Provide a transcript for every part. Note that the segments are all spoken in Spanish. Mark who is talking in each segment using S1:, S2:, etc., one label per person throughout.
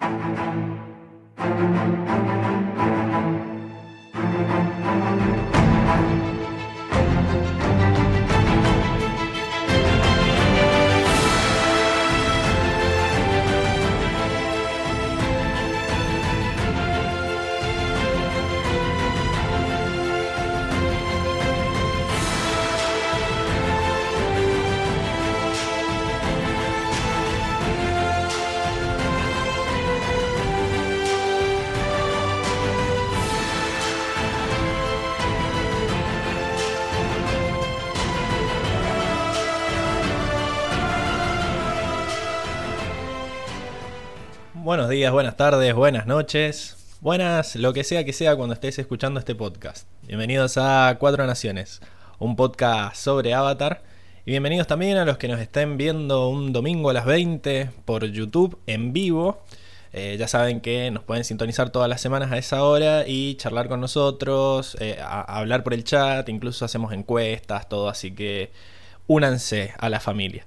S1: Thank you. Días, buenas tardes, buenas noches, buenas, lo que sea que sea cuando estés escuchando este podcast. Bienvenidos a Cuatro Naciones, un podcast sobre Avatar. Y bienvenidos también a los que nos estén viendo un domingo a las 20 por YouTube en vivo. Eh, ya saben que nos pueden sintonizar todas las semanas a esa hora y charlar con nosotros, eh, hablar por el chat, incluso hacemos encuestas, todo, así que únanse a la familia.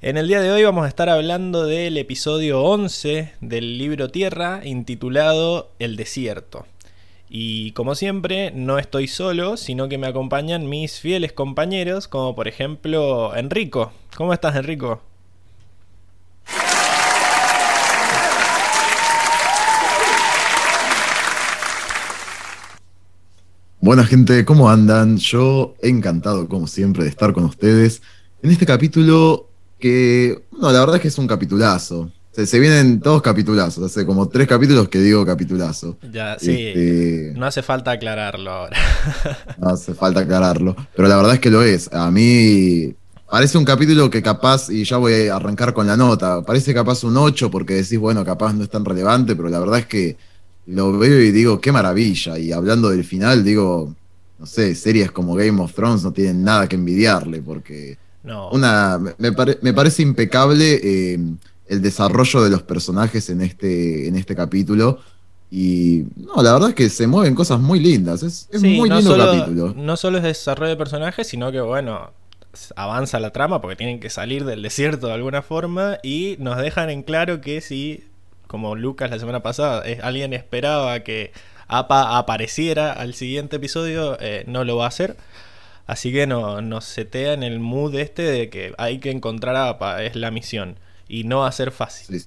S1: En el día de hoy vamos a estar hablando del episodio 11 del libro Tierra intitulado El desierto. Y como siempre, no estoy solo, sino que me acompañan mis fieles compañeros, como por ejemplo Enrico. ¿Cómo estás, Enrico?
S2: Buena gente, ¿cómo andan? Yo encantado, como siempre, de estar con ustedes en este capítulo que, no, la verdad es que es un capitulazo. Se, se vienen todos capitulazos, hace como tres capítulos que digo capitulazo.
S1: Ya, sí,
S2: Este,
S1: no hace falta aclararlo ahora.
S2: no hace falta aclararlo, pero la verdad es que lo es. A mí parece un capítulo que capaz, y ya voy a arrancar con la nota, parece capaz un 8 porque decís, bueno, capaz no es tan relevante, pero la verdad es que lo veo y digo, qué maravilla. Y hablando del final, digo, no sé, series como Game of Thrones no tienen nada que envidiarle, porque
S1: No,
S2: una, me, pare- me parece impecable eh, el desarrollo de los personajes en este, en este capítulo. Y no, la verdad es que se mueven cosas muy lindas. Es, es
S1: Sí,
S2: muy
S1: no
S2: lindo
S1: solo,
S2: capítulo.
S1: No solo es desarrollo de personajes, sino que, bueno, avanza la trama porque tienen que salir del desierto de alguna forma y nos dejan en claro que si, como Lucas la semana pasada, es- alguien esperaba que APA apareciera al siguiente episodio, eh, no lo va a hacer. Así que no, nos setea en el mood este de que hay que encontrar a APA, es la misión. Y no va a ser fácil.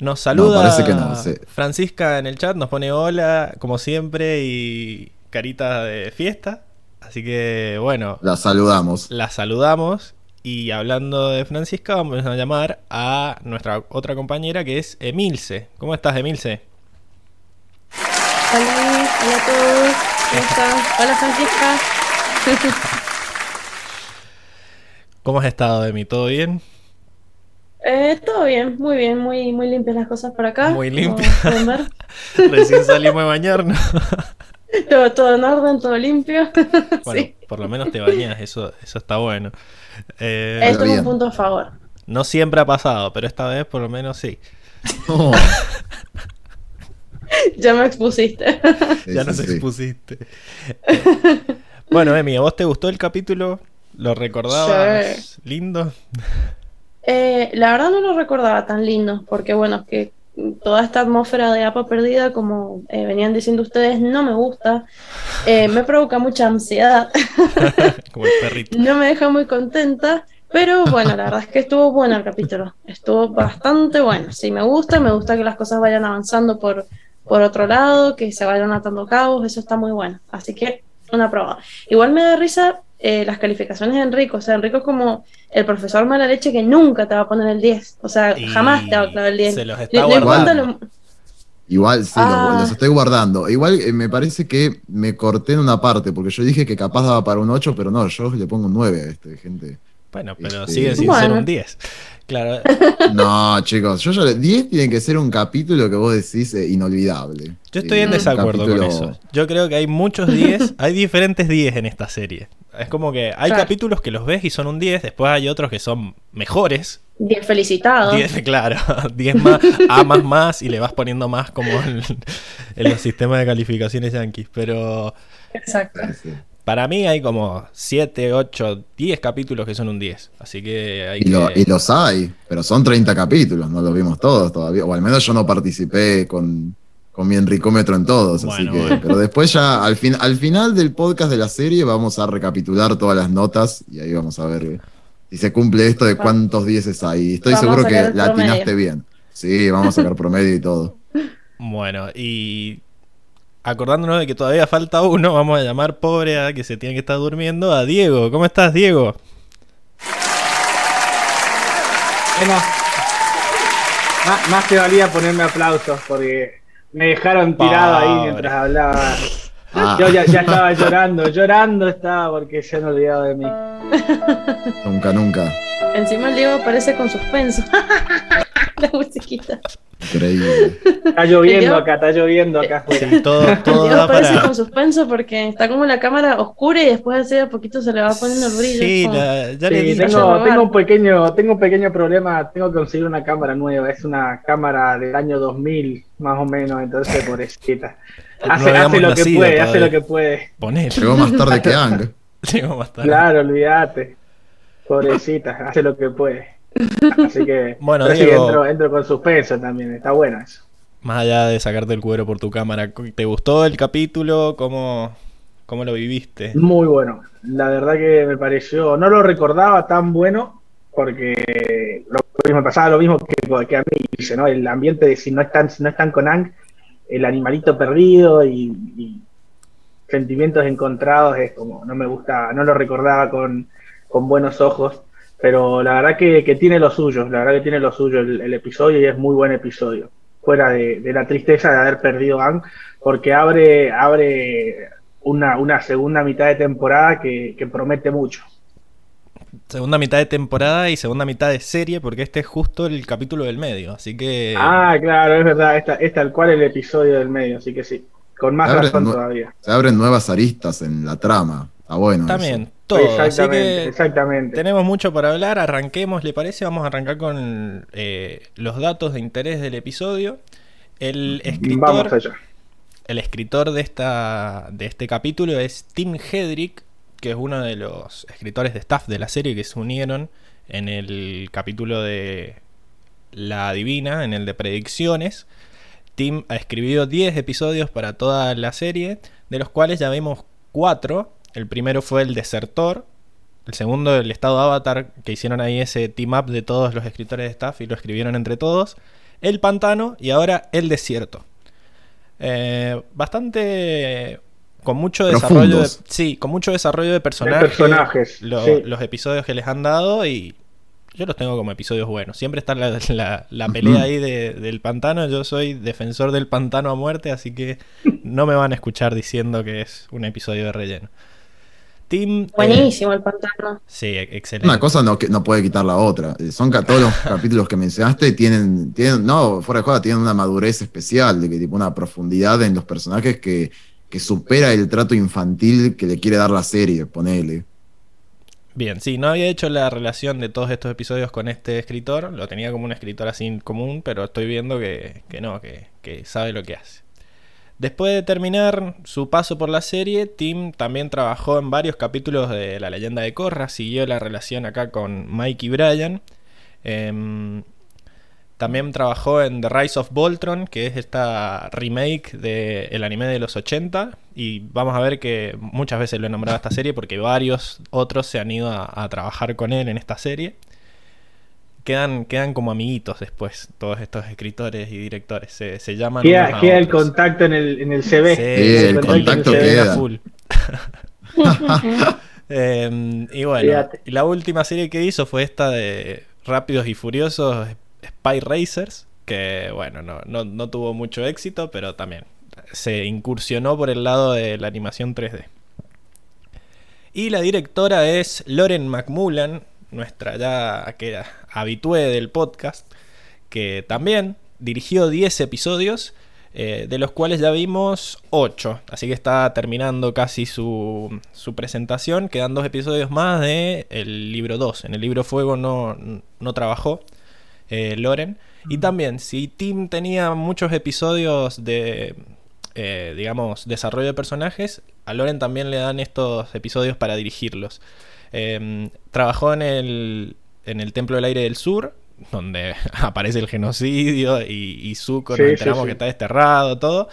S1: Nos saluda
S2: parece que no, sí.
S1: Francisca en el chat, nos pone hola, como siempre, y carita de fiesta. Así que, bueno,
S2: La saludamos.
S1: la saludamos. Y hablando de Francisca, vamos a llamar a nuestra otra compañera que es Emilce. ¿Cómo estás, Emilce?
S3: Hola, hola a todos, ¿cómo están? Hola Francisca.
S1: ¿Cómo has estado, Emi? ¿Todo bien?
S3: Eh, todo bien, muy bien, muy, muy limpias las cosas por acá.
S1: Muy
S3: como
S1: limpia.
S3: pueden ver.
S1: Recién salimos de bañarnos.
S3: Todo, todo en orden, todo limpio.
S1: Bueno,
S3: sí,
S1: por lo menos te bañas, eso, eso está bueno. Eh,
S3: esto es un punto a favor.
S1: no siempre ha pasado, pero esta vez por lo menos sí.
S2: Oh,
S3: Ya me expusiste.
S1: ya nos expusiste. Bueno, Emi, ¿a vos te gustó el capítulo? ¿Lo recordabas lindo?
S3: Eh, la verdad no lo recordaba tan lindo, porque bueno, que toda esta atmósfera de APA perdida, como eh, venían diciendo ustedes, no me gusta. Eh, me provoca mucha ansiedad.
S1: Como el perrito.
S3: No me deja muy contenta, pero bueno, la verdad es que estuvo bueno el capítulo. Estuvo bastante bueno. Sí, me gusta, me gusta que las cosas vayan avanzando por, por otro lado, que se vayan atando cabos, eso está muy bueno. Así que una prueba. Igual me da risa eh, las calificaciones de Enrico. O sea, Enrico es como el profesor mala leche que nunca te va a poner el 10. O sea,
S1: Y
S3: jamás te va a clavar el 10.
S1: se los está guardando.
S3: lo-
S2: Igual, sí,
S3: Ah.
S2: los, los estoy guardando. Igual eh, me parece que me corté en una parte, porque yo dije que capaz daba para un 8, pero no, yo le pongo un 9 a este, gente.
S1: Bueno, pero
S2: Este-
S1: sigue sin ser un 10. Claro,
S2: No, chicos, yo ya le- 10 tiene que ser un capítulo que vos decís eh, inolvidable.
S1: yo estoy en
S2: Eh,
S1: desacuerdo con eso. Yo creo que hay muchos 10, hay diferentes 10 en esta serie. Es como que hay
S3: Claro.
S1: capítulos que los ves y son un 10, después hay otros que son mejores.
S3: 10 felicitados.
S1: 10, claro, 10 más, A más más y le vas poniendo más como en, en los sistemas de calificaciones yankees. Pero,
S3: Exacto.
S1: Para mí hay como 7, 8, 10 capítulos que son un 10. Así que hay
S2: Y, lo-
S1: que...
S2: y los hay, pero son 30 capítulos, no los vimos todos todavía. O al menos yo no participé con, con mi enricómetro en todos. así
S1: Bueno,
S2: que,
S1: bueno.
S2: Pero después ya, al, fin, al final del podcast de la serie, vamos a recapitular todas las notas y ahí vamos a ver si se cumple esto de cuántos 10 hay. Estoy
S3: Vamos
S2: seguro que la atinaste bien. Sí, vamos a sacar promedio y todo.
S1: Bueno, y acordándonos de que todavía falta uno, vamos a llamar pobre a que se tiene que estar durmiendo a Diego. ¿Cómo estás, Diego?
S4: Bueno, más, más que valía ponerme aplausos porque me dejaron tirado ahí mientras hablaba.
S2: Ah,
S4: Yo ya, ya estaba llorando, llorando estaba porque se han olvidado de mí.
S2: nunca, nunca.
S3: Encima el Diego aparece con suspenso. La musiquita.
S2: Increíble.
S4: Está lloviendo acá, está lloviendo acá.
S1: Sí, todo, todo da para...
S3: con suspenso porque está como la cámara oscura y después así de a poquito se le va poniendo el brillo.
S1: Sí,
S3: como-
S1: la- ya le
S4: Sí,
S3: a
S4: tengo, tengo un pequeño, tengo un pequeño problema, tengo que conseguir una cámara nueva, es una cámara del año 2000 más o menos, entonces pobrecita.
S1: No
S4: Hace,
S1: habíamos
S4: hace lo que puede, hace
S1: todavía.
S4: lo que puede.
S1: Poner.
S2: Llegó más tarde que Ang.
S1: Llegó más tarde.
S4: Claro, olvídate. Pobrecita, hace lo que puede. Así que
S1: Bueno,
S4: pero sí,
S1: Diego.
S4: entro, entro con suspenso también, está bueno eso.
S1: Más allá de sacarte el cuero por tu cámara, ¿te gustó el capítulo? ¿Cómo, cómo lo viviste?
S4: Muy bueno. La verdad que me pareció, no lo recordaba tan bueno, porque lo mismo, pasaba lo mismo que, que a mí, dice, ¿no? El ambiente de si no están, si no están con Ang, el animalito perdido y, y sentimientos encontrados es como, no me gusta, no lo recordaba con, con buenos ojos, pero la verdad que, que tiene lo suyo, la verdad que tiene lo suyo el, el episodio y es muy buen episodio. Fuera de, de la tristeza de haber perdido a Ang, porque abre, abre una, una segunda mitad de temporada que, que promete mucho.
S1: Segunda mitad de temporada y segunda mitad de serie, porque este es justo el capítulo del medio. Así que.
S4: Ah, claro, es verdad, esta- es tal cual el episodio del medio, así que sí, con más razón todavía.
S2: Se abren nuevas aristas en la trama. Está bueno.
S1: también,
S2: eso.
S1: todo. Así
S4: exactamente,
S1: que
S4: exactamente.
S1: tenemos mucho para hablar. Arranquemos, ¿le parece? Vamos a arrancar con eh, los datos de interés del episodio. El escritor.
S4: Vamos allá.
S1: El escritor de, esta, de este capítulo es Tim Hedrick, que es uno de los escritores de staff de la serie que se unieron en el capítulo de La Divina, en el de Predicciones. Tim ha escribido 10 episodios para toda la serie, de los cuales ya vimos 4. El primero fue El Desertor, el segundo el Estado Avatar, que hicieron ahí ese team up de todos los escritores de staff y lo escribieron entre todos. El Pantano y ahora El Desierto. Eh, bastante con mucho desarrollo de, sí con mucho desarrollo de personajes,
S4: personajes,
S1: lo-
S4: sí.
S1: los episodios que les han dado y yo los tengo como episodios buenos siempre está la, la- la pelea ahí de- del pantano yo soy defensor del pantano a muerte así que no me van a escuchar diciendo que es un episodio de relleno Tim eh,
S3: Buenísimo el pantano.
S1: sí e- excelente
S2: Una cosa no, que no puede quitar la otra. Eh, Son todos los capítulos que mencionaste tienen, tienen, no, fuera de joda, tienen una madurez especial, de que tipo una profundidad en los personajes que, que supera el trato infantil que le quiere dar la serie, ponele.
S1: Bien, sí, no había hecho la relación de todos estos episodios con este escritor, lo tenía como un escritor así en común, pero estoy viendo que, que no, que, que sabe lo que hace. Después de terminar su paso por la serie, Tim también trabajó en varios capítulos de La leyenda de Korra, siguió la relación acá con Mike y Brian. Em, también trabajó en The Rise of Voltron, que es esta remake del anime de los 80. Y vamos a ver que muchas veces lo he nombrado a esta serie porque varios otros se han ido a trabajar con él en esta serie. Quedan, quedan como amiguitos después, todos estos escritores y directores. Se, se llaman. unos
S4: Queda,
S1: a
S4: queda el contacto en el, en el CV.
S1: Sí,
S2: el contacto
S4: en el CV.
S2: queda.
S1: full. Eh, y bueno,
S4: Fíjate.
S1: y la última serie que hizo fue esta de Rápidos y Furiosos Spy Racers, que bueno, no, no, no tuvo mucho éxito, pero también se incursionó por el lado de la animación 3D. Y la directora es Lauren McMullan, nuestra ya que habitué del podcast, que también dirigió 10 episodios, eh, de los cuales ya vimos 8. Así que está terminando casi su, su presentación. Quedan dos episodios más de el libro 2. En el libro Fuego no, no trabajó eh, Loren. Y también, si Tim tenía muchos episodios de eh, digamos, desarrollo de personajes, a Loren también le dan estos episodios para dirigirlos. Eh, trabajó en el, en el Templo del Aire del Sur, donde aparece el genocidio y, y Zuko,
S4: Sí,
S1: nos
S4: sí,
S1: enteramos
S4: sí.
S1: que está desterrado, todo.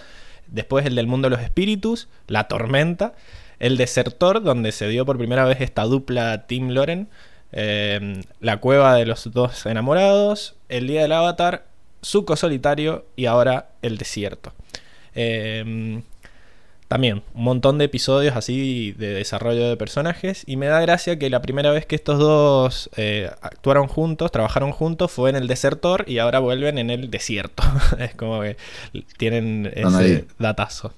S1: Después el del Mundo de los Espíritus, La Tormenta. El Desertor, donde se dio por primera vez esta dupla Tim Loren. eh, la Cueva de los Dos Enamorados. El Día del Avatar. Zuko Solitario. Y ahora El Desierto. Eh, también un montón de episodios así de desarrollo de personajes y me da gracia que la primera vez que estos dos eh, actuaron juntos, trabajaron juntos fue en el Desertor y ahora vuelven en el Desierto. es como que tienen ese
S2: ahí.
S1: datazo.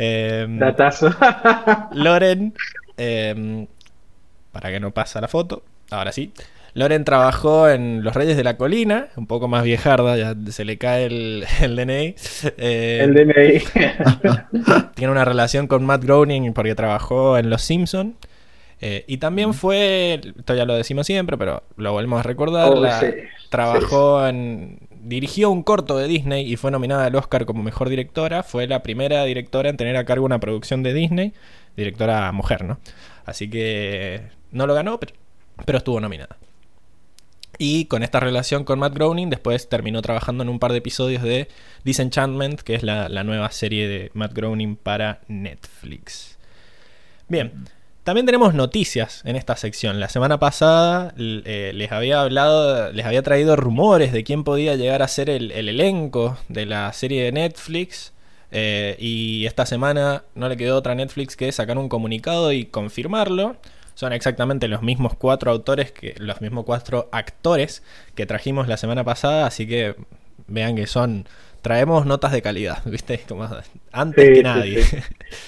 S1: Eh,
S4: Datazo.
S1: Loren, eh, para que no pasa la foto, ahora sí. Loren trabajó en Los Reyes de la Colina, un poco más viejarda, ya se le cae el, el DNI. Eh,
S4: El DNI.
S1: tiene una relación con Matt Groening porque trabajó en Los Simpson Eh, y también fue, esto ya lo decimos siempre, pero lo volvemos a recordar,
S4: Oh,
S1: la-
S4: sí,
S1: trabajó en... Dirigió un corto de Disney y fue nominada al Oscar como mejor directora. Fue la primera directora en tener a cargo una producción de Disney. Directora mujer, ¿no? Así que no lo ganó, pero, pero estuvo nominada. Y con esta relación con Matt Groening, después terminó trabajando en un par de episodios de Disenchantment, que es la, nueva serie de Matt Groening para Netflix. Bien, también tenemos noticias en esta sección. La semana pasada eh, les había hablado, les había traído rumores de quién podía llegar a ser el, el elenco de la serie de Netflix. eh, y esta semana no le quedó otra Netflix que sacar un comunicado y confirmarlo. Son exactamente los mismos cuatro autores, que, los mismos cuatro actores que trajimos la semana pasada, así que vean que son. Traemos notas de calidad, ¿viste? Como antes
S4: Sí,
S1: que
S4: sí,
S1: nadie.
S4: sí.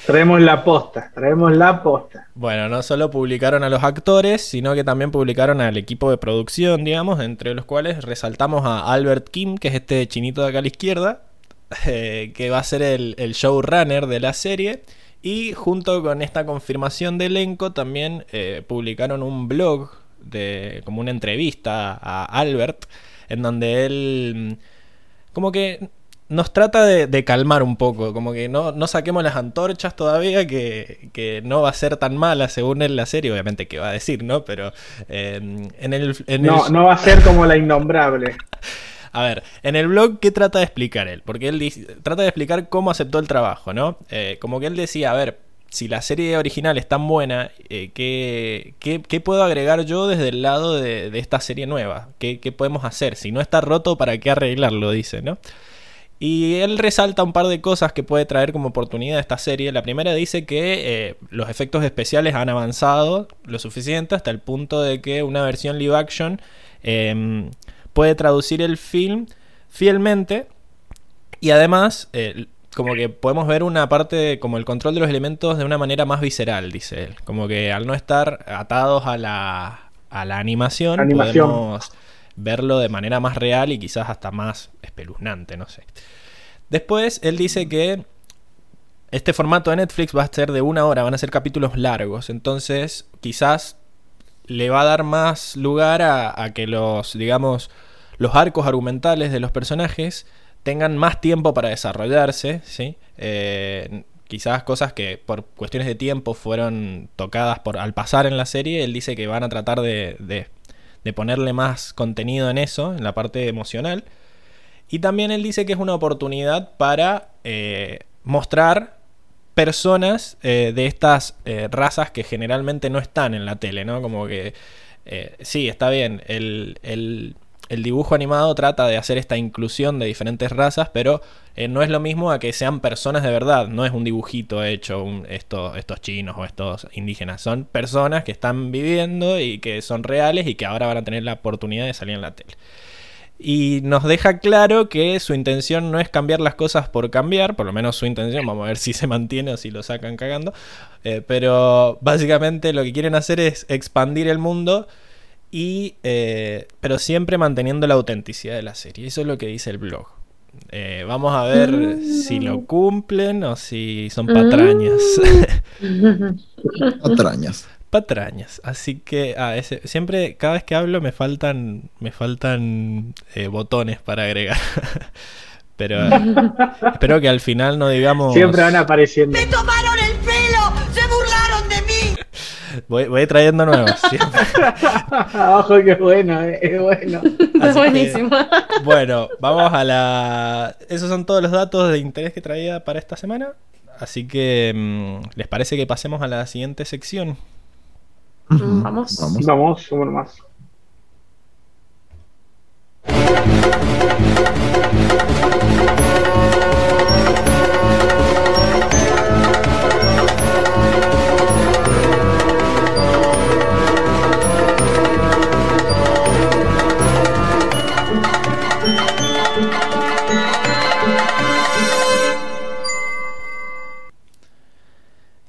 S4: Traemos la posta, traemos la posta.
S1: Bueno, no solo publicaron a los actores, sino que también publicaron al equipo de producción, digamos, entre los cuales resaltamos a Albert Kim, que es este chinito de acá a la izquierda, eh, que va a ser el, el showrunner de la serie. Y junto con esta confirmación de elenco, también eh, publicaron un blog, de, como una entrevista a Albert, en donde él mm, como que nos trata de, de calmar un poco, como que no, no saquemos las antorchas todavía, que, que no va a ser tan mala según él la serie, obviamente que va a decir, ¿no? Pero eh, en el... en
S4: No,
S1: el-
S4: no va a ser como la innombrable.
S1: a ver, en el blog, ¿qué trata de explicar él? Porque él trata de explicar cómo aceptó el trabajo, ¿no? Eh, como que él decía, a ver, si la serie original es tan buena, eh, ¿qué, qué, qué puedo agregar yo desde el lado de, esta serie nueva? ¿Qué, podemos hacer? Si no está roto, ¿para qué arreglarlo? Dice, ¿no? Y él resalta un par de cosas que puede traer como oportunidad esta serie. La primera dice que eh, los efectos especiales han avanzado lo suficiente hasta el punto de que una versión live action eh, puede traducir el film fielmente y además eh, como que podemos ver una parte como el control de los elementos de una manera más visceral, dice él. Como que al no estar atados a la, a la animación,
S4: Animación.
S1: podemos verlo de manera más real y quizás hasta más espeluznante, no sé. Después él dice que este formato de Netflix va a ser de una hora, van a ser capítulos largos, entonces quizás le va a dar más lugar a, que los, digamos, los arcos argumentales de los personajes tengan más tiempo para desarrollarse, ¿sí? Eh, quizás cosas que por cuestiones de tiempo fueron tocadas por, al pasar en la serie, él dice que van a tratar de, de- de ponerle más contenido en eso, en la parte emocional. Y también él dice que es una oportunidad para eh, mostrar personas eh, de estas eh, razas que generalmente no están en la tele, ¿no? Como que eh, sí, está bien, el, el- dibujo animado trata de hacer esta inclusión de diferentes razas, pero no es lo mismo a que sean personas de verdad, no es un dibujito hecho un- esto- estos chinos o estos indígenas, son personas que están viviendo y que son reales y que ahora van a tener la oportunidad de salir en la tele. Y nos deja claro que su intención no es cambiar las cosas por cambiar, por lo menos su intención, vamos a ver si se mantiene o si lo sacan cagando, eh, pero básicamente lo que quieren hacer es expandir el mundo y eh, pero siempre manteniendo la autenticidad de la serie. Eso es lo que dice el blog. Eh, vamos a ver
S3: Mm.
S1: si lo cumplen o si son patrañas.
S2: Patrañas.
S1: Patrañas. Así que ah, ese- siempre, cada vez que hablo me faltan, me faltan eh, botones para agregar. Pero espero que al final no digamos.
S4: Siempre van apareciendo.
S5: ¡Me tomaron el pelo! ¡Se burlaron de mí!
S1: Voy, voy trayendo nuevos. siempre.
S4: Ojo, qué bueno, eh, es bueno.
S3: Es
S1: Así que-
S3: buenísimo.
S1: Bueno, vamos a la. Esos son todos los datos de interés que traía para esta semana. Así que, mm, ¿les parece que pasemos a la siguiente sección?
S3: Mm, Vamos.
S2: Vamos.
S4: Vamos, uno más.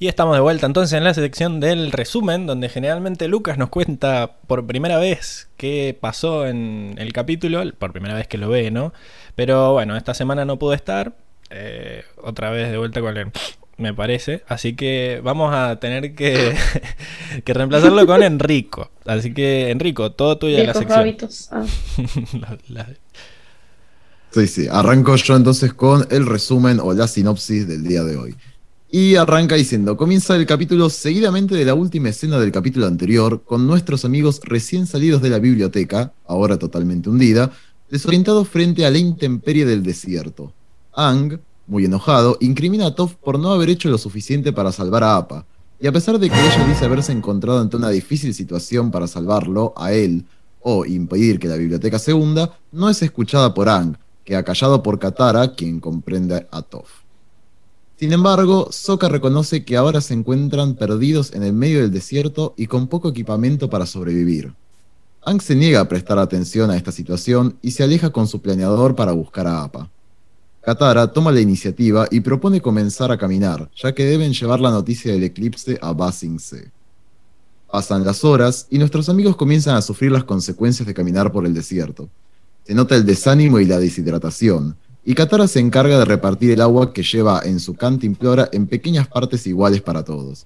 S1: Y estamos de vuelta entonces en la sección del resumen, donde generalmente Lucas nos cuenta por primera vez qué pasó en el capítulo, por primera vez que lo ve, ¿no? Pero bueno, esta semana no pudo estar, eh, otra vez de vuelta con el... me parece, así que vamos a tener que, que reemplazarlo con Enrico. Así que Enrico, todo tuyo de la sección.
S3: hábitos. Ah.
S1: La- la-
S2: Sí, sí. Arranco yo entonces con el resumen o la sinopsis del día de hoy. Y arranca diciendo, comienza el capítulo seguidamente de la última escena del capítulo anterior, con nuestros amigos recién salidos de la biblioteca, ahora totalmente hundida, desorientados frente a la intemperie del desierto. Ang, muy enojado, incrimina a Toph por no haber hecho lo suficiente para salvar a Appa, y a pesar de que ella dice haberse encontrado ante una difícil situación para salvarlo, a él, o impedir que la biblioteca se hunda, no es escuchada por Ang, que acallado por Katara, quien comprende a Toph. Sin embargo, Sokka reconoce que ahora se encuentran perdidos en el medio del desierto y con poco equipamiento para sobrevivir. Ang se niega a prestar atención a esta situación y se aleja con su planeador para buscar a Appa. Katara toma la iniciativa y propone comenzar a caminar, ya que deben llevar la noticia del eclipse a Ba Sing Se. Pasan las horas y nuestros amigos comienzan a sufrir las consecuencias de caminar por el desierto. Se nota el desánimo y la deshidratación, y Katara se encarga de repartir el agua que lleva en su cantimplora en pequeñas partes iguales para todos.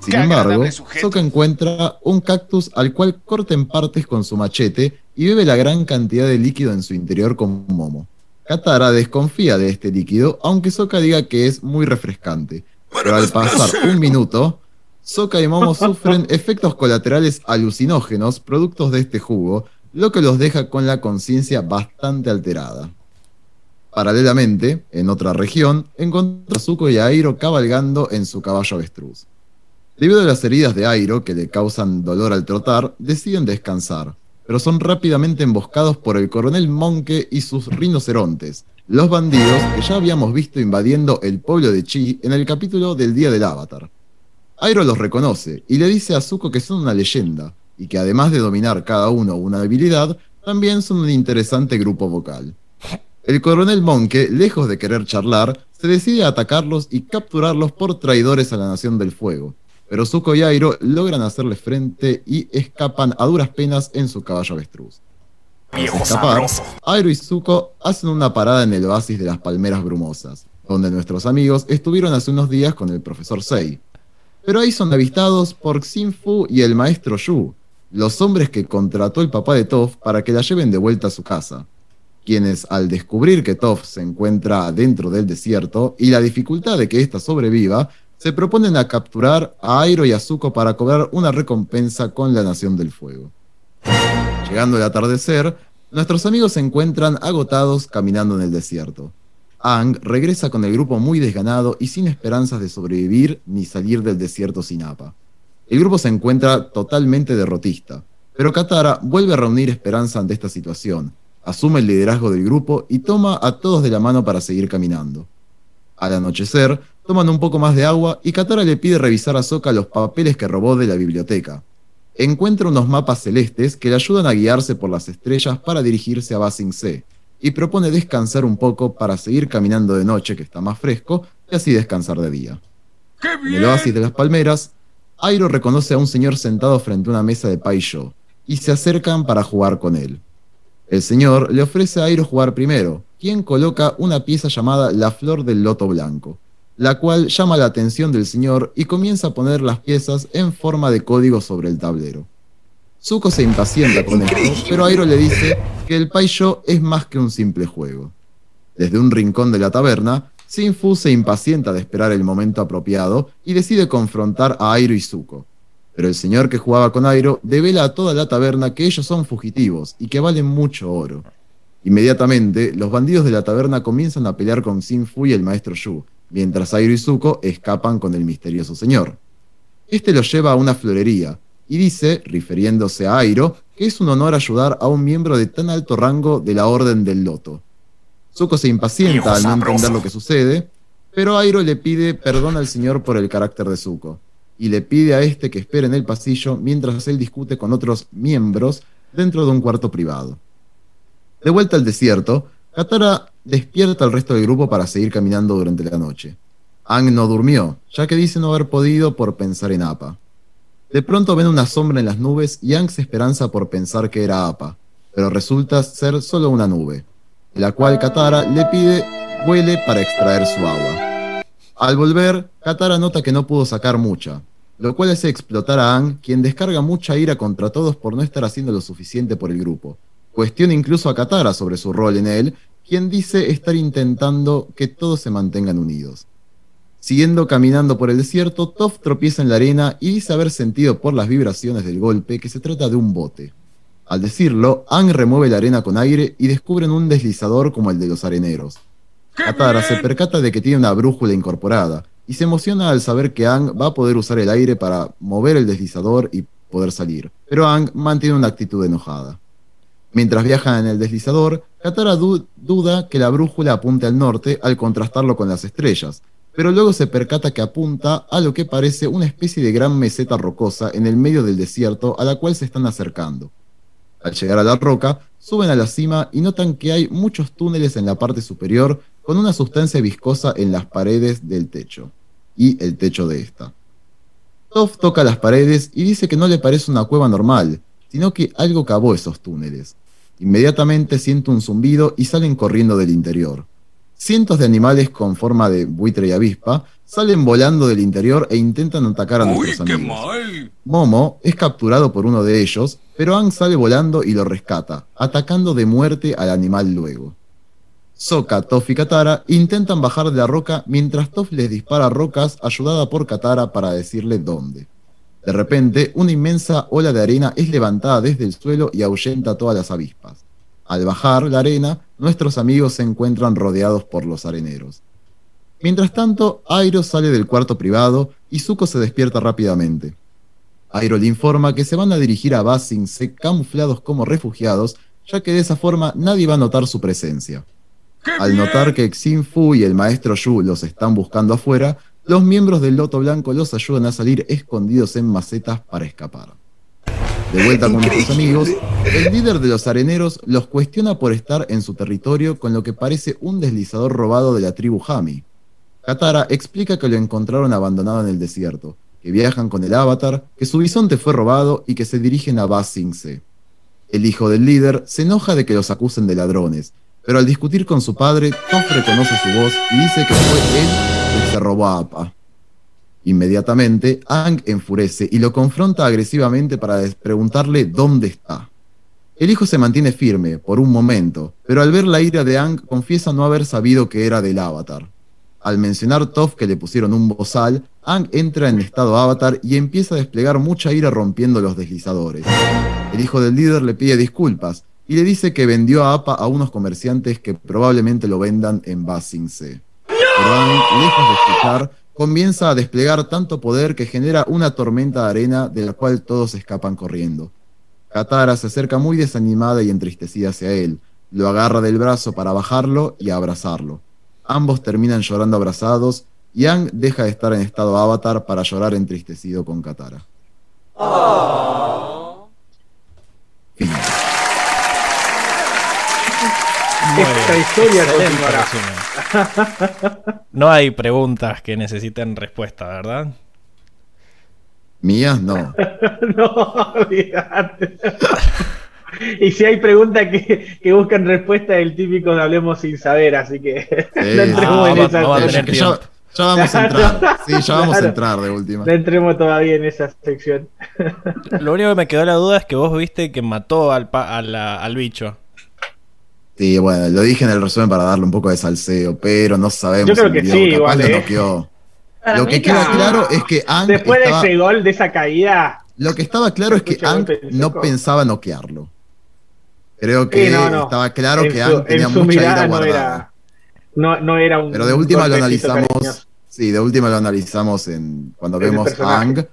S2: Sin embargo. Sokka encuentra un cactus al cual corta en partes con su machete y bebe la gran cantidad de líquido en su interior con Momo. Katara desconfía de este líquido, aunque Sokka diga que es muy refrescante. Pero al pasar un minuto, Sokka y Momo sufren efectos colaterales alucinógenos productos de este jugo, lo que los deja con la conciencia bastante alterada. Paralelamente, en otra región, encontró a Zuko y a Airo cabalgando en su caballo avestruz. Debido a las heridas de Airo, que le causan dolor al trotar, deciden descansar, pero son rápidamente emboscados por el coronel Monke y sus rinocerontes, los bandidos que ya habíamos visto invadiendo el pueblo de Chi en el capítulo del Día del Avatar. Airo los reconoce y le dice a Zuko que son una leyenda, y que además de dominar cada uno una habilidad, también son un interesante grupo vocal. El coronel Monke, lejos de querer charlar, se decide a atacarlos y capturarlos por traidores a la Nación del Fuego. Pero Zuko y Airo logran hacerle frente y escapan a duras penas en su caballo avestruz.
S6: Viejo
S2: escapar. Airo y Zuko hacen una parada en el oasis de las palmeras brumosas, donde nuestros amigos estuvieron hace unos días con el profesor Sei. Pero ahí son avistados por Xin Fu y el maestro Yu, los hombres que contrató el papá de Toph para que la lleven de vuelta a su casa, quienes al descubrir que Toph se encuentra dentro del desierto y la dificultad de que ésta sobreviva, se proponen a capturar a Airo y a Zuko para cobrar una recompensa con la Nación del Fuego. Llegando el atardecer, nuestros amigos se encuentran agotados caminando en el desierto. Ang regresa con el grupo muy desganado y sin esperanzas de sobrevivir ni salir del desierto sin Appa. El grupo se encuentra totalmente derrotista, pero Katara vuelve a reunir esperanza ante esta situación, asume el liderazgo del grupo y toma a todos de la mano para seguir caminando. Al anochecer, toman un poco más de agua y Katara le pide revisar a Sokka los papeles que robó de la biblioteca. Encuentra unos mapas celestes que le ayudan a guiarse por las estrellas para dirigirse a Ba Sing Se, y propone descansar un poco para seguir caminando de noche, que está más fresco, y así descansar de día.
S6: ¡Qué
S2: En el oasis de las palmeras, Airo reconoce a un señor sentado frente a una mesa de Paisho, y se acercan para jugar con él. El señor le ofrece a Airo jugar primero, quien coloca una pieza llamada La Flor del Loto Blanco, la cual llama la atención del señor y comienza a poner las piezas en forma de código sobre el tablero. Zuko se impacienta con esto, pero Airo le dice que el Paisho es más que un simple juego. Desde un rincón de la taberna, Sinfu se impacienta de esperar el momento apropiado y decide confrontar a Airo y Zuko. Pero el señor que jugaba con Airo devela a toda la taberna que ellos son fugitivos y que valen mucho oro. Inmediatamente, los bandidos de la taberna comienzan a pelear con Sinfu y el maestro Yu, mientras Airo y Zuko escapan con el misterioso señor. Este los lleva a una florería y dice, refiriéndose a Airo, que es un honor ayudar a un miembro de tan alto rango de la Orden del Loto. Zuko se impacienta al no entender lo que sucede, pero Airo le pide perdón al señor por el carácter de Zuko, y le pide a este que espere en el pasillo mientras él discute con otros miembros dentro de un cuarto privado. De vuelta al desierto, Katara despierta al resto del grupo para seguir caminando durante la noche. Ang no durmió, ya que dice no haber podido por pensar en Appa. De pronto ven una sombra en las nubes y Ang se esperanza por pensar que era Appa, pero resulta ser solo una nube, la cual Katara le pide vuele para extraer su agua. Al volver, Katara nota que no pudo sacar mucha, lo cual hace explotar a Ang, quien descarga mucha ira contra todos por no estar haciendo lo suficiente por el grupo. Cuestiona incluso a Katara sobre su rol en él, quien dice estar intentando que todos se mantengan unidos. Siguiendo caminando por el desierto, Toph tropieza en la arena y dice haber sentido por las vibraciones del golpe que se trata de un bote. Al decirlo, Ang remueve la arena con aire y descubren un deslizador como el de los areneros. Katara se percata de que tiene una brújula incorporada y se emociona al saber que Ang va a poder usar el aire para mover el deslizador y poder salir, pero Ang mantiene una actitud enojada. Mientras viajan en el deslizador, Katara duda que la brújula apunte al norte al contrastarlo con las estrellas, pero luego se percata que apunta a lo que parece una especie de gran meseta rocosa en el medio del desierto a la cual se están acercando. Al llegar a la roca, suben a la cima y notan que hay muchos túneles en la parte superior con una sustancia viscosa en las paredes del techo y el techo de esta. Toph toca las paredes y dice que no le parece una cueva normal, sino que algo cavó esos túneles. Inmediatamente siente un zumbido y salen corriendo del interior. Cientos de animales con forma de buitre y avispa salen volando del interior e intentan atacar a nuestros amigos. Momo es capturado por uno de ellos, pero Ang sale volando y lo rescata, atacando de muerte al animal luego. Sokka, Toph y Katara intentan bajar de la roca mientras Toph les dispara rocas ayudada por Katara para decirle dónde. De repente, una inmensa ola de arena es levantada desde el suelo y ahuyenta todas las avispas. Al bajar la arena, nuestros amigos se encuentran rodeados por los areneros. Mientras tanto, Airo sale del cuarto privado y Zuko se despierta rápidamente. Airo le informa que se van a dirigir a Ba Se camuflados como refugiados, ya que de esa forma nadie va a notar su presencia. Al notar que Xin Fu y el maestro Yu los están buscando afuera, los miembros del Loto Blanco los ayudan a salir escondidos en macetas para escapar. De vuelta con nuestros amigos, el líder de los areneros los cuestiona por estar en su territorio con lo que parece un deslizador robado de la tribu Hami. Katara explica que lo encontraron abandonado en el desierto, que viajan con el avatar, que su bisonte fue robado y que se dirigen a Ba Sing Se. El hijo del líder se enoja de que los acusen de ladrones, pero al discutir con su padre, Toph reconoce su voz y dice que fue él quien se robó a Appa. Inmediatamente, Ang enfurece y lo confronta agresivamente para preguntarle dónde está. El hijo se mantiene firme por un momento, pero al ver la ira de Ang confiesa no haber sabido que era del avatar. Al mencionar Toph que le pusieron un bozal, Ang entra en estado avatar y empieza a desplegar mucha ira rompiendo los deslizadores. El hijo del líder le pide disculpas y le dice que vendió a APA a unos comerciantes que probablemente lo vendan en Basing C. Pero Ang, lejos de escuchar, comienza a desplegar tanto poder que genera una tormenta de arena de la cual todos escapan corriendo. Katara se acerca muy desanimada y entristecida hacia él, lo agarra del brazo para bajarlo y abrazarlo. Ambos terminan llorando abrazados y Ang deja de estar en estado avatar para llorar entristecido con Katara. Fin.
S4: Esta historia continuará.
S1: No hay preguntas que necesiten respuesta, ¿verdad?
S2: Mías no.
S4: no, olvidate. Y si hay preguntas que, que buscan respuesta, el típico de hablemos sin saber, así que no
S2: Sí,
S4: entremos
S1: ah,
S4: en
S1: va-
S4: esa
S1: no va a tener
S2: ya,
S1: tiempo.
S2: ya vamos a entrar. Sí, ya vamos a
S4: Claro.
S2: entrar de última.
S4: No entremos todavía en esa sección.
S1: Lo único que me quedó la duda es que vos viste que mató al, pa- a la- al bicho.
S2: Sí, bueno, lo dije en el resumen para darle un poco de salseo, pero no sabemos.
S4: Yo creo que sí,
S2: capaz
S4: igual,
S2: lo
S4: ¿eh?
S2: noqueó. Lo que queda claro es que Ang
S4: Después
S2: estaba-
S4: de ese gol, de esa caída,
S2: Lo que estaba claro es que Ang no pensaba noquearlo. Creo que
S4: Sí, no, no.
S2: estaba claro
S4: en
S2: que Ang tenía mucha ira
S4: no
S2: guardada.
S4: era, no, no era un
S2: Pero de última lo analizamos. Sí, de última lo analizamos en cuando
S4: En
S2: vemos a. Ang.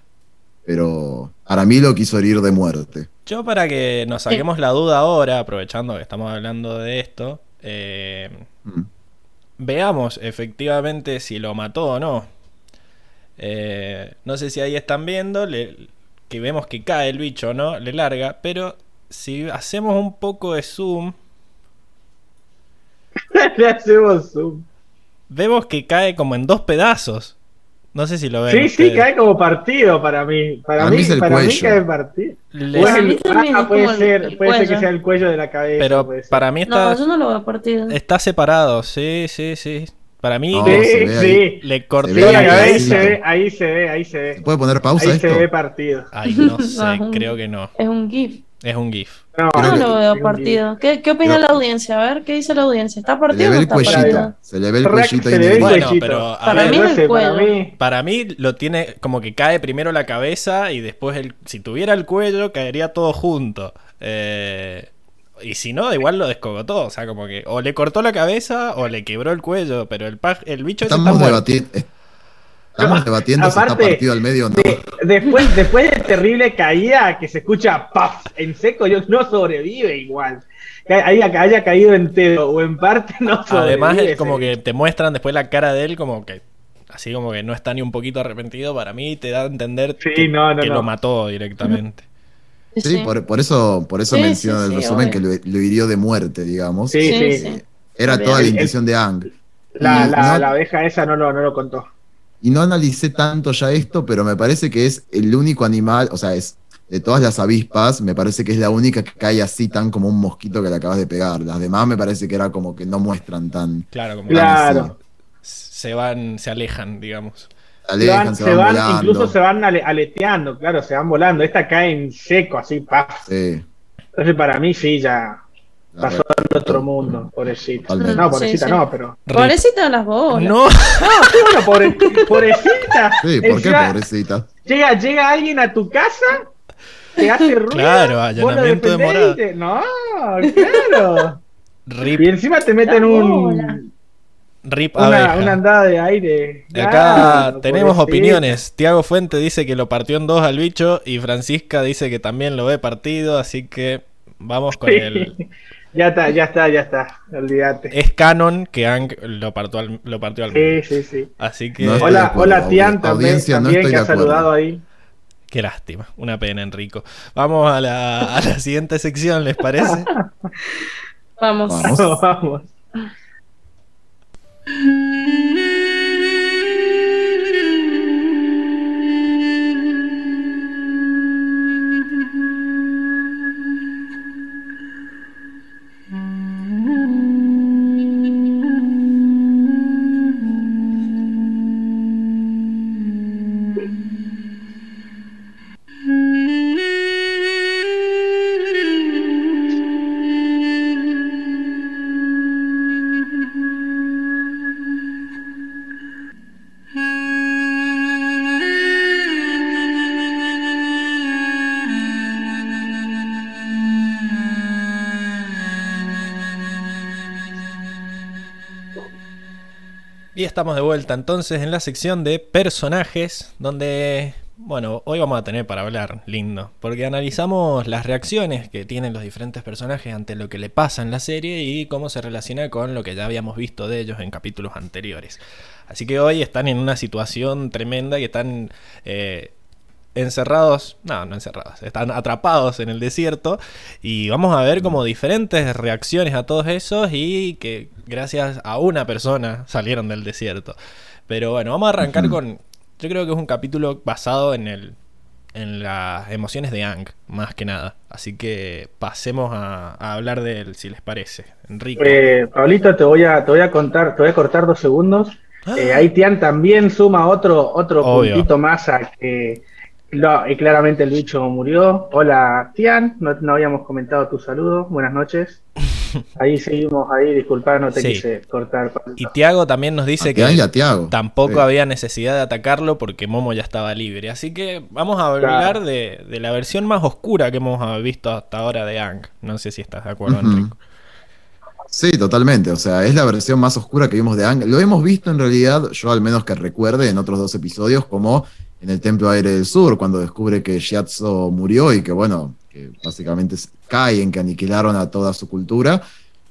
S2: Pero Aramilo quiso herir de muerte.
S1: Yo para que nos saquemos la duda ahora, aprovechando que estamos hablando de esto, eh,
S2: Mm.
S1: veamos efectivamente si lo mató o no. Eh, no sé si ahí están viendo, le- que vemos que cae el bicho, ¿no? Le larga, pero si hacemos un poco de zoom,
S4: Le hacemos zoom.
S1: vemos que cae como en dos pedazos. No sé si lo ven.
S4: Sí, sí, cae como partido para mí. Para, mí,
S2: mí es el
S4: para mí cae partido.
S3: Para mí
S4: ah, puede
S3: el-
S4: ser,
S3: el
S4: puede ser que sea el cuello de la cabeza.
S1: Pero para mí está,
S3: No, yo no lo veo partido.
S1: está separado, sí, sí, sí. Para mí
S2: No,
S1: le,
S4: Sí,
S2: se ve
S4: sí.
S2: ahí.
S1: le corté la
S4: se ve, ahí se ve, ahí se
S2: ¿Se
S4: ve.
S2: puede poner pausa
S4: Ahí
S2: esto?
S4: se ve partido.
S1: Ay, no sé, creo que no.
S3: Es un GIF.
S1: Es un GIF.
S4: No,
S2: Creo
S3: no
S2: que-
S3: lo veo partido. ¿Qué, qué opina la audiencia? A ver, ¿qué dice la audiencia? ¿está
S2: Se le
S3: partido o
S2: el
S3: está
S2: cuellito. Se le ve el cuellito
S4: se le ve el.
S1: Bueno,
S4: cuellito.
S1: pero a
S3: Para
S1: ver,
S3: mí
S4: no
S3: es el
S4: sé, para
S3: cuello.
S4: mí.
S1: Para mí lo tiene como que cae primero la cabeza y después el, si tuviera el cuello caería todo junto. Eh, y si no, igual lo descogotó. O sea, como que o le cortó la cabeza o le quebró el cuello. Pero el, paj- el bicho ese está
S2: Estamos
S1: muerto.
S2: Debatiendo. Estamos debatiendo si está
S4: Aparte,
S2: partido al medio o no.
S4: De- después, después de terrible caída que se escucha ¡paf! en seco, yo no sobrevive igual. Que haya, que haya caído entero o en parte no sobrevive.
S1: Además, es como que te muestran después la cara de él, como que así como que no está ni un poquito arrepentido. Para mí te da a entender
S4: Sí,
S1: que,
S4: no, no,
S1: que
S4: no.
S1: lo mató directamente.
S2: Sí, por, por eso, por eso
S3: Sí,
S2: menciono el
S3: sí,
S2: resumen
S3: obvio.
S2: que lo, lo hirió de muerte, digamos.
S4: Sí,
S3: Sí.
S2: Era toda la intención de Ang.
S4: La, la,
S2: no-
S4: la abeja esa no lo, no lo contó.
S2: Y no analicé tanto ya esto, pero me parece que es el único animal, o sea, es de todas las avispas, me parece que es la única que cae así tan como un mosquito que le acabas de pegar. Las demás me parece que era como que no muestran tan.
S1: Claro, como
S4: Claro.
S1: que se van, se alejan, digamos.
S2: Se alejan,
S4: Se
S2: se
S4: van,
S2: van,
S4: se van-
S2: volando.
S4: incluso se van ale- aleteando, claro, se van volando. Esta cae en seco, así, ¡paf!
S2: Sí,
S4: Entonces, para mí, sí, ya pasó en otro mundo, pobrecita. No, pobrecita
S3: Sí, sí.
S4: no, pero.
S3: Pobrecita de las bolas.
S1: No,
S4: No, sí, bueno, pobre, pobrecita.
S2: Sí, ¿por qué,
S4: Encima,
S2: pobrecita?
S4: Llega, llega alguien a tu casa, te hace ruido.
S1: Claro, allanamiento de morada.
S4: te- No, claro.
S1: rip,
S4: Y encima te meten
S3: La
S4: un,
S3: bola.
S1: rip
S4: una,
S1: abeja.
S4: una andada de aire.
S1: De acá tenemos opiniones. Tiago Fuente dice que lo partió en dos al bicho y Francisca dice que también lo ve partido, así que vamos con el...
S4: Ya está, ya está, ya está. Olvídate.
S1: Es canon que Ang lo partió al, lo partió al
S4: Sí,
S1: medio.
S4: sí, sí.
S1: Así que...
S2: No
S4: Hola, hola Tian también,
S2: audiencia, no
S4: también que ha saludado ahí.
S1: Qué lástima. Una pena, Enrico. Vamos a la, a la siguiente sección, ¿les parece?
S3: Vamos.
S2: Vamos.
S4: Vamos.
S1: Entonces en la sección de personajes, donde, bueno, hoy vamos a tener para hablar, lindo, porque analizamos las reacciones que tienen los diferentes personajes ante lo que le pasa en la serie y cómo se relaciona con lo que ya habíamos visto de ellos en capítulos anteriores. Así que hoy están en una situación tremenda y están eh, encerrados, no, no encerrados, están atrapados en el desierto y vamos a ver como diferentes reacciones a todos esos y que gracias a una persona salieron del desierto. Pero bueno, vamos a arrancar con, yo creo que es un capítulo basado en el en las emociones de Ang, más que nada. Así que pasemos a, a hablar de él, si les parece. Enrique.
S4: Eh, Pablito, te voy a, te voy a contar, te voy a cortar dos segundos. Eh,
S1: Ah.
S4: ahí Tian también suma otro, otro
S1: Obvio.
S4: puntito más a que lo- y claramente el bicho murió. Hola Tian, no, no habíamos comentado tu saludo. Buenas noches. Ahí seguimos, ahí, disculpa, no te
S1: Sí.
S4: quise cortar.
S1: Y Tiago también nos dice
S2: A
S1: que tampoco
S2: Sí.
S1: había necesidad de atacarlo porque Momo ya estaba libre. Así que vamos a hablar
S4: Claro.
S1: de, de la versión más oscura que hemos ah, visto hasta ahora de Ang. No sé si estás de acuerdo. Enrico.
S2: Sí, totalmente. O sea, es la versión más oscura que vimos de Ang. Lo hemos visto en realidad, yo al menos que recuerde, en otros dos episodios, como en el Templo Aire del Sur, cuando descubre que Shiatsu murió y que, bueno, que básicamente s- caen, que aniquilaron a toda su cultura.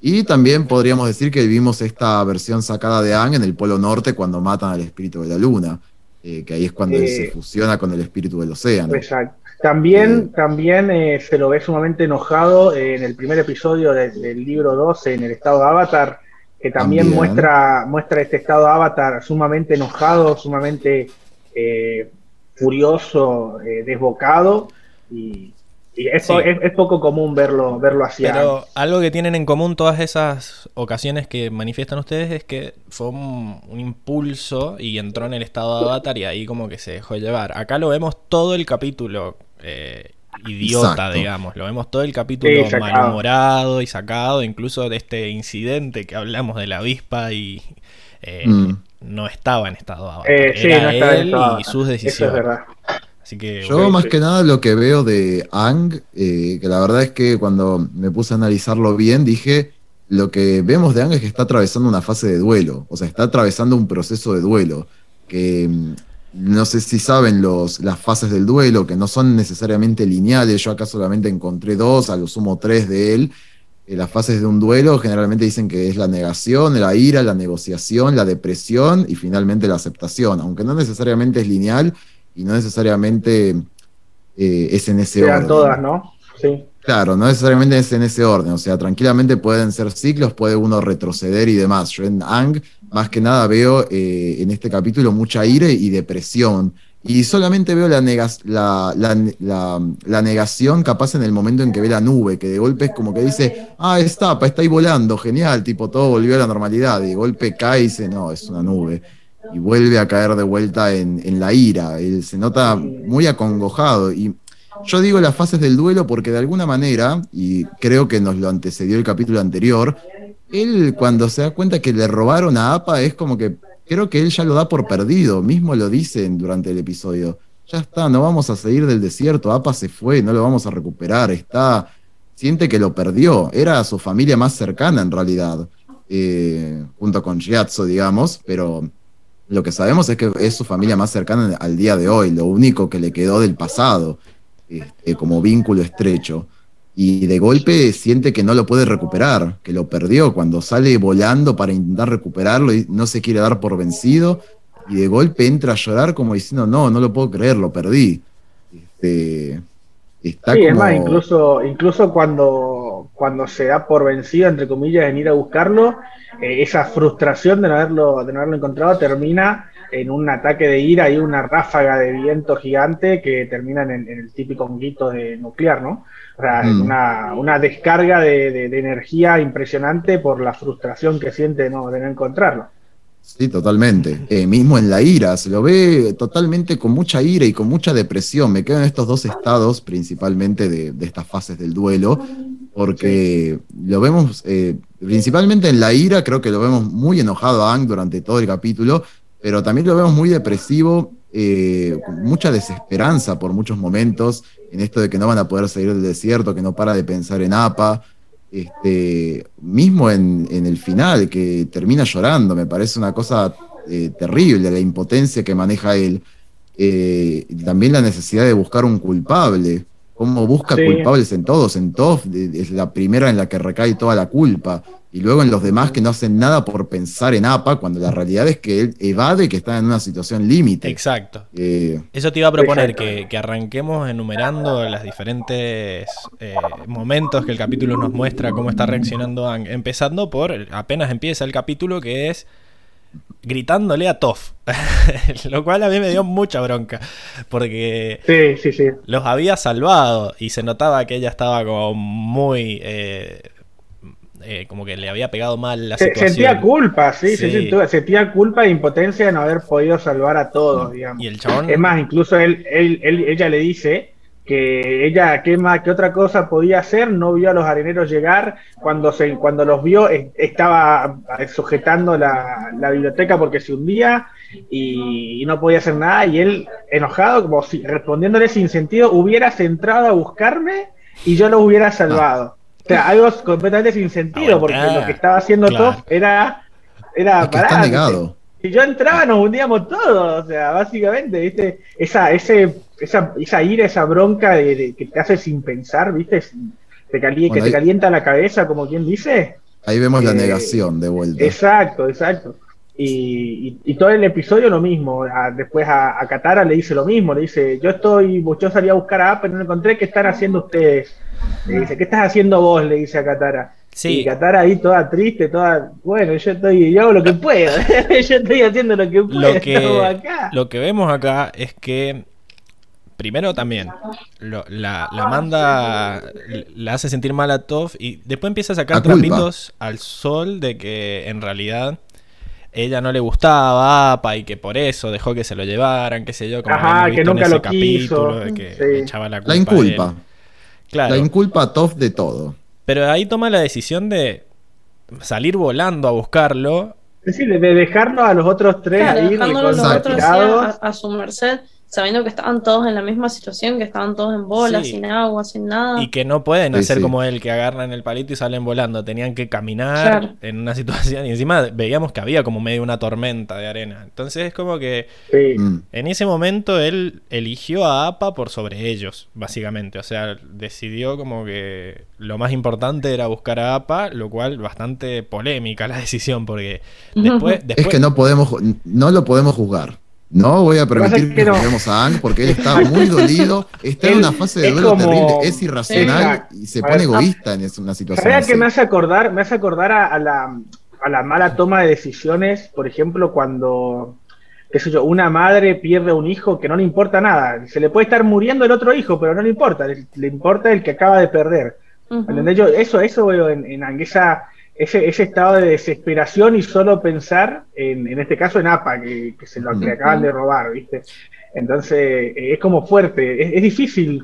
S2: Y también podríamos decir que vimos esta versión sacada de Ang en el Polo Norte cuando matan al espíritu de la luna, eh, que ahí es cuando él
S4: Eh,
S2: se fusiona con el espíritu del océano.
S4: Exacto. También,
S2: Sí.
S4: también eh, se lo ve sumamente enojado eh, en el primer episodio de- del libro 12, en el estado de Avatar, que también,
S2: También.
S4: muestra muestra este estado de Avatar sumamente enojado, sumamente eh, furioso, eh, desbocado, y, y es, po-
S1: Sí.
S4: es- es poco común verlo, verlo así.
S1: Pero algo que tienen en común todas esas ocasiones que manifiestan ustedes es que fue un, un impulso y entró en el estado de avatar y ahí como que se dejó llevar. Acá lo vemos todo el capítulo eh, idiota,
S2: Exacto.
S1: digamos. Lo vemos todo el capítulo
S4: Sí,
S1: malhumorado y sacado, incluso de este incidente que hablamos de la avispa y eh,
S2: Mm.
S1: No estaba en estado de avatar.
S4: Eh, sí,
S1: Era
S4: no estaba en
S1: él
S4: estado de
S1: y
S4: Avatar.
S1: sus
S4: Eso
S1: decisiones.
S4: es verdad.
S1: Así que
S2: Yo más
S4: sí.
S2: que nada lo que veo de Ang, eh, que la verdad es que cuando me puse a analizarlo bien, dije, lo que vemos de Ang es que está atravesando una fase de duelo, o sea, está atravesando un proceso de duelo, que mm, no sé si saben los, las fases del duelo, que no son necesariamente lineales, yo acá solamente encontré dos, a lo sumo tres de él. Eh, las fases de un duelo generalmente dicen que es la negación, la ira, la negociación, la depresión y finalmente la aceptación, aunque no necesariamente es lineal y no necesariamente eh, es en ese orden.
S4: todas, ¿no? Sí.
S2: Claro, no necesariamente es en ese orden, o sea, tranquilamente pueden ser ciclos, puede uno retroceder y demás. Yo en Ang, más que nada, veo eh, en este capítulo mucha ira y depresión. Y solamente veo la, negas- la, la- negación capaz en el momento en que ve la nube, que de golpe es como que dice, ah, está, pa, está ahí volando, genial, tipo, todo volvió a la normalidad. Y de golpe cae y dice, no, es una nube. Y vuelve a caer de vuelta en, en la ira. Él se nota muy acongojado. Y yo digo las fases del duelo porque de alguna manera, y creo que nos lo antecedió el capítulo anterior, él cuando se da cuenta que le robaron a APA es como que creo que él ya lo da por perdido, mismo lo dicen durante el episodio. Ya está, no vamos a seguir del desierto, APA se fue, no lo vamos a recuperar, está, siente que lo perdió, era su familia más cercana en realidad, eh, junto con Shiatsu, digamos, pero lo que sabemos es que es su familia más cercana al día de hoy, lo único que le quedó del pasado este, como vínculo estrecho. Y de golpe siente que no lo puede recuperar, que lo perdió cuando sale volando para intentar recuperarlo y no se quiere dar por vencido. Y de golpe entra a llorar como diciendo, no, no lo puedo creer, lo perdí. Este, está
S4: Sí, es
S2: como-
S4: más, incluso, incluso cuando, cuando se da por vencido, entre comillas, en ir a buscarlo, eh, esa frustración de no, haberlo, de no haberlo encontrado termina en un ataque de ira y una ráfaga de viento gigante que termina en, el- en el típico honguito de nuclear, ¿no? O sea,
S2: Mm.
S4: una, una descarga de, de- de energía impresionante por la frustración que siente de no, de no encontrarlo.
S2: Sí, totalmente. Eh, mismo en la ira, se lo ve totalmente con mucha ira y con mucha depresión. Me quedo en estos dos estados, principalmente de, de estas fases del duelo, porque lo vemos, eh, principalmente en la ira, creo que lo vemos muy enojado a Ang durante todo el capítulo, pero también lo vemos muy depresivo, eh, mucha desesperanza por muchos momentos, en esto de que no van a poder salir del desierto, que no para de pensar en APA. Este, mismo en, en el final, que termina llorando, me parece una cosa eh, terrible, la impotencia que maneja él. Eh, también la necesidad de buscar un culpable. Cómo busca
S4: Sí.
S2: culpables en todos. En de- es la primera en la que recae toda la culpa. Y luego en los demás que no hacen nada por pensar en APA, cuando la realidad es que él evade que está en una situación límite.
S1: Exacto.
S2: Eh,
S1: Eso te iba a proponer, que, que arranquemos enumerando las diferentes eh, momentos que el capítulo nos muestra cómo está reaccionando Ang. Empezando por, apenas empieza el capítulo, que es gritándole a Toff. Lo cual a mí me dio mucha bronca, porque
S4: Sí, sí, sí.
S1: los había salvado y se notaba que ella estaba como muy... eh, eh, como que le había pegado mal la situación.
S4: sentía culpa, sí, sí, sentía culpa e impotencia de no haber podido salvar a todos, digamos.
S1: Y el chabón...
S4: Es más, incluso él, él, él- ella le dice que ella, ¿qué, más, qué otra cosa podía hacer? No vio a los areneros llegar. Cuando, se, cuando los vio, estaba sujetando la, biblioteca porque se hundía y, no podía hacer nada. Y él, enojado, como si respondiéndole sin sentido, hubieras entrado a buscarme y yo lo hubiera salvado. O sea, algo completamente sin sentido, porque lo que estaba haciendo claro. era, era
S2: para. negado.
S4: Si yo entraba, nos hundíamos todos. O sea, básicamente, ¿viste? Esa, ese, esa, esa ira, esa bronca de, que te hace sin pensar, ¿viste? Te que te calienta la cabeza, como quien dice.
S2: Ahí vemos la eh, negación de vuelta.
S4: Exacto, exacto. Y, y, todo el episodio lo mismo. después a, a, Katara le dice lo mismo. Le dice: Yo estoy, yo salí a buscar a Apple, no encontré. ¿Qué están haciendo ustedes? Le dice: ¿Qué estás haciendo vos? Le dice a Katara. Sí. Y Katara ahí toda triste, toda. Bueno, yo estoy. Yo hago lo que puedo. yo estoy haciendo lo que puedo.
S1: Lo que, lo que vemos acá es que. Primero también, la, la, manda, la hace sentir mal a Toph y después empieza a sacar trapitos al sol de que en realidad ella no le gustaba APA y que por eso dejó que se lo llevaran, qué sé yo, como
S4: Ajá, que nunca lo capítulo
S1: de que echaba la culpa.
S2: La inculpa. Claro. La inculpa a Toff de todo.
S1: Pero ahí toma la decisión de salir volando a buscarlo.
S4: Es decir, de dejarnos a los otros tres ahí,
S3: los otros a, a su merced sabiendo que estaban todos en la misma situación, que estaban todos en bola, sin agua, sin nada.
S1: Y que no pueden hacer como él, que agarran el palito y salen volando. Tenían que caminar en una situación. Y encima veíamos que había como medio una tormenta de arena. Entonces es como que mm. en ese momento él eligió a APA por sobre ellos, básicamente. O sea, decidió como que lo más importante era buscar a APA, lo cual bastante polémica la decisión, porque después...
S2: Es que no podemos, no lo podemos juzgar. No voy a permitir que, juguemos a Ang porque él está muy dolido, está en una fase de duelo terrible, es irracional y se pone egoísta en una situación.
S4: Así. que me hace acordar, me hace acordar a, la, a, la, mala toma de decisiones, por ejemplo, cuando qué sé yo, una madre pierde un hijo que no le importa nada, se le puede estar muriendo el otro hijo, pero no le importa, le, importa el que acaba de perder. Yo, eso, eso veo en, en Ang, ese, ese estado de desesperación y solo pensar, en, en este caso en APA, que, se lo que acaban de robar, ¿viste? Entonces eh, es como fuerte, es, difícil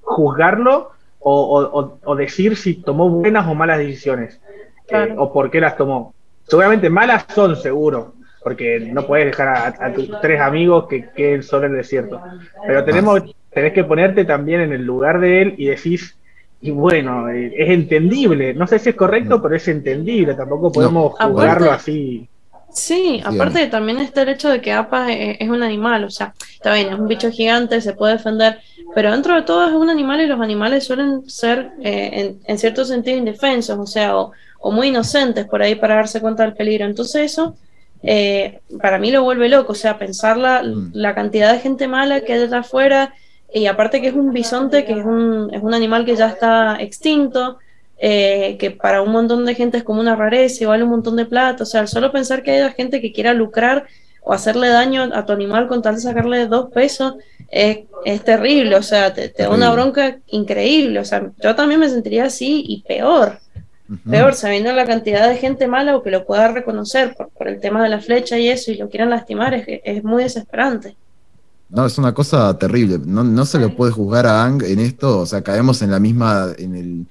S4: juzgarlo o, o, decir si tomó buenas o malas decisiones eh, o por qué las tomó. Seguramente malas son, seguro, porque no puedes dejar a, tus tres amigos que queden solo en el desierto. Pero tenemos, tenés que ponerte también en el lugar de él y decís, y bueno, eh, es entendible. No sé si es correcto, pero es entendible. Tampoco podemos jugarlo así.
S3: Sí, aparte también está el hecho de que APA es, un animal, o sea, está bien, es un bicho gigante, se puede defender, pero dentro de todo es un animal y los animales suelen ser eh, en, cierto sentido indefensos, o sea, o, muy inocentes por ahí para darse cuenta del peligro. Entonces eso eh, para mí lo vuelve loco, o sea, pensar la, mm. la cantidad de gente mala que hay allá afuera y aparte que es un bisonte, que es un, es un animal que ya está extinto, eh, que para un montón de gente es como una rareza y vale un montón de plata. O sea, solo pensar que haya gente que quiera lucrar o hacerle daño a tu animal con tal de sacarle dos pesos es, es terrible. O sea, te, da una bronca increíble. O sea, yo también me sentiría así y peor. Peor, sabiendo la cantidad de gente mala o que lo pueda reconocer por, por, el tema de la flecha y eso y lo quieran lastimar, es, es muy desesperante.
S2: No, es una cosa terrible. No, no se lo puede juzgar a Ang en esto. O sea, caemos en la misma. En, el,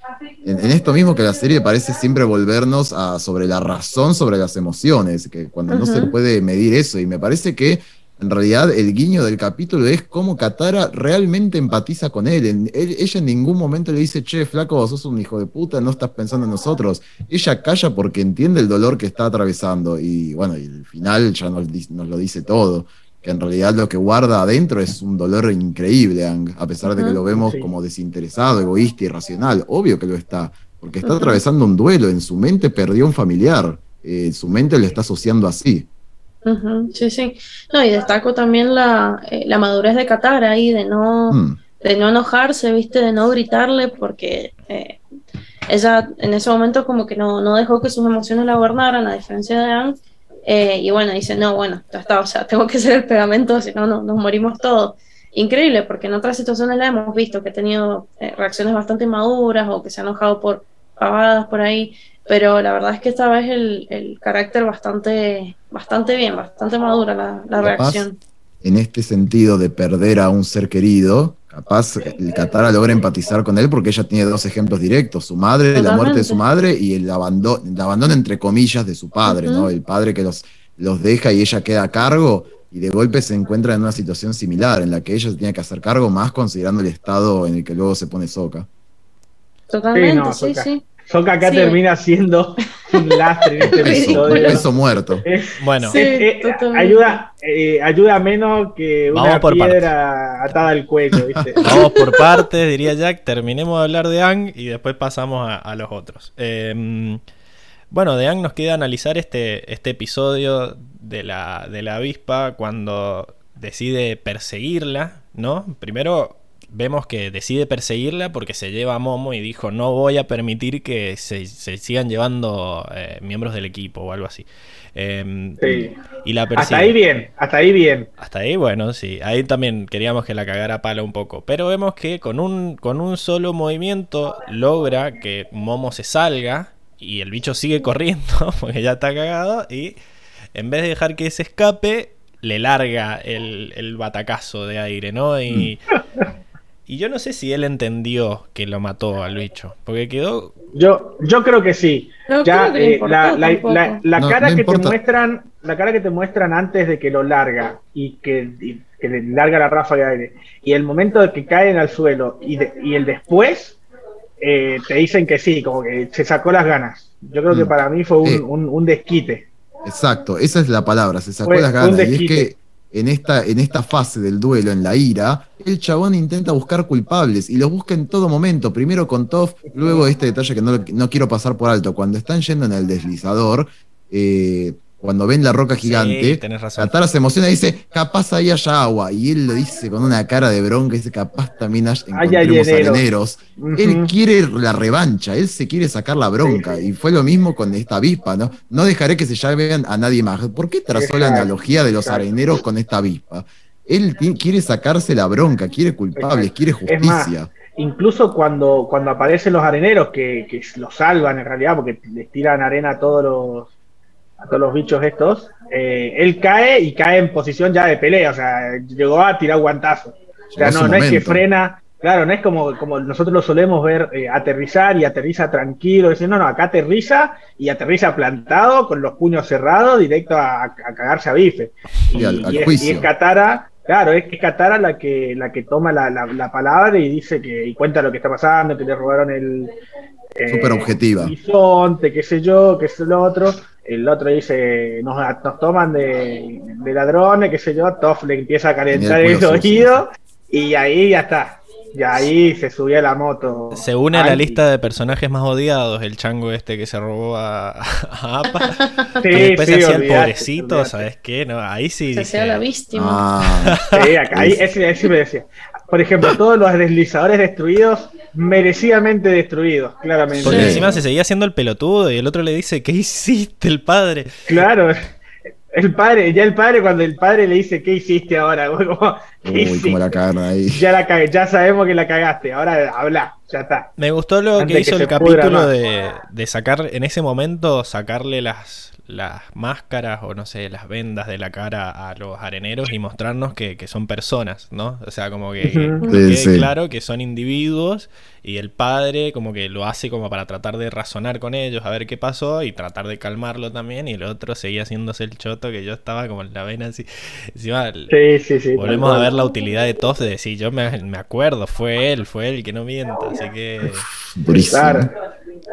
S2: en, esto mismo que la serie parece siempre volvernos a, sobre la razón, sobre las emociones, que cuando no se puede medir eso. Y me parece que en realidad el guiño del capítulo es cómo Katara realmente empatiza con él. Ella en ningún momento le dice, che, flaco, vos sos un hijo de puta, no estás pensando en nosotros. Ella calla porque entiende el dolor que está atravesando. Y bueno, y el final ya nos, nos lo dice todo que en realidad lo que guarda adentro es un dolor increíble, a pesar de que lo vemos como desinteresado, egoísta, irracional. Obvio que lo está, porque está atravesando un duelo, en su mente perdió un familiar, eh, su mente le está asociando así.
S3: Sí, sí. No, y destaco también la, eh, la madurez de Qatar ahí, de no, mm. de no enojarse, viste, de no gritarle, porque eh, ella en ese momento como que no, no dejó que sus emociones la gobernaran, a diferencia de Anne eh, y bueno, dice, no, bueno, ya está, o sea, tengo que hacer el pegamento, si no, no nos morimos todos. Increíble, porque en otras situaciones la hemos visto que ha tenido eh, reacciones bastante maduras o que se ha enojado por pavadas por ahí, pero la verdad es que esta vez el, el carácter bastante, bastante bien, bastante madura la, la reacción.
S2: En este sentido de perder a un ser querido, capaz el Katara logra empatizar con él porque ella tiene dos ejemplos directos, su madre, la muerte de su madre y el abandono, el abandono entre comillas de su padre. ¿no? El padre que los, los deja y ella queda a cargo y de golpe se encuentra en una situación similar en la que ella se tiene que hacer cargo más considerando el estado en el que luego se pone Soka.
S3: Totalmente,
S4: Sí, no,
S3: sí.
S4: Sokka acá
S3: Sí.
S4: termina siendo un lastre en este
S2: Peso,
S4: episodio.
S2: peso muerto.
S4: Es-
S1: Bueno,
S3: Sí.
S4: es- es-
S3: totalmente.
S4: ayuda, eh, ayuda menos que
S1: Vamos
S4: una
S1: por
S4: piedra atada al cuello, ¿viste?
S1: vamos por partes, diría Jack. Terminemos de hablar de Ang y después pasamos a, a los otros. Eh, bueno, de Ang nos queda analizar este, este episodio de la, de la avispa cuando decide perseguirla, ¿no? Primero vemos que decide perseguirla porque se lleva a Momo y dijo no voy a permitir que se, se sigan llevando eh, miembros del equipo o algo así. Eh,
S4: Sí.
S1: Y la persigue.
S4: Hasta ahí bien, hasta ahí bien.
S1: Hasta ahí, bueno, sí. Ahí también queríamos que la cagara a pala un poco. Pero vemos que con un, con un solo movimiento logra que Momo se salga y el bicho sigue corriendo porque ya está cagado. Y en vez de dejar que se escape, le larga el, el batacazo de aire, ¿no? Y, y yo no sé si él entendió que lo mató al bicho. Porque quedó.
S4: Yo, yo creo que sí.
S3: No
S4: ya
S3: que
S4: eh, la, la-
S3: tampoco.
S4: la- la
S2: No,
S4: cara
S2: no
S4: que te muestran, la cara que te muestran antes de que lo larga y que, y que le larga la ráfaga de aire y el momento de que caen al suelo y, de- y el después eh, te dicen que sí, como que se sacó las ganas. Yo creo que
S2: Mm.
S4: para mí fue un,
S2: Sí.
S4: un- un desquite.
S2: Exacto, esa es la palabra, se sacó
S4: Fue
S2: las
S4: un
S2: ganas. Y es
S4: desquite.
S2: que en esta, en esta fase del duelo, en la ira, el chabón intenta buscar culpables y los busca en todo momento. Primero con Toff, luego este detalle que no, no quiero pasar por alto. Cuando están yendo en el deslizador, eh, cuando ven la roca
S1: Sí,
S2: gigante,
S1: tenés razón.
S2: Katara se emociona y dice, capaz ahí haya agua. Y él lo dice con una cara de bronca, dice, capaz también hay- encontremos
S4: areneros". Ujú.
S2: Él quiere la revancha, él se quiere sacar la bronca. Y fue lo mismo con esta avispa, ¿no? No dejaré que se llamen a nadie más. ¿Por qué trazó la analogía de los
S4: exacto.
S2: areneros con esta avispa? Él quiere sacarse la bronca, quiere culpables, quiere
S4: Es más,
S2: justicia.
S4: incluso cuando, cuando aparecen los areneros que, que los salvan en realidad porque les tiran arena a todos los a todos los bichos estos eh, él cae y cae en posición ya de pelea o sea llegó a tirar guantazos o sea no, no es que frena claro no es como, como nosotros lo solemos ver eh, aterrizar y aterriza tranquilo diciendo no no acá aterriza y aterriza plantado con los puños cerrados directo a, a cagarse a bife
S2: Y al- al
S4: y es- y es Katara, claro, es que es Katara la que, la que toma la, la- la palabra y dice que, y cuenta lo que está pasando, que le robaron el eh,
S2: Súper objetiva.
S4: bisonte, qué sé yo, qué es lo otro. El otro dice, nos, nos toman de, de ladrones, qué sé yo, Toff le empieza a calentar el, oído y ahí ya está. Y ahí se subía a la moto.
S1: Se une a la lista de personajes más odiados, el chango este que se robó a, a Apa.
S4: Sí,
S1: que después
S4: sí,
S1: se hacía el pobrecito,
S4: olvidate.
S1: ¿sabes qué? No, ahí sí.
S3: Se hacía la víctima.
S2: Ah,
S4: Sí, acá, ahí, ese, ese me decía. Por ejemplo, todos los deslizadores destruidos, merecidamente destruidos, claramente.
S1: Porque
S2: Sí.
S1: encima se seguía haciendo el pelotudo y el otro le dice, ¿qué hiciste el padre?
S4: Claro, el padre, ya el padre, cuando el padre le dice, ¿qué hiciste ahora? Como, ¿Qué
S2: uy,
S4: hiciste?
S2: cómo la cagaron ahí.
S4: Ya la cagué, ya sabemos que la cagaste, ahora habla, ya está.
S1: Me gustó lo
S4: Antes
S1: que hizo el
S4: pudra
S1: capítulo de, de sacar, en ese momento, sacarle las, las máscaras o no sé, las vendas de la cara a los areneros y mostrarnos que, que son personas, ¿no? O sea, como que, que quede
S2: Sí,
S1: claro que son individuos y el padre como que lo hace como para tratar de razonar con ellos, a ver qué pasó y tratar de calmarlo también y el otro seguía haciéndose el choto que yo estaba como en la vena así. Encima,
S4: Sí, sí, sí.
S1: Volvemos a ver la utilidad de Toff de decir, yo me, me acuerdo, fue él, fue él que no mienta, así que...
S2: Durísimo.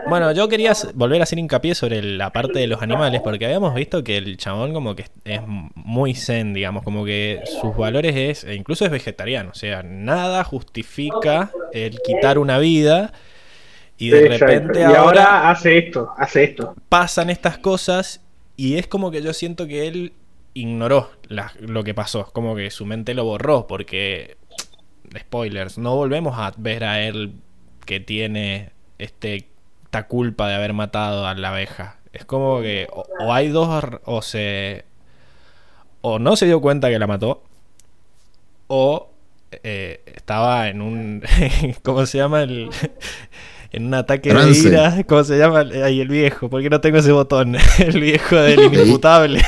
S1: Bueno, yo quería volver a hacer hincapié sobre la parte de los animales, porque habíamos visto que el chabón como que es muy zen, digamos, como que sus valores es, e incluso es vegetariano, o sea, nada justifica el quitar una vida y de
S4: Exacto.
S1: repente
S4: y
S1: ahora
S4: ahora hace esto, hace esto.
S1: pasan estas cosas y es como que yo siento que él ignoró la- lo que pasó, como que su mente lo borró, porque, spoilers, no volvemos a ver a él que tiene este, esta culpa de haber matado a la abeja. Es como que o, o hay dos, o se... O no se dio cuenta que la mató, o eh, estaba en un... ¿Cómo se llama? El, en un ataque
S2: Trance.
S1: de ira. ¿Cómo se llama? Ahí el viejo. ¿Por qué no tengo ese botón? El viejo del inimputable.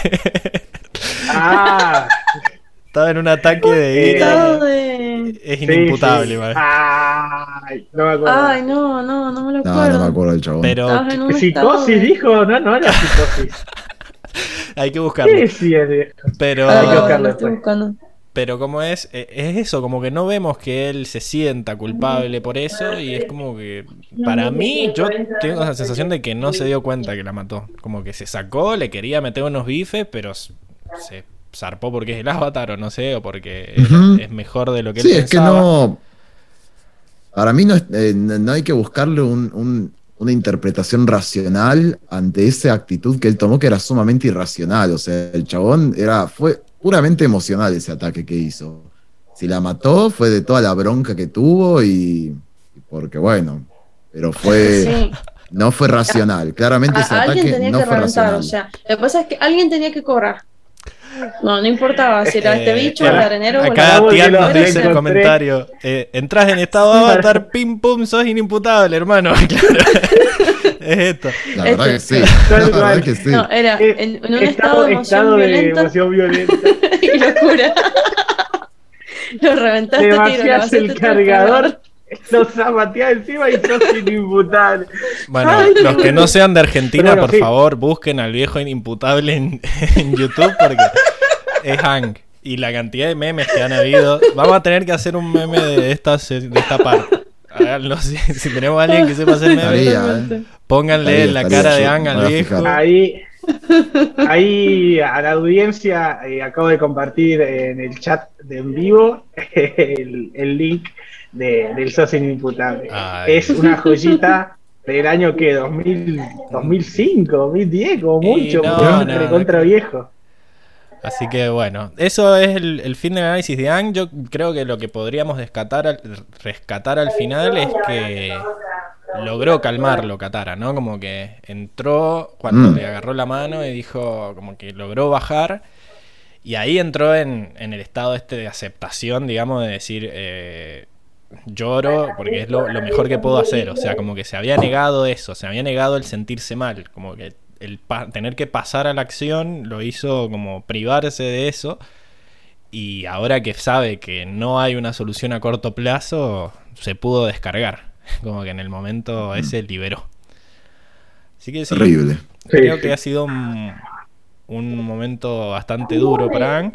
S4: Ah,
S1: Estaba en un ataque de ira.
S3: De...
S1: Es
S4: Sí,
S1: inimputable,
S4: sí. Ay, no me acuerdo.
S3: Ay, no, no, no me lo
S2: No,
S3: acuerdo.
S2: no me acuerdo del chabón.
S1: Pero
S3: en estado
S4: Psicosis dijo, no, no era psicosis.
S1: hay que buscarlo.
S4: ¿Qué decía de
S1: Pero,
S4: Hay que
S3: Ah,
S4: buscarlo
S3: lo estoy buscando.
S1: pero como es, eh, es eso, como que no vemos que él se sienta culpable por eso y es como que para mí yo tengo la sensación de que no se dio cuenta que la mató. Como que se sacó, le quería meter unos bifes, pero se zarpó porque es el avatar o no sé, o porque es mejor de lo que
S2: Sí,
S1: él
S2: es que no. Para mí no, es- eh, no hay que buscarle un- un- una interpretación racional ante esa actitud que él tomó, que era sumamente irracional. O sea, el chabón era, fue puramente emocional ese ataque que hizo. Si la mató, fue de toda la bronca que tuvo y. y porque bueno. Pero fue.
S3: Sí.
S2: No fue racional. Claramente
S3: A-
S2: ese
S3: alguien
S2: ataque
S3: tenía
S2: no
S3: que
S2: fue
S3: reventar,
S2: racional.
S3: o sea, lo que pasa es que alguien tenía que cobrar. No, no importaba si era este
S1: Eh,
S3: bicho, el
S1: acá-
S3: arenero o el
S1: Acá
S4: de
S1: nos dice en el comentario: eh, Entras en estado avatar, pim pum, sos inimputable, hermano. Claro. es esto.
S2: La verdad que sí.
S4: Tal
S2: La verdad que sí.
S3: No, era
S4: Eh,
S3: en, en un estado, de emoción
S4: estado de
S3: violenta
S4: emoción violenta.
S3: y locura. Lo reventaste,
S4: el cargador, lo zapateas encima y sos inimputable.
S1: Bueno,
S4: Ay,
S1: los que no sean de Argentina,
S4: bueno,
S1: por
S4: sí.
S1: favor, busquen al viejo inimputable en, en YouTube porque es Hank. Y la cantidad de memes que han habido. Vamos a tener que hacer un meme de esta, de esta parte. Háganlo, si, si tenemos a alguien que sepa hacer memes,
S2: Estaría, ¿eh?
S1: pónganle
S2: Estaría,
S1: la
S2: estaría,
S1: cara de Hank al viejo.
S4: Ahí, ahí a la audiencia eh, acabo de compartir en el chat de en vivo el, el link de, del socio inimputable.
S1: Ay.
S4: Es una joyita del año que 2000, 2005, 2010, como mucho,
S1: no, no,
S4: recontra
S1: no.
S4: viejo.
S1: Así que bueno, eso es el, el fin del análisis de Ang. Yo creo que lo que podríamos rescatar al, rescatar al final es que logró calmarlo Katara, ¿no? Como que entró cuando
S2: Mm.
S1: le agarró la mano y dijo, como que logró bajar. Y ahí entró en, en el estado este de aceptación, digamos, de decir, eh, lloro porque es lo, lo mejor que puedo hacer. O sea, como que se había negado eso, se había negado el sentirse mal, como que el pa- tener que pasar a la acción lo hizo como privarse de eso. Y ahora que sabe que no hay una solución a corto plazo, se pudo descargar. Como que en el momento ese liberó. Así que sí,
S2: Terrible.
S1: creo
S4: Sí,
S1: que ha sido un, un momento bastante duro para Ang.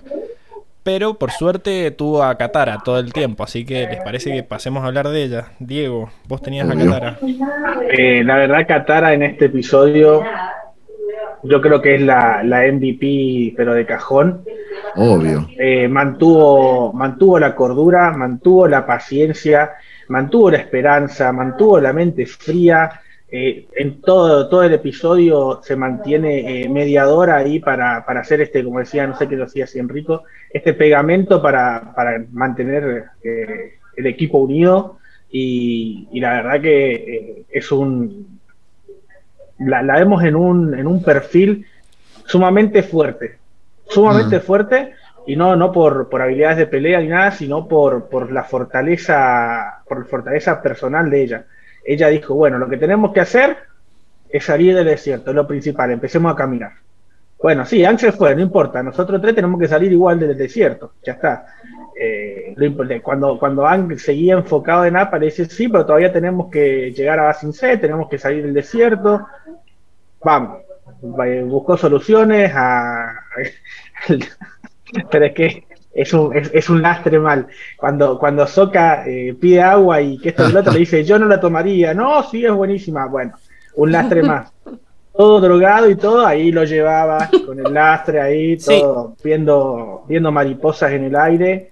S1: Pero por suerte tuvo a Katara todo el tiempo, así que les parece que pasemos a hablar de ella. Diego, vos tenías a. Katara.
S4: Eh, la verdad, Katara en este episodio, yo creo que es la, la MVP, pero de cajón.
S2: Obvio.
S4: Eh, mantuvo, mantuvo la cordura, mantuvo la paciencia, mantuvo la esperanza, mantuvo la mente fría. Eh, en todo, todo el episodio se mantiene eh, mediadora ahí para, para hacer este, como decía, no sé qué lo hacía así Enrico, este pegamento para, para mantener eh, el equipo unido. Y, y la verdad que eh, es un. La, la vemos en un, en un perfil sumamente fuerte. Sumamente
S2: Mm.
S4: fuerte y no, no por, por habilidades de pelea ni nada, sino por, por la fortaleza, por la fortaleza personal de ella. Ella dijo, bueno, lo que tenemos que hacer es salir del desierto, es lo principal, empecemos a caminar. Bueno, sí, Ang se fue, no importa, nosotros tres tenemos que salir igual del desierto, ya está. Eh, cuando, cuando Ang seguía enfocado en Apa, le dice, sí, pero todavía tenemos que llegar a Basin C, tenemos que salir del desierto, vamos. Va- Buscó soluciones a... pero es que es un, es, es un lastre mal. Cuando, cuando Soka eh, pide agua y que esto y lo otro le dice, yo no la tomaría. No, sí, es buenísima. Bueno, un lastre más. Todo drogado y todo, ahí lo llevaba con el lastre ahí,
S1: Sí.
S4: todo, viendo, viendo mariposas en el aire.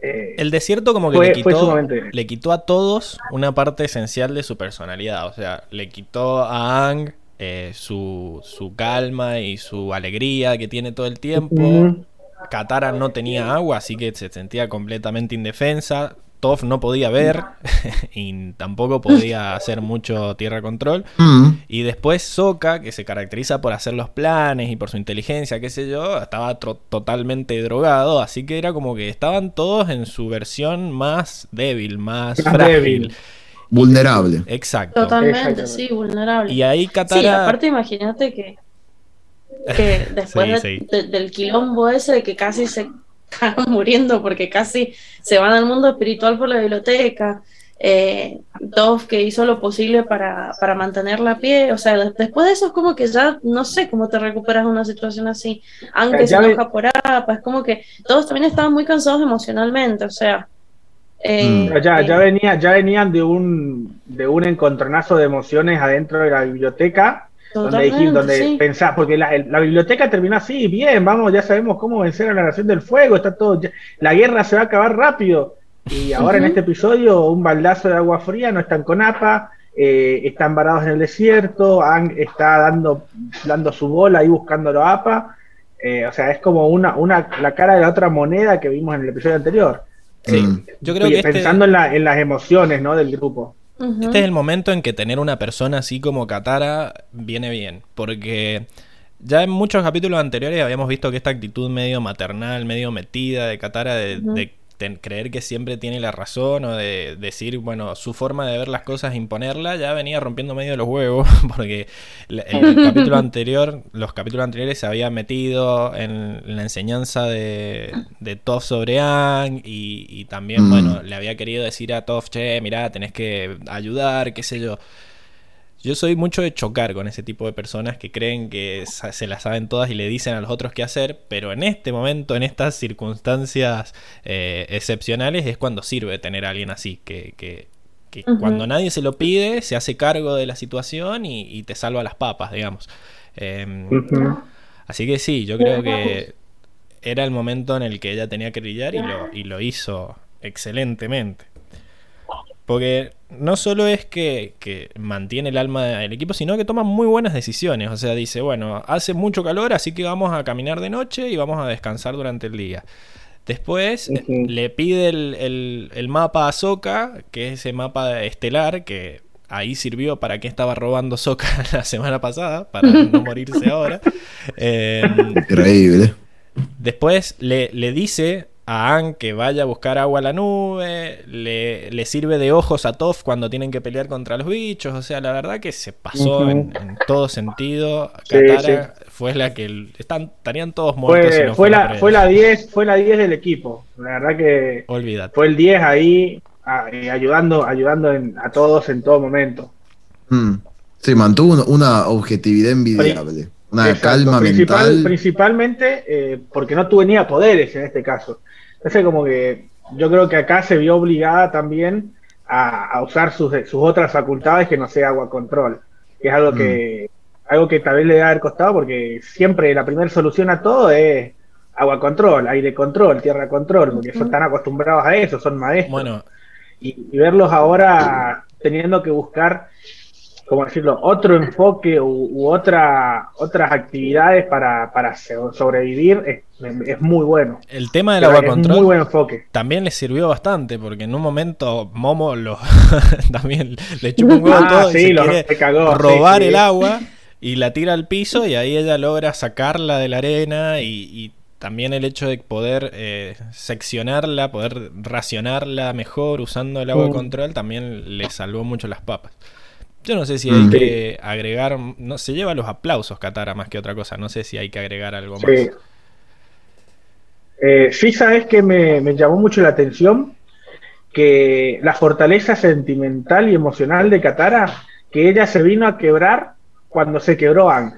S4: Eh,
S1: El desierto como que
S4: Fue-
S1: le, quitó,
S4: sumamente-
S1: le quitó a todos una parte esencial de su personalidad. O sea, le quitó a Ang eh, su, su calma y su alegría que tiene todo el tiempo. Katara no tenía agua, así que se sentía completamente indefensa. Toph no podía ver y tampoco podía hacer mucho tierra control.
S2: Mm.
S1: Y después Sokka, que se caracteriza por hacer los planes y por su inteligencia, qué sé yo, estaba totalmente drogado, así que era como que estaban todos en su versión más débil, más,
S4: Más
S1: frágil.
S4: débil.
S2: Vulnerable.
S1: Exacto.
S3: Totalmente,
S4: Exactamente.
S3: sí, vulnerable.
S1: Y ahí Katara...
S3: Sí, aparte imagínate que, que después
S1: Sí,
S3: de-
S1: sí.
S3: de- del quilombo ese de que casi se estaban muriendo porque casi se van al mundo espiritual por la biblioteca. Eh, Dove que hizo lo posible para, para mantener la pie, o sea, después de eso es como que ya no sé cómo te recuperas de una situación así, aunque se enoja por APA, es como que todos también estaban muy cansados emocionalmente, o sea,
S4: eh, mm. ya, ya, eh, venía, ya venían de un, de un encontronazo de emociones adentro de la biblioteca, donde, donde pensás, porque la, biblioteca terminó así, bien, vamos, ya sabemos cómo vencer a la Nación del Fuego, está todo, la guerra se va a acabar rápido. Y ahora en este episodio, un baldazo de agua fría, no están con APA, eh, están varados en el desierto, Ang está dando, dando su bola ahí buscándolo a APA. o sea, es como una, una, la cara de la otra moneda que vimos en el episodio anterior.
S1: Sí, mm. yo creo que
S4: este pensando en, la, en, las emociones ¿no? del grupo.
S1: Este es el momento en que tener una persona así como Katara viene bien, porque ya en muchos capítulos anteriores habíamos visto que esta actitud medio maternal, medio metida de Katara de, de creer que siempre tiene la razón o de decir, bueno, su forma de ver las cosas, imponerla, ya venía rompiendo medio los huevos, porque el, el capítulo anterior, los capítulos anteriores se había metido en la enseñanza de, de Toph sobre Ang y, también, mm. bueno, le había querido decir a Toph, che, mirá, tenés que ayudar, qué sé yo. Yo soy mucho de chocar con ese tipo de personas que creen que se las saben todas y le dicen a los otros qué hacer, pero en este momento, en estas circunstancias eh, excepcionales, es cuando sirve tener a alguien así, que, que, cuando nadie se lo pide, se hace cargo de la situación y, te salva las papas, digamos. Em, así que sí, yo creo que era el momento en el que ella tenía que brillar y lo, y lo hizo excelentemente. Porque no solo es que, mantiene el alma del equipo, sino que toma muy buenas decisiones. O sea, dice, bueno, hace mucho calor, así que vamos a caminar de noche y vamos a descansar durante el día. Después le pide el, mapa a Soka, que es ese mapa estelar, que ahí sirvió para que estaba robando Soka la semana pasada, para no morirse ahora.
S2: Em, Increíble.
S1: Después le, le dice a An que vaya a buscar agua a la nube, le, sirve de ojos a Toph cuando tienen que pelear contra los bichos, o sea, la verdad que se pasó en, todo sentido. Katara fue la que están, estarían todos muertos.
S4: Fue, fue la, fue la 10, fue la 10 del equipo. La verdad que fue el 10 ahí eh, ayudando, ayudando a todos en todo momento.
S2: Mm. Sí, mantuvo una objetividad envidiable. Una calma mental.
S4: Principalmente eh, porque no tenía poderes en este caso. Entonces, como que yo creo que acá se vio obligada también a, usar sus, otras facultades que no sea agua control, que es algo que mm. algo que tal vez le debe haber costado porque siempre la primera solución a todo es agua control, aire control, tierra control, porque son tan acostumbrados a eso, son maestros.
S1: Bueno.
S4: y verlos ahora teniendo que buscar ¿cómo decirlo?, otro enfoque u, otra, otras actividades para, para sobrevivir es, muy bueno.
S1: El tema del agua control muy buen enfoque. también le sirvió bastante, porque en un momento Momo lo también le chupó un huevo ah, todo y se quiere robar el agua y la tira al piso y ahí ella logra sacarla de la arena y, también el hecho de poder eh, seccionarla, poder racionarla mejor usando el agua mm. control, también le salvó mucho las papas. Yo no sé si hay mm. que agregar, no se lleva los aplausos Katara más que otra cosa, no sé si hay que agregar algo más.
S4: Eh, sí, sabes que me, llamó mucho la atención que la fortaleza sentimental y emocional de Katara, que ella se vino a quebrar cuando se quebró Ang.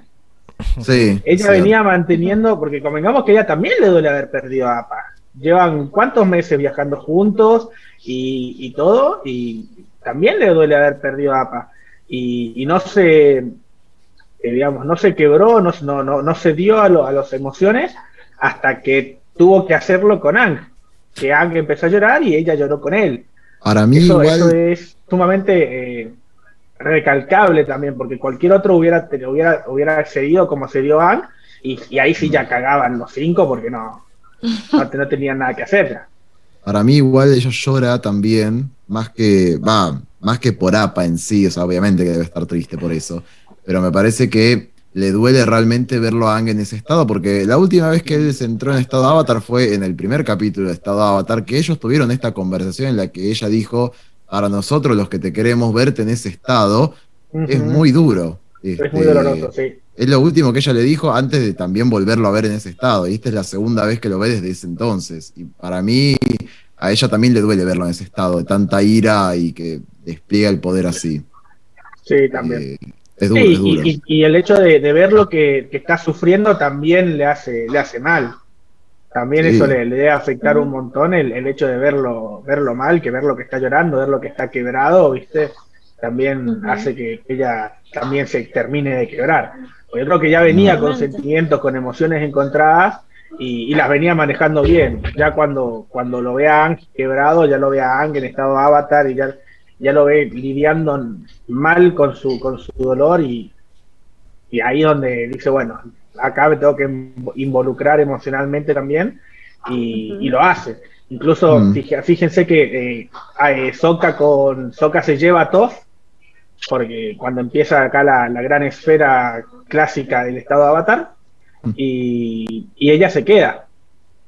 S2: Sí,
S4: ella venía manteniendo, porque convengamos que ella también le duele haber perdido a Apa. Llevan cuántos meses viajando juntos y, todo, y también le duele haber perdido a Apa y, no se, eh, digamos, no se quebró, no, no, no, se dio a, a las emociones hasta que tuvo que hacerlo con Ang. Que Ang empezó a llorar y ella lloró con él.
S2: Para mí
S4: eso, es sumamente eh, recalcable también, porque cualquier otro hubiera, hubiera, hubiera accedido como se dio Ang, y, ahí sí ya cagaban los cinco porque no, no, tenían nada que hacer.
S2: Para mí igual ella llora también, más que, va, más que por APA en sí, o sea, obviamente que debe estar triste por eso, pero me parece que le duele realmente verlo a Ang en ese estado, porque la última vez que él se entró en estado de Avatar fue en el primer capítulo de estado de Avatar, que ellos tuvieron esta conversación en la que ella dijo, para nosotros los que te queremos verte en ese estado, es muy duro.
S4: es muy este, doloroso, sí.
S2: es lo último que ella le dijo antes de también volverlo a ver en ese estado. Y esta es la segunda vez que lo ve desde ese entonces. Y para mí, a ella también le duele verlo en ese estado de tanta ira y que despliega el poder así.
S4: Sí, también.
S2: Eh, es duro,
S4: Sí,
S2: es duro.
S4: y, y- y el hecho de, de ver lo que, que está sufriendo también le hace, le hace mal. También
S2: Sí.
S4: eso le, le debe afectar un montón el, el hecho de verlo, verlo mal, que ver lo que está llorando, ver lo que está quebrado, ¿viste? También hace que ella también se termine de quebrar. Porque yo creo que ya venía con sentimientos, con emociones encontradas y, y las venía manejando bien. Ya cuando, cuando lo ve a Ang quebrado, ya lo ve a Ang en estado avatar y ya, ya lo ve lidiando mal con su, con su dolor y, y ahí es donde dice, bueno, acá me tengo que inv- involucrar emocionalmente también y, y lo hace. Incluso
S2: Mm.
S4: fíj- fíjense que eh, a- eh, Sokka con se lleva a Toph porque cuando empieza acá la, la gran esfera clásica del estado de Avatar y, y ella se queda.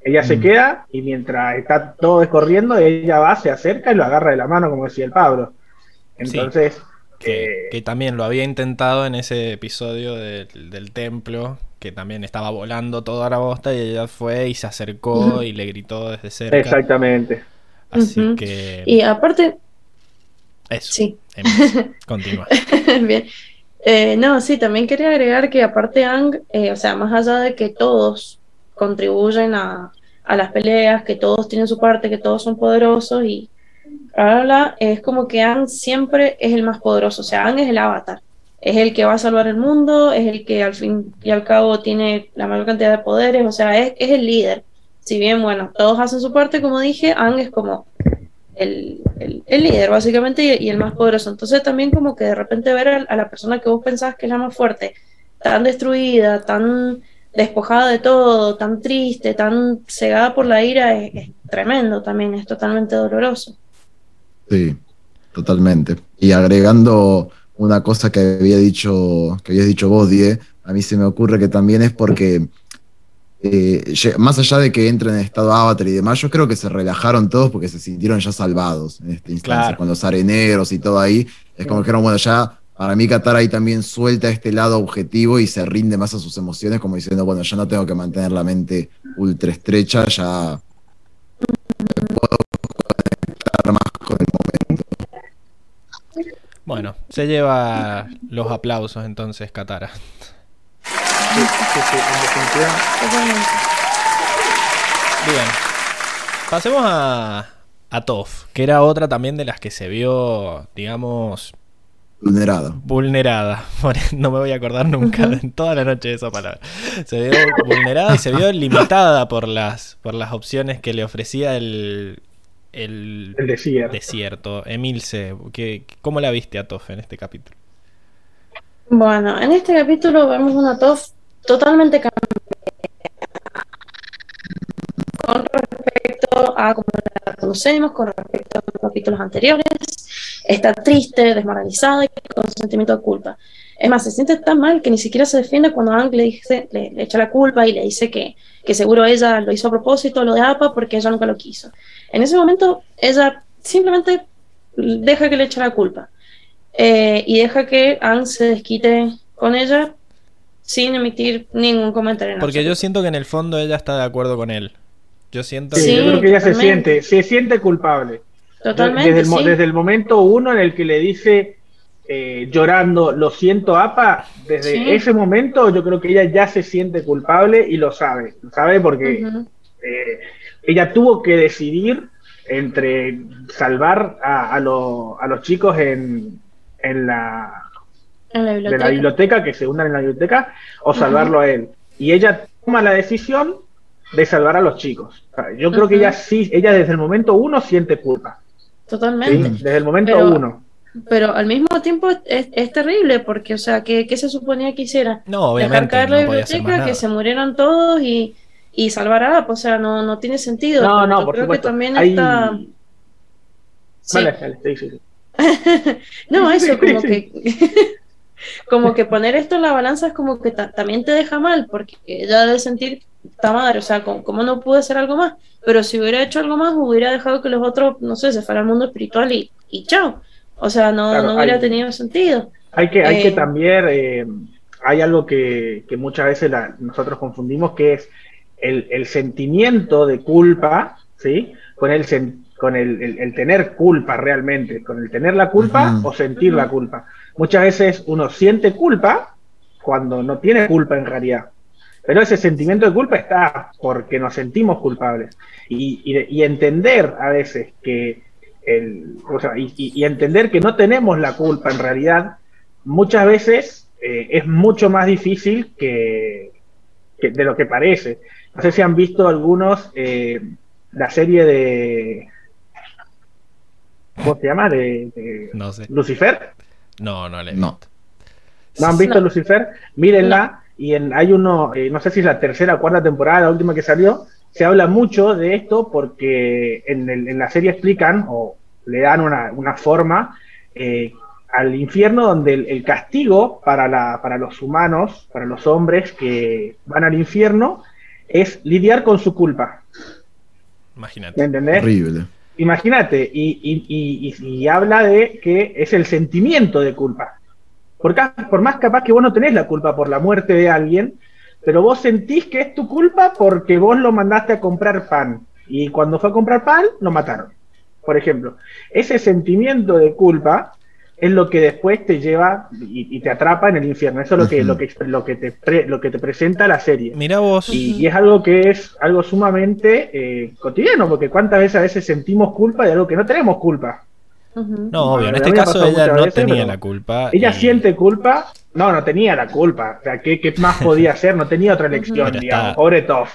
S4: Ella se
S2: Mm.
S4: queda y mientras está todo descorriendo, ella va, se acerca y lo agarra de la mano, como decía el Pablo.
S1: Sí.
S4: Entonces,
S1: Que,
S4: eh,
S1: que también lo había intentado en ese episodio del, del templo, que también estaba volando toda la bosta y ella fue y se acercó y le gritó desde cerca.
S4: exactamente.
S1: Así que
S3: Y aparte,
S1: eso.
S3: sí,
S1: Continúa.
S3: bien. Eh, no, sí, también quería agregar que aparte Ang, eh, o sea, más allá de que todos contribuyen a, las peleas, que todos tienen su parte, que todos son poderosos y bla, es como que Ang siempre es el más poderoso, o sea, Ang es el avatar, es el que va a salvar el mundo, es el que al fin y al cabo tiene la mayor cantidad de poderes, o sea, es, es el líder. Si bien, bueno, todos hacen su parte, como dije, Ang es como el, el- líder, básicamente, y, y el más poderoso. Entonces, también, como que de repente ver a, a la persona que vos pensás que es la más fuerte, tan destruida, tan despojada de todo, tan triste, tan cegada por la ira, es, es tremendo también, es totalmente doloroso.
S2: Sí, totalmente. Y agregando una cosa que había dicho, que habías dicho vos, Die, a mí se me ocurre que también es porque eh, más allá de que entren en estado avatar y demás, yo creo que se relajaron todos porque se sintieron ya salvados en esta instancia,
S1: Claro.
S2: con los areneros y todo ahí. Es como que dijeron, bueno, ya para mí Qatar ahí también suelta este lado objetivo y se rinde más a sus emociones, como diciendo, bueno, ya no tengo que mantener la mente ultra estrecha, ya me puedo conectar más con el momento.
S1: Bueno, se lleva los aplausos entonces.
S3: Totalmente.
S1: Bien. Pasemos a, a Toph, que era otra también de las que se vio, digamos, Vulnerada. Por- No me voy a acordar nunca en toda la noche de esa palabra. Se vio vulnerada y se vio limitada por las, por las opciones que le ofrecía el, el
S4: El desierto.
S1: desierto. Emilce, ¿qué, ¿cómo la viste a Toph en este capítulo?
S3: Bueno, en este capítulo vemos una Toph totalmente cambiada con respecto a como la conocemos, con respecto a los capítulos anteriores. Está triste, desmoralizada y con sentimiento de culpa. Es más, se siente tan mal que ni siquiera se defiende cuando Ang le, dice, le, le echa la culpa y le dice que, que seguro ella lo hizo a propósito, lo de APA, porque ella nunca lo quiso. En ese momento, ella simplemente deja que le eche la culpa eh, y deja que Ang se desquite con ella sin emitir ningún comentario. en
S1: Porque yo siento que en el fondo ella está de acuerdo con él. Yo siento
S4: Sí, yo creo que ella se siente, se siente culpable.
S3: Totalmente,
S4: desde, el,
S3: sí.
S4: desde el momento uno en el que le dice eh, llorando, lo siento, APA, desde
S3: Sí.
S4: ese momento yo creo que ella ya se siente culpable y lo sabe. Lo sabe porque eh, ella tuvo que decidir entre salvar a, a, lo- a los chicos en, en la,
S3: En la
S4: de
S3: biblioteca.
S4: la biblioteca, que se hundan en la biblioteca, o salvarlo a él. Y ella toma la decisión de salvar a los chicos. O sea, yo creo que ella sí, ella desde el momento uno siente culpa. ¿sí?
S3: Totalmente.
S4: Desde el momento
S3: Pero-
S4: uno.
S3: Pero al mismo tiempo es, es- terrible porque, o sea, ¿qué, qué se suponía que hiciera?
S1: No,
S3: Dejar
S1: obviamente
S3: caer la
S1: no
S3: biblioteca, que se murieran todos y, y salvar a App. O sea, no, no tiene sentido.
S4: No, no,
S3: yo
S4: por
S3: creo
S4: supuesto.
S3: que también
S4: Hay-
S3: está. Sí.
S4: Vale, dale, sí, sí, sí.
S3: No, eso, como que. como que poner esto en la balanza es como que ta- también te deja mal, porque ella debe sentir esta madre, o sea, como, como no pude hacer algo más, pero si hubiera hecho algo más, hubiera dejado que los otros, no sé, se fueran al mundo espiritual y, y chao. O sea, no,
S4: Claro,
S3: no hubiera
S4: hay-
S3: tenido sentido.
S4: Hay que, hay
S3: Eh.
S4: que también, eh, hay algo que, que muchas veces la- nosotros confundimos, que es el, el sentimiento de culpa, ¿sí? Con el, con el, el- el tener culpa realmente, con el tener la culpa o sentir la culpa. Muchas veces uno siente culpa cuando no tiene culpa en realidad. Pero ese sentimiento de culpa está porque nos sentimos culpables. Y, y- y entender a veces que el, o sea, y, entender que no tenemos la culpa en realidad, muchas veces eh, es mucho más difícil que, que de lo que parece. No sé si han visto algunos eh, la serie de ¿cómo se llama? de, de
S1: No sé.
S4: Lucifer.
S1: No, no le he
S2: No.
S1: visto.
S4: ¿No han visto
S3: No.
S4: Lucifer? Mírenla. Y en, hay uno, eh, no sé si es la tercera o cuarta temporada, la última que salió, se habla mucho de esto porque en, el- en la serie explican o le dan una, una forma eh, al infierno donde el, el castigo para, la, para los humanos, para los hombres que van al infierno, es lidiar con su culpa. ¿Me
S1: Imagínate.
S4: entendés?
S2: Horrible.
S4: Imagínate, y, y- y- y- y habla de que es el sentimiento de culpa. Por, por más capaz que vos no tenés la culpa por la muerte de alguien, pero vos sentís que es tu culpa porque vos lo mandaste a comprar pan. Y cuando fue a comprar pan, lo mataron. Por ejemplo, ese sentimiento de culpa es lo que después te lleva y, y te atrapa en el infierno. Eso es lo que, lo que, lo que, te, pre- lo que te presenta la serie.
S1: Mira vos.
S4: Y, y es algo que es algo sumamente eh, cotidiano, porque cuántas veces a veces sentimos culpa de algo que no tenemos culpa.
S1: No, obvio, en este caso ella no
S4: veces,
S1: tenía la culpa.
S4: Ella
S1: y-
S4: siente culpa, no, no tenía la culpa, o sea, ¿qué, qué más podía hacer? No tenía otra elección,
S1: Pero
S4: digamos,
S1: está-
S4: pobre Toff.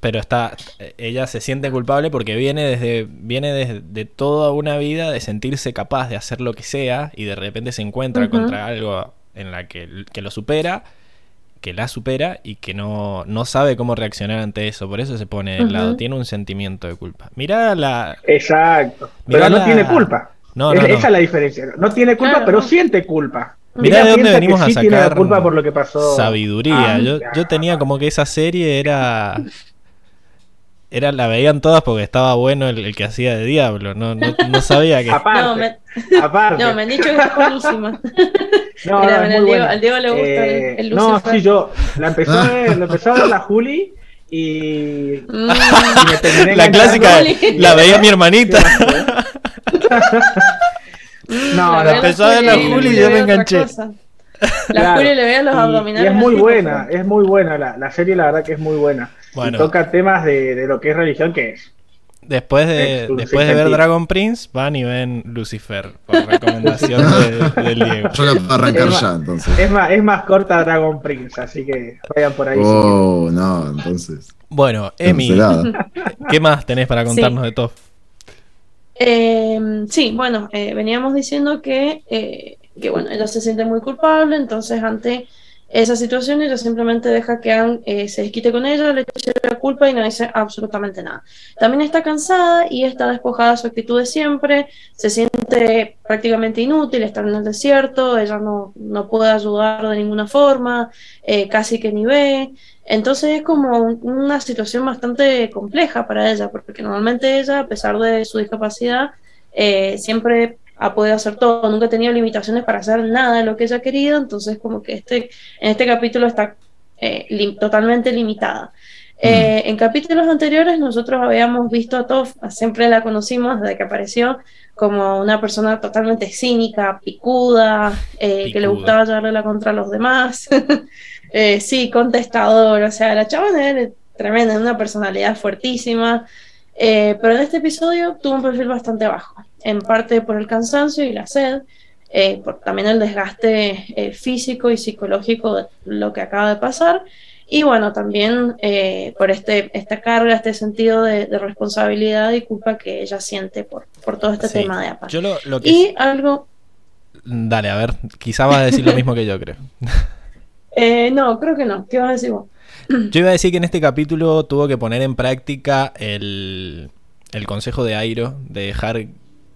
S1: Pero está, ella se siente culpable porque viene desde, viene desde de toda una vida de sentirse capaz de hacer lo que sea y de repente se encuentra contra algo en la que, que lo supera, que la supera y que no, no sabe cómo reaccionar ante eso. Por eso se pone de lado, tiene un sentimiento de culpa. Mirá la...
S4: Exacto,
S1: Mirá
S4: pero no
S1: la-
S4: tiene culpa.
S1: No,
S4: Es-
S1: no, no.
S4: Esa es la diferencia. No tiene culpa,
S3: Claro,
S4: pero siente culpa.
S1: Mirá de dónde venimos a
S4: sí tiene la
S1: sacar
S4: culpa por lo que pasó.
S1: sabiduría.
S4: Ah,
S1: yo, yo tenía como que esa serie era... Era, la veían todas porque estaba bueno el, el que hacía de diablo. No, no, no sabía que...
S4: Aparte,
S3: No, me,
S4: aparte.
S3: no, me han dicho que es buenísima.
S4: No,
S3: Mira,
S4: es muy
S3: al Diego-
S4: buena.
S3: al Diego le gusta el- el
S4: No, sí, yo la empezó a ver, la empezó a ver la Juli y,
S3: Mm.
S4: y me terminé
S1: La clásica, la veía mi hermanita.
S4: No,
S3: La
S4: no,
S3: ve
S1: empezó ver la
S3: Juli
S1: y yo me enganché.
S3: cosa. La
S4: Claro.
S3: Juli le veía los
S4: Y-
S3: abdominales.
S4: Y es muy buena, es muy buena la, la serie, la verdad que es muy buena.
S1: Bueno.
S4: Y toca temas de, de lo que es religión, que es.
S1: Después de,
S4: Es
S1: después de ver. Dragon Prince, van y ven Lucifer, por recomendación de- del Diego.
S2: Yo la puedo arrancar
S4: Es
S2: ya,
S4: más-
S2: entonces.
S4: Es más, es más corta Dragon Prince, así que vayan por ahí. si
S2: Oh, no, entonces.
S1: Bueno, Emi. ¿qué más tenés para contarnos de Toff?
S3: Eh, sí, bueno, eh, veníamos diciendo que, eh, que bueno, ella se siente muy culpable, entonces ante esa situación ella simplemente deja que Anne eh, se desquite con ella, le eche la culpa y no dice absolutamente nada. También está cansada y está despojada de su actitud de siempre, se siente prácticamente inútil, está en el desierto, ella no, no puede ayudar de ninguna forma, eh, casi que ni ve. Entonces es como un- una situación bastante compleja para ella, porque normalmente ella, a pesar de su discapacidad, eh, siempre ha podido hacer todo, nunca ha tenido limitaciones para hacer nada de lo que ella ha querido, entonces como que este, en este capítulo está eh, lim- totalmente limitada. Eh, En capítulos anteriores nosotros habíamos visto a Toph, siempre la conocimos desde que apareció, como una persona totalmente cínica, picuda, eh, que le gustaba llevarle la contra a los demás. Sí, contestador, o sea, la chavana era tremenda, una personalidad fuertísima, pero en este episodio tuvo un perfil bastante bajo, en parte por el cansancio y la sed, eh, por también el desgaste eh, físico y psicológico de lo que acaba de pasar, y bueno, también eh, por este, esta carga, este sentido de, de responsabilidad y culpa que ella siente por, por todo este
S1: Sí,
S3: tema de APA.
S1: Yo lo, lo que...
S3: Y algo,
S1: Dale, a ver, quizá vas a decir lo mismo que yo creo.
S3: eh, no, creo que no, ¿qué vas a decir vos?
S1: Yo iba a decir que en este capítulo tuvo que poner en práctica el, el consejo de Airo de dejar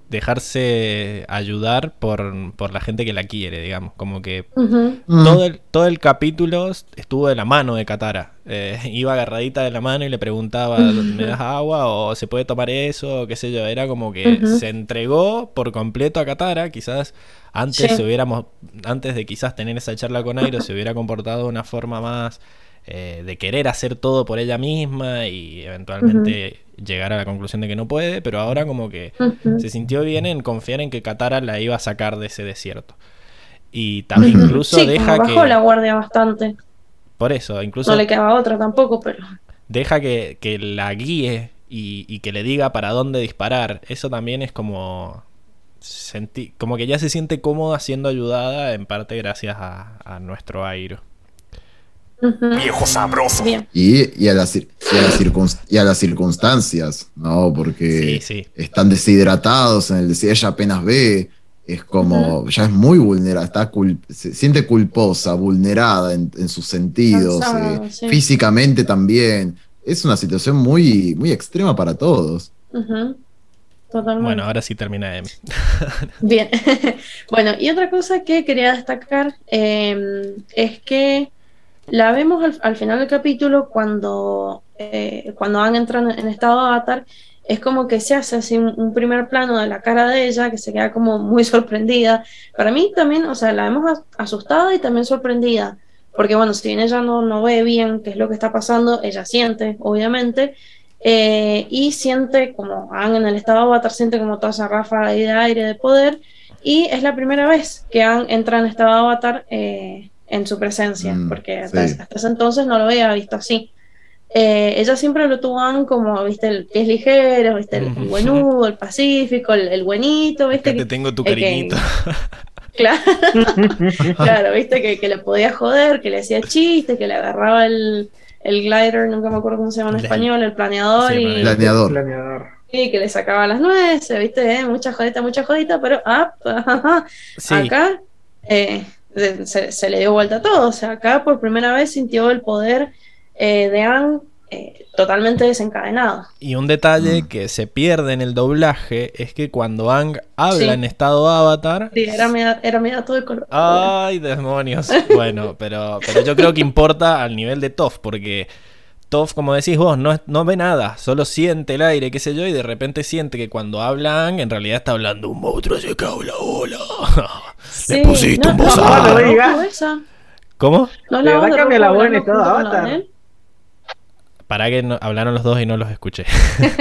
S1: dejarse ayudar por, por la gente que la quiere, digamos. Como que.
S2: Mm.
S1: todo el, todo el capítulo estuvo de la mano de Katara. Eh, iba agarradita de la mano y le preguntaba, ¿me das agua? o ¿se puede tomar eso? o qué sé yo. Era como que se entregó por completo a Katara. Quizás antes
S3: Sí.
S1: se hubiéramos, antes de quizás tener esa charla con Airo, se hubiera comportado de una forma más eh, de querer hacer todo por ella misma y eventualmente llegar a la conclusión de que no puede, pero ahora como que se sintió bien en confiar en que Katara la iba a sacar de ese desierto. Y también incluso
S3: Sí,
S1: deja
S3: como bajó
S1: que...
S3: la guardia bastante.
S1: Por eso, incluso
S3: No le quedaba otra tampoco, pero.
S1: deja que, que la guíe y, y que le diga para dónde disparar. Eso también es como... senti- como que ya se siente cómoda siendo ayudada en parte gracias a, a nuestro Airo.
S6: Viejo sabroso.
S2: Y, y a las, y, a las circunst- y a las circunstancias, ¿no? Porque
S1: Sí, sí.
S2: están deshidratados en el desierto, ella apenas ve, es como, ya es muy vulnerada, está cul- se siente culposa, vulnerada en, en sus sentidos, eh,
S3: sí.
S2: físicamente también. Es una situación muy, muy extrema para todos.
S3: Totalmente.
S1: Bueno, ahora sí termina Emi.
S3: Bien. bueno, y otra cosa que quería destacar eh, es que la vemos al, al final del capítulo cuando, eh, cuando en, estado avatar. Es como que se hace así un, primer plano de la cara de ella, que se queda como muy sorprendida. Para mí también, o sea, la vemos as- asustada y también sorprendida. Porque bueno, si bien ella no, no ve bien qué es lo que está pasando, ella siente, obviamente, eh, y siente como Aang en el estado avatar, siente como toda esa ráfaga de aire de poder, y es la primera vez que Aang entra en estado avatar eh, en su presencia,
S2: Mm,
S3: porque hasta,
S2: sí.
S3: hasta ese entonces no lo había visto así. Eh, ella siempre lo tuvo como, viste, el pies ligero, viste, el, el buenudo, el pacífico, el, el buenito, viste,
S1: Acá te
S3: que-
S1: tengo tu
S3: que-
S1: cariñito.
S3: Claro, claro, viste que, que le podía joder, que le hacía chiste, que le agarraba el, el glider, nunca me acuerdo cómo se llama en
S1: El-
S3: español, el planeador,
S1: Sí,
S3: y,
S2: Planeador.
S4: Planeador.
S3: y que le sacaba las nueces, viste, eh, mucha jodita, mucha jodita, pero ah, ajá,
S1: Sí,
S3: acá eh, se, se le dio vuelta todo, o sea, acá por primera vez sintió el poder eh, de Aang eh, totalmente desencadenado.
S1: y un detalle
S2: Mm.
S1: que se pierde en el doblaje es que cuando Ang habla
S3: Sí.
S1: en estado avatar,
S3: Sí, era mi, era mi dato de color.
S1: Ay, demonios. Bueno, pero, pero yo creo que importa al nivel de Toff, porque Toff, como decís vos, no, es- no ve nada, solo siente el aire, qué sé yo, y de repente siente que cuando habla Ang, en realidad está hablando un monstruo así que habla, hola. Le pusiste un
S3: no,
S1: bozal.
S3: no,
S4: No
S3: no,
S4: digas.
S3: no, esa.
S1: ¿Con
S3: No
S4: ¿De
S3: la voz
S4: verdad
S3: de
S4: cambia
S3: Roku
S4: la
S3: junto con la
S4: avatar?
S3: él.
S1: Para que no- hablaron los dos y no los escuché.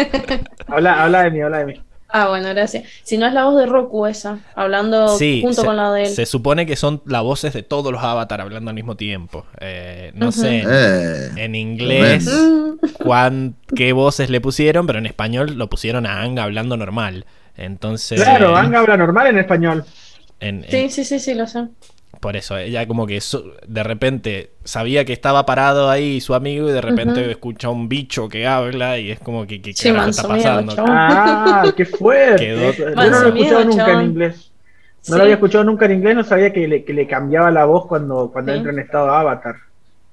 S4: Habla, habla de mí, habla de mí.
S3: Ah, bueno, gracias. Si no es la voz de Roku esa, hablando
S1: Sí,
S3: junto
S1: se,
S3: con la de él.
S1: se supone que son las voces de todos los avatar hablando al mismo tiempo. Eh, no sé, en,
S2: Eh,
S1: en inglés
S3: Mm,
S1: cuán, qué voces le pusieron, pero en español lo pusieron a Ang hablando normal. Entonces,
S4: Claro,
S1: eh,
S4: Ang habla normal en español.
S1: En- en-
S3: Sí, sí, sí, sí, lo sé.
S1: por eso, ella como que su- de repente sabía que estaba parado ahí su amigo y de repente escucha un bicho que habla y es como que, ¿qué
S3: Sí,
S1: carajo está
S3: miedo,
S1: pasando?
S4: Ah, qué fuerte.
S1: Quedó-
S4: Yo no lo he escuchado nunca en inglés. No
S3: Sí.
S4: lo había escuchado nunca en inglés, no sabía que le, que le cambiaba la voz cuando, cuando
S3: Sí.
S4: entra en estado avatar.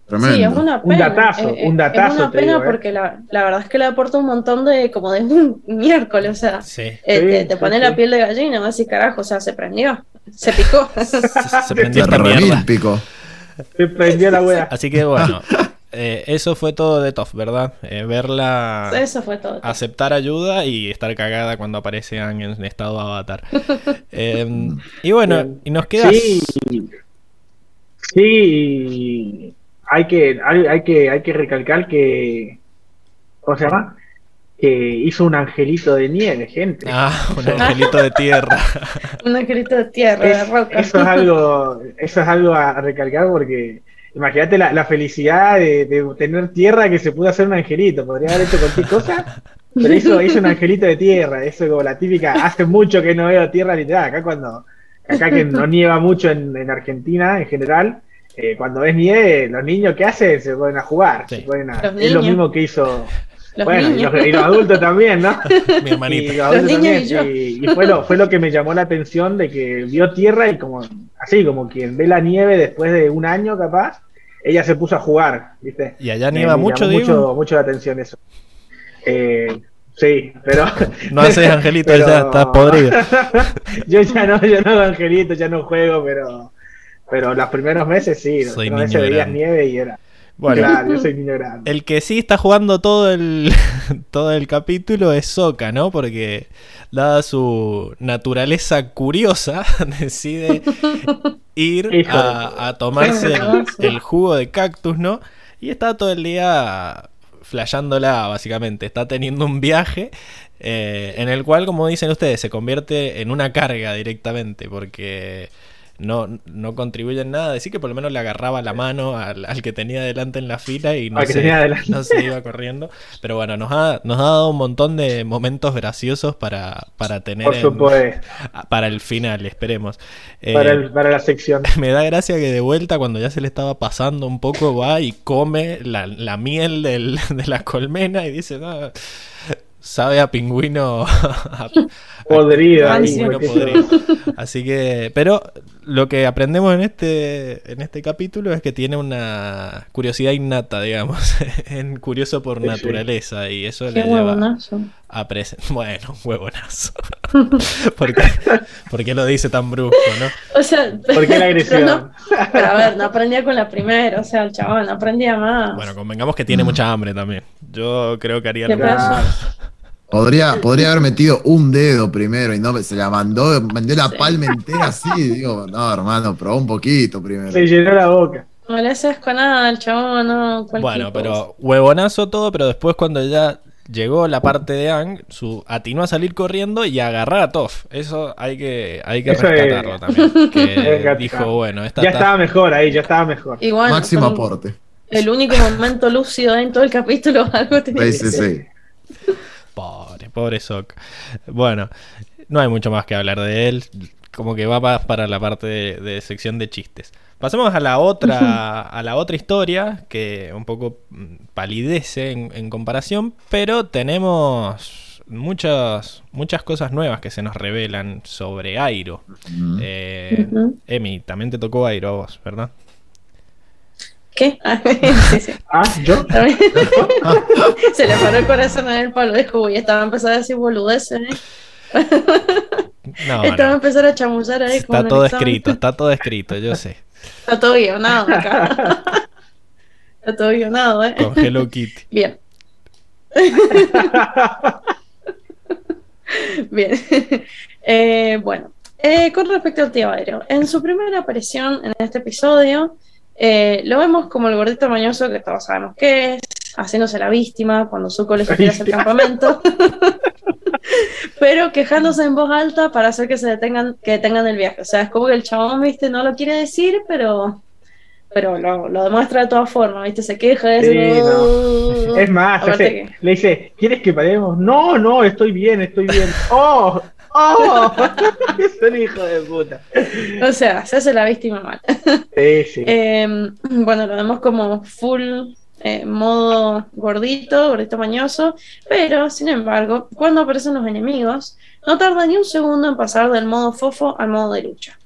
S2: Tremendo.
S3: Sí, es una
S4: Un
S3: pena.
S4: datazo,
S3: eh, eh,
S4: un datazo,
S3: Es una pena
S4: digo, eh.
S3: porque la, la verdad es que le aporta un montón de, como de un miércoles, o sea,
S1: Sí,
S3: eh,
S4: Sí,
S3: te, te
S4: sí,
S3: pone
S4: sí.
S3: la piel de gallina, vas y carajo, o sea, se prendió, se picó.
S1: se, se prendió esta mierda.
S2: pico.
S4: Se prendió la wea.
S1: Así que bueno, eh, eso fue todo de Toff, ¿verdad? Eh, verla
S3: Eso fue todo.
S1: aceptar ayuda y estar cagada cuando aparece en estado avatar. Eh, y bueno, y nos queda...
S4: Sí, sí, hay que, hay, hay que, hay que recalcar que, ¿cómo se llama? Que hizo un angelito de nieve, gente.
S1: Ah, un angelito de tierra.
S3: Un angelito de tierra, de roca.
S4: eso es algo, eso es algo a recalcar porque imagínate la, la felicidad de, de tener tierra que se pudo hacer un angelito. Podría haber hecho cualquier cosa, pero hizo, hizo un angelito de tierra. Eso como la típica, hace mucho que no veo tierra literal. Acá cuando, acá que no nieva mucho en, en Argentina en general, eh, cuando ves nieve, los niños que hacen se ponen a jugar.
S1: Sí.
S4: se ponen a- es lo mismo que hizo.
S3: Los
S4: bueno, y los, y los adultos también, ¿no?
S1: Mi
S4: Y
S1: hermanito.
S4: los adultos
S3: Los niños
S4: también,
S3: y
S4: y, y fue, lo, fue lo que me llamó la atención de que vio tierra y como así, como quien ve la nieve después de un año capaz, ella se puso a jugar, ¿viste?
S1: Y allá
S4: Me-
S1: nieva
S4: me
S1: mucho,
S4: llamó
S1: digo.
S4: mucho, mucho la atención eso. Eh, Sí, pero.
S1: No haces angelito,
S4: pero-
S1: ya estás podrido.
S4: yo ya no, yo no hago angelito, ya no juego, pero. Pero los primeros meses sí, los
S1: Soy
S4: primeros
S1: niño
S4: meses veías nieve y era.
S1: Bueno,
S4: Claro, yo soy niño grande.
S1: el que sí está jugando todo el, todo el capítulo es Soka, ¿no? Porque dada su naturaleza curiosa, decide ir a, a tomarse el, jugo de cactus, ¿no? Y está todo el día flasheándola, básicamente. Está teniendo un viaje eh, en el cual, como dicen ustedes, se convierte en una carga directamente, porque no, no contribuye en nada. Decir que por lo menos le agarraba la mano al, al que tenía delante en la fila y no, se, no se iba corriendo. Pero bueno, nos ha, nos ha dado un montón de momentos graciosos para, para tener
S4: Por
S1: en-
S4: supuesto.
S1: para el final, esperemos. Eh,
S4: Para, el- para la sección.
S1: me da gracia que de vuelta, cuando ya se le estaba pasando un poco, va y come la, la miel del- de la colmena y dice, "No, sabe a pingüino. a-
S4: Podrido.
S1: pingüino podrido". Así que, pero lo que aprendemos en este, en este capítulo es que tiene una curiosidad innata, digamos, en curioso por
S4: Sí, sí.
S1: naturaleza y eso
S3: Qué
S1: le lleva
S3: huevonazo.
S1: a presen- Bueno, huevonazo. ¿Por qué, por qué lo dice tan brusco, no?
S3: O sea,
S4: ¿Por qué la agresión?
S3: pero, no- pero a ver, no aprendía con la primera, o sea, el chabón aprendía más.
S1: Bueno, convengamos que tiene mucha hambre también. Yo creo que haría
S3: ¿Qué
S1: lo mismo.
S2: Podría, podría haber metido un dedo primero y no se la mandó, mandó la
S3: Sí.
S2: palma entera así. Digo, no, hermano, probó un poquito primero.
S4: Se llenó la boca.
S3: No le haces con nada al chabón, no.
S1: Bueno, pero huevonazo todo, pero después cuando ya llegó la parte de Ang, su atinó a salir corriendo y a agarrar a Toff. Eso hay que, hay que
S4: Eso es-
S1: también. Que dijo, bueno, esta
S4: Ya
S1: ta-
S4: estaba mejor ahí, ya estaba mejor.
S2: Máximo aporte.
S3: El único momento lúcido en todo el capítulo, algo tenía
S2: Sí, sí, sí.
S1: Pobre, pobre Sok. Bueno, no hay mucho más que hablar de él. Como que va para la parte de, de sección de chistes. Pasemos a la otra, a la otra historia que un poco mm, palidece en, en comparación, pero tenemos muchas, muchas cosas nuevas que se nos revelan sobre Airo. Eh. Emi, también te tocó Airo a vos, ¿verdad?
S3: ¿Qué? Ah, sí, sí.
S4: Ah, yo.
S3: También. Se le paró el corazón en el palo. Dijo, uy, estaba a empezar a decir boludeces, ¿eh?
S1: No,
S3: estaba a
S1: no.
S3: empezar a chamullar ahí.
S1: Está todo escrito, está todo escrito, yo sé.
S3: Está todo guionado acá. Está todo guionado, ¿eh?
S1: Con Hello Kitty.
S3: Bien. Bien. Eh, bueno, eh, con respecto al tío Aero, en su primera aparición en este episodio, eh, lo vemos como el gordito mañoso que todos sabemos que es, haciéndose la víctima cuando Zuko le sugiere hacer campamento, pero quejándose en voz alta para hacer que se detengan, que detengan el viaje. O sea, es como que el chabón, viste, no lo quiere decir, pero pero lo, lo demuestra de todas formas, viste, se queja de
S4: Sí. Es más,
S3: que-
S4: le dice, ¿quieres que paremos? No, no, estoy bien, estoy bien. ¡Oh! ¡Oh! es un hijo de puta.
S3: O sea, se hace la víctima mal.
S4: Sí, sí.
S3: Eh, bueno, lo vemos como full eh, modo gordito, gordito mañoso, pero sin embargo, cuando aparecen los enemigos, no tarda ni un segundo en pasar del modo fofo al modo de lucha.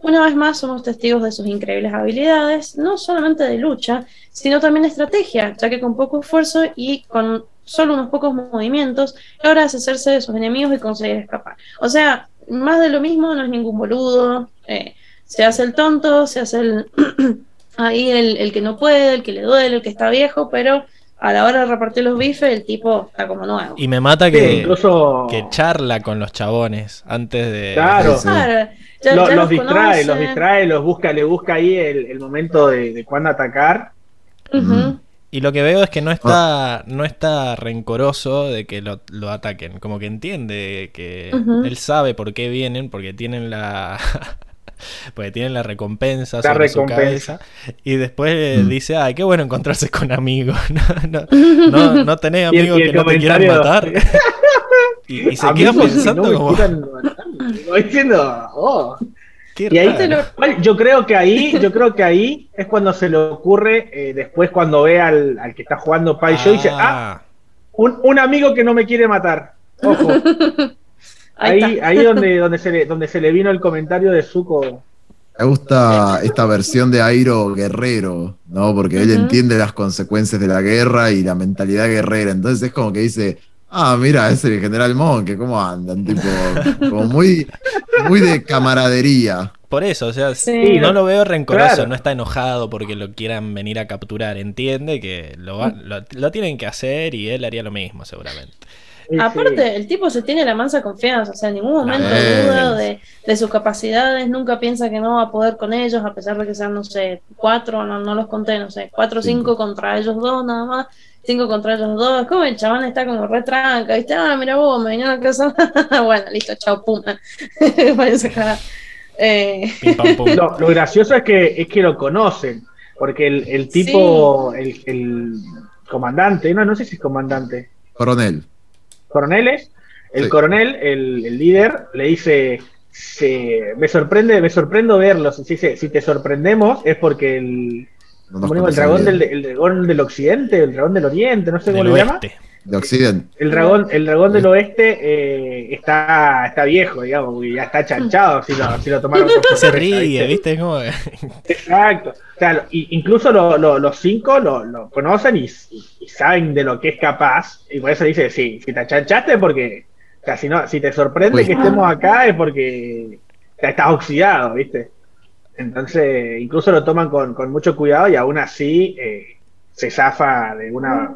S3: Una vez más somos testigos de sus increíbles habilidades, no solamente de lucha, sino también de estrategia, ya que con poco esfuerzo y con solo unos pocos movimientos logra deshacerse de sus enemigos y conseguir escapar. O sea, más de lo mismo, no es ningún boludo, eh, se hace el tonto, se hace el ahí el, el que no puede, el que le duele, el que está viejo, pero a la hora de repartir los bifes, el tipo está como nuevo.
S1: Y me mata
S4: Sí,
S1: que,
S4: incluso
S1: que charla con los chabones antes de.
S4: Claro.
S2: Sí.
S3: Claro, ya-
S4: lo-
S3: ya
S4: los distrae,
S3: conoce.
S4: los distrae, los busca, le busca ahí el, el momento de, de cuándo atacar.
S1: Y lo que veo es que no está, no está rencoroso de que lo, lo ataquen. Como que entiende que él sabe por qué vienen, porque tienen la. porque tienen la recompensa
S4: La
S1: sobre su
S4: recompensa.
S1: cabeza. Y después
S2: Mm.
S1: dice, ay, qué bueno encontrarse con amigos. no, no, no, no tenés amigos que no te quieran matar. y, y se queda pensando como.
S4: quieran matar, voy diciendo, oh.
S1: Qué
S4: Y ahí te lo- yo creo que ahí, yo creo que ahí es cuando se le ocurre, eh, después cuando ve al, al que está jugando Pai Yo dice, ah, un, un amigo que no me quiere matar. Ojo,
S3: Ahí,
S4: ahí, donde, donde se le, donde se le vino el comentario de Zuko.
S2: Me gusta esta versión de Airo guerrero, ¿no? Porque él entiende las consecuencias de la guerra y la mentalidad guerrera. Entonces es como que dice, Ah, mira, es el general Monke, ¿cómo andan? Tipo, como muy, muy de camaradería.
S1: Por eso, o sea,
S3: Sí.
S1: no lo veo rencoroso,
S4: Claro.
S1: no está enojado porque lo quieran venir a capturar. Entiende que lo, va- lo, lo tienen que hacer y él haría lo mismo, seguramente.
S4: Sí,
S3: Aparte, el tipo se tiene la mansa confianza, o sea, en ningún momento duda de, de sus capacidades, nunca piensa que no va a poder con ellos, a pesar de que sean, no sé, cuatro, no, no los conté, no sé, cuatro o cinco
S2: Cinco.
S3: contra ellos dos nada más, cinco contra ellos dos, es como el chabón está como re tranca, ¿viste? Ah, mira vos, me vinieron a casa, bueno, listo, chao, pum, váyanse a cagar. Eh,
S1: Pim, pam, pum.
S4: Lo, lo gracioso es que, es que lo conocen, porque el, el tipo, el, el comandante, no, no sé si es comandante,
S2: Coronel.
S4: Coroneles, el
S2: Sí.
S4: coronel, el, el líder, le dice, se, me sorprende, me sorprendo verlos, si, si te sorprendemos es porque el,
S2: No nos
S4: ¿cómo digo? el dragón del, el dragón del occidente, el dragón del oriente, no sé cómo le llama.
S2: De Occidente.
S4: El dragón, el dragón del oeste eh, está, está viejo, digamos, porque ya está chanchado si lo, si lo tomaron por
S1: Se ríe, ¿viste? Es como-
S4: Exacto. O sea, lo- incluso lo- lo- los cinco lo, lo conocen y, saben de lo que es capaz. Y por eso dice, sí, si te achanchaste porque, o sea, si, no, si te sorprende
S2: Uy.
S4: que estemos acá es porque ya estás oxidado, ¿viste? Entonces, incluso lo toman con, con mucho cuidado y aún así eh, se zafa de una,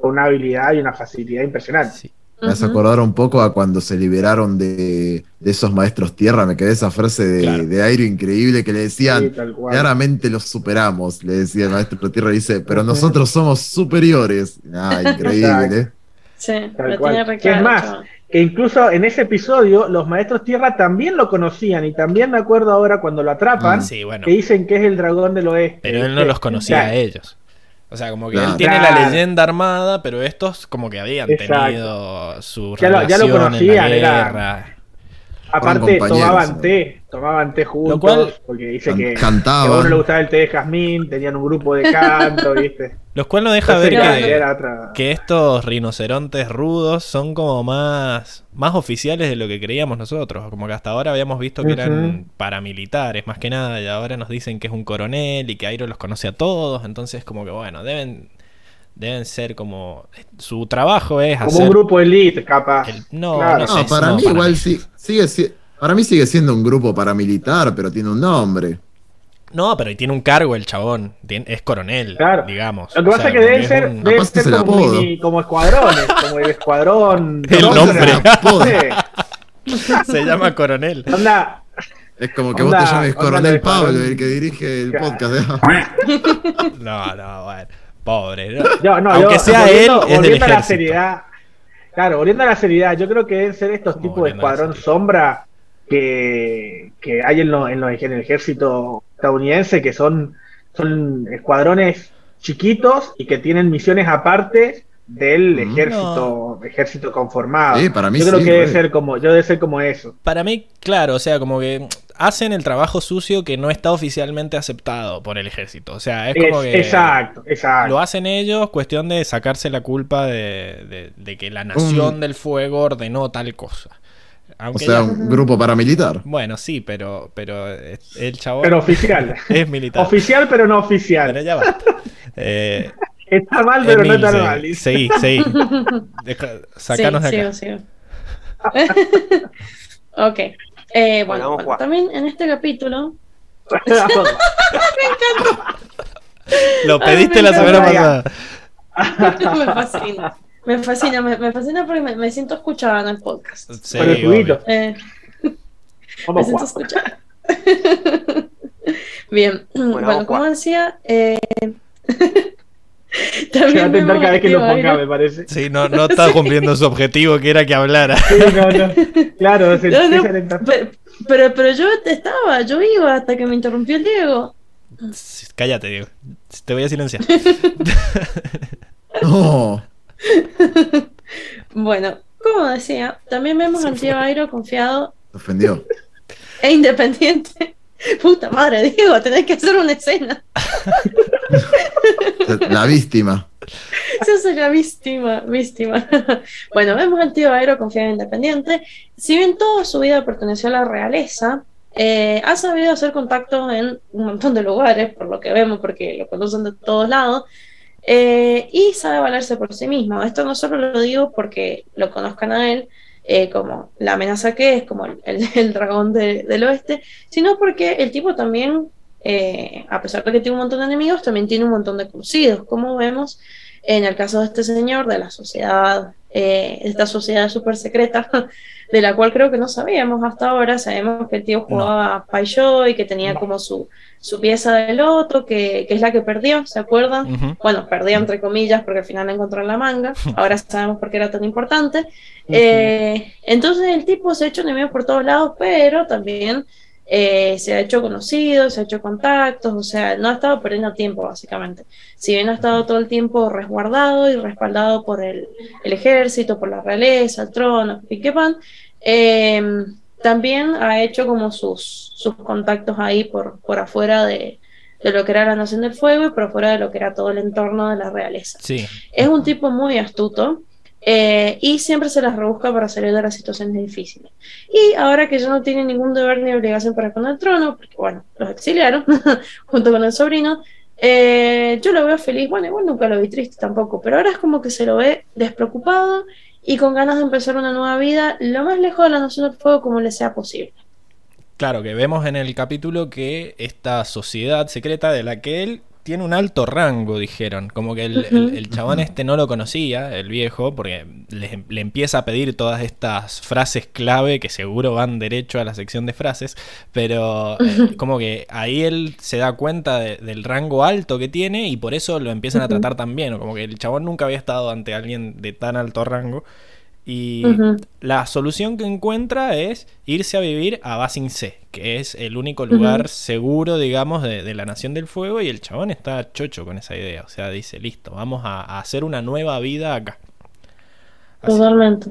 S4: con una habilidad y una facilidad impresionante.
S1: Sí.
S2: Me hace acordar un poco a cuando se liberaron de, de esos maestros tierra. Me quedé esa frase de,
S1: Claro.
S2: de aire increíble que le decían. Claramente los superamos, le decía el maestro tierra. Dice, pero nosotros somos superiores. Ah, increíble.
S3: Sí,
S4: Tal
S3: lo
S4: cual.
S3: tiene re
S4: ¿Qué es más? que incluso en ese episodio los maestros tierra también lo conocían y también me acuerdo ahora cuando lo atrapan
S1: Sí, bueno.
S4: que dicen que es el dragón del oeste.
S1: Pero él no los conocía
S4: Claro.
S1: a ellos. O sea, como que él tiene
S4: Claro.
S1: la leyenda armada, pero estos como que habían
S4: Exacto.
S1: tenido su
S4: Ya lo- ya lo conocían,
S1: en la
S4: era-
S1: guerra.
S4: Aparte tomaban
S2: ¿no?
S4: té, tomaban té juntos,
S1: Lo cual-
S4: porque dice
S2: Can-
S4: que, que
S2: cantaban.
S4: a uno le gustaba el té de jazmín, tenían un grupo de canto, ¿viste?
S1: Los cuales no deja ver que,
S4: era otra-
S1: que estos rinocerontes rudos son como más, más oficiales de lo que creíamos nosotros. Como que hasta ahora habíamos visto que eran paramilitares más que nada y ahora nos dicen que es un coronel y que Airo los conoce a todos. Entonces como que bueno, deben, deben ser como... Su trabajo es
S4: como
S1: hacer...
S4: un grupo elite, capaz.
S1: el- no,
S4: Claro.
S1: no sé,
S2: No, para
S1: no,
S2: mí
S1: para
S2: igual
S1: mí.
S2: sí, sigue si- para mí sigue siendo un grupo paramilitar, pero tiene un nombre.
S1: No, pero tiene un cargo el chabón. Es coronel,
S4: Claro.
S1: digamos.
S4: Lo que
S1: O
S4: pasa
S1: sea,
S4: es que deben
S1: es
S4: ser,
S1: un-
S4: ser
S2: es
S4: como, mini- como escuadrones, como el escuadrón.
S1: El nombre. Se llama coronel.
S4: Onda,
S2: Es como que
S4: Onda-
S2: vos te llames Coronel Pablo, el que dirige el
S4: Claro.
S2: podcast. ¿eh?
S1: No, no, bueno. Pobre. ¿no?
S4: Yo, no,
S1: Aunque
S4: yo,
S1: sea él,
S4: volviendo,
S1: es del
S4: volviendo a la seriedad. Claro, volviendo a la seriedad, yo creo que deben ser estos
S1: ¿Cómo
S4: tipos de escuadrón
S1: seriedad?
S4: sombra que, que hay en, lo- en, lo- en el ejército estadounidense, que son, son escuadrones chiquitos y que tienen misiones aparte del
S2: Mm.
S4: ejército, ejército conformado.
S2: Sí, para mí
S4: yo creo
S2: sí,
S4: que debe ser como, yo debe ser como eso.
S1: Para mí, claro, o sea, como que hacen el trabajo sucio que no está oficialmente aceptado por el ejército. O sea, es como
S4: Es-
S1: que
S4: exacto, exacto.
S1: lo hacen ellos, cuestión de sacarse la culpa de, de- de que la nación del fuego ordenó tal cosa.
S2: O sea,
S1: ya-
S2: un grupo paramilitar.
S1: bueno, sí, pero, pero el chabón
S4: Pero oficial.
S1: es militar.
S4: oficial, pero no oficial.
S1: Pero ya basta. Eh,
S4: Está mal, pero no está
S1: sí.
S4: mal.
S1: Seguí, seguí. Deja- sacanos
S3: sí,
S1: de acá.
S3: sigo, sigo. ok. Eh, bueno, también en este capítulo.
S1: Lo
S3: Ay,
S1: pediste
S3: me
S1: la semana
S4: encanta.
S1: pasada.
S3: me fascina. Me fascina, me, me fascina porque me, me siento escuchada en el podcast.
S1: Sí,
S4: Con el.
S3: Eh, me siento escuchada. Bien, bueno,
S6: a
S3: como decía, eh,
S4: Se va a
S3: también
S4: tentar cada vez que lo ponga, me parece.
S1: Sí, no, no está cumpliendo su objetivo que era que hablara.
S4: Sí, no, no. Claro, se
S3: No, no, pero, pero, pero yo estaba, yo iba hasta que me interrumpió el Diego.
S1: Cállate, Diego. Te voy a silenciar.
S2: No.
S3: Bueno, como decía, también vemos al tío Airo confiado
S2: ofendió.
S3: e independiente. Puta madre, Diego, tenés que hacer una escena.
S2: La víctima.
S3: Esa es la víctima, víctima. Bueno, vemos al tío Airo confiado e independiente. Si bien toda su vida perteneció a la realeza, eh, ha sabido hacer contacto en un montón de lugares, por lo que vemos, porque lo conocen de todos lados. Eh, y sabe valerse por sí mismo. Esto no solo lo digo porque lo conozcan a él, eh, como la amenaza que es, como el, dragón de, del oeste, sino porque el tipo también, eh, a pesar de que tiene un montón de enemigos, también tiene un montón de conocidos, como vemos en el caso de este señor, de la sociedad, eh, esta sociedad súper secreta, de la cual creo que no sabíamos hasta ahora, sabemos que el tío jugaba no. y que tenía como su, su pieza de loto, que, que, es la que perdió, ¿se acuerdan? Uh -huh. Bueno, perdió entre comillas porque al final la encontró en la manga, ahora sabemos por qué era tan importante. Uh -huh. eh, entonces el tipo se ha hecho enemigos por todos lados, pero también eh, se ha hecho conocido, se ha hecho contactos, o sea, no ha estado perdiendo tiempo básicamente. Si bien ha estado todo el tiempo resguardado y respaldado por el, el ejército, por la realeza, el trono, Piquepan, eh, también ha hecho como sus, sus contactos ahí por, por afuera de, de lo que era la Nación del Fuego y por afuera de lo que era todo el entorno de la realeza.
S1: Sí.
S3: Es un tipo muy astuto, eh, y siempre se las rebusca para salir de las situaciones difíciles. Y ahora que ya no tiene ningún deber ni obligación para con el trono, porque bueno, los exiliaron junto con el sobrino, eh, yo lo veo feliz, bueno, igual nunca lo vi triste tampoco, pero ahora es como que se lo ve despreocupado y con ganas de empezar una nueva vida lo más lejos de la Nación del Fuego como le sea posible.
S1: Claro, que vemos en el capítulo que esta sociedad secreta de la que él tiene un alto rango, dijeron. Como que el, -huh. el, el, chabón este no lo conocía, el viejo, porque le, le, empieza a pedir todas estas frases clave que seguro van derecho a la sección de frases, pero eh, como que ahí él se da cuenta de, del rango alto que tiene y por eso lo empiezan a tratar tan bien. Como que el chabón nunca había estado ante alguien de tan alto rango. Y uh -huh. la solución que encuentra es irse a vivir a Basin C, que es el único lugar uh -huh. seguro, digamos, de, de, la Nación del Fuego. Y el chabón está chocho con esa idea. O sea, dice, listo, vamos a, a hacer una nueva vida acá.
S3: Así. Totalmente.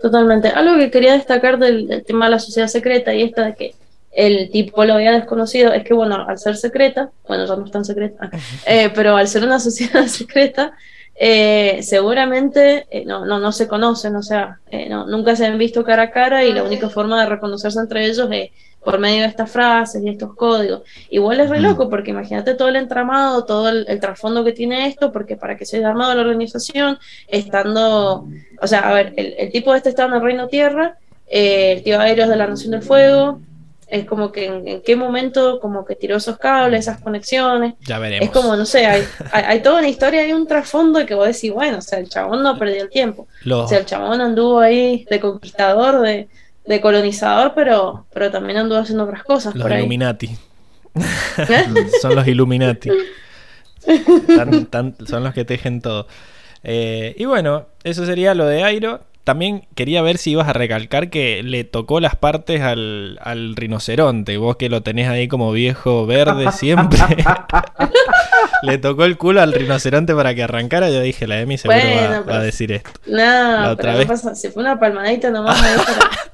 S3: Totalmente. Algo que quería destacar del, del, tema de la sociedad secreta y esta de que el tipo lo había desconocido es que, bueno, al ser secreta, bueno, ya no es tan secreta, eh, pero al ser una sociedad secreta, eh, seguramente eh, no, no, no se conocen, o sea, eh, no, nunca se han visto cara a cara y la única forma de reconocerse entre ellos es por medio de estas frases y estos códigos. Igual es re loco, porque imagínate todo el entramado, todo el, el trasfondo que tiene esto, porque para que se haya armado la organización, estando, o sea, a ver, el, el tipo este está en el Reino Tierra, el tío Aéreos de la Nación del Fuego, es como que en, en, qué momento como que tiró esos cables, esas conexiones.
S1: Ya veremos.
S3: Es como, no sé, hay, hay, hay toda una historia, hay un trasfondo que vos decís, bueno, o sea, el chabón no perdió el tiempo. Lo... O sea, el chabón anduvo ahí de conquistador, de, de colonizador, pero, pero también anduvo haciendo otras cosas.
S1: Los
S3: por.
S1: Illuminati. ¿Eh? son los Illuminati. tan, tan, son los que tejen todo. Eh, y bueno, eso sería lo de Airo. También quería ver si ibas a recalcar que le tocó las partes al, al rinoceronte. Vos que lo tenés ahí como viejo verde siempre. le tocó el culo al rinoceronte para que arrancara. Yo dije, la Emi seguro bueno, va, va, a decir esto.
S3: No, la otra pero vez... pasa? Si fue una palmadita nomás.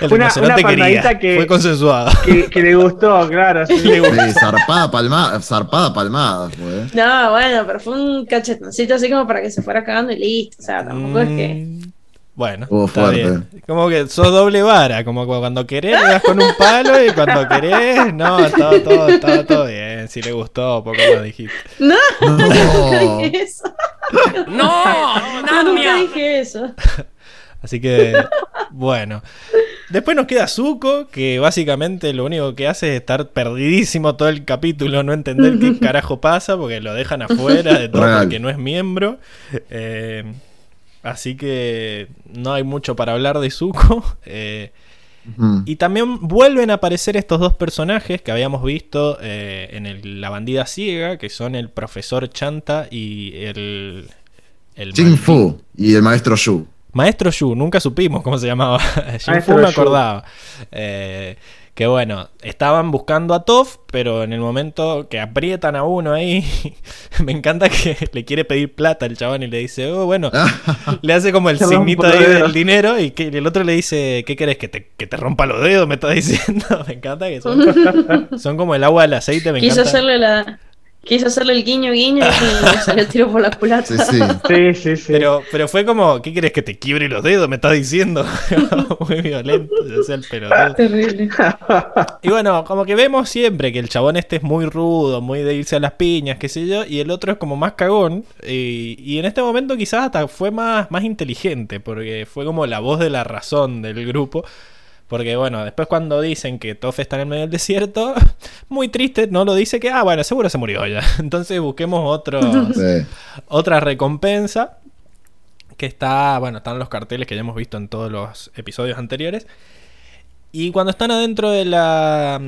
S1: el una, una palmadita que fue consensuada.
S4: Que, que, le gustó, claro. Sí,
S2: le gustó. Sí, zarpada palmada, zarpada palmada fue.
S3: No, bueno, pero fue un cachetoncito así como para que se fuera cagando y listo. O sea, tampoco mm. es que.
S1: Bueno, está bien. Como que sos doble vara, como cuando querés le das con un palo y cuando querés, no, todo, todo, todo, todo bien. Si le gustó, poco más dijiste.
S3: No, no. nunca dije eso.
S1: No,
S3: no, nunca dije eso.
S1: Así que, bueno. Después nos queda Zuko, que básicamente lo único que hace es estar perdidísimo todo el capítulo, no entender qué carajo pasa, porque lo dejan afuera de todo porque no es miembro. Eh, así que no hay mucho para hablar de Zuko. Eh. Y también vuelven a aparecer estos dos personajes que habíamos visto eh, en el, La bandida ciega, que son el profesor Chanta y el...
S2: el Jin Fu y el maestro Yu.
S1: Maestro Yu, nunca supimos cómo se llamaba. Fu me acordaba. Eh, que bueno, estaban buscando a Toph, pero en el momento que aprietan a uno ahí, me encanta que le quiere pedir plata el chabón y le dice, oh, bueno, le hace como el signito ahí del dinero y, que, y el otro le dice, ¿qué querés? ¿Que te, que te rompa los dedos? Me está diciendo. me encanta que son, son como el agua del aceite. Me
S3: Quiso
S1: encanta.
S3: hacerle la Quiso hacerle el guiño guiño y le salió tiro por la culata.
S2: Sí, sí.
S4: Sí, sí, sí.
S1: Pero, pero fue como, ¿qué quieres que te quiebre los dedos? Me estás diciendo. Muy violento, o sea, el.
S3: Terrible.
S1: Y bueno, como que vemos siempre que el chabón este es muy rudo, muy de irse a las piñas, qué sé yo, y el otro es como más cagón. Y, y en este momento quizás hasta fue más, más inteligente, porque fue como la voz de la razón del grupo. Porque bueno, después cuando dicen que Toff está en el medio del desierto, muy triste, no lo dice que, ah, bueno, seguro se murió ya. Entonces busquemos otro,
S2: Sí.
S1: otra recompensa. Que está, bueno, están los carteles que ya hemos visto en todos los episodios anteriores. Y cuando están adentro de la.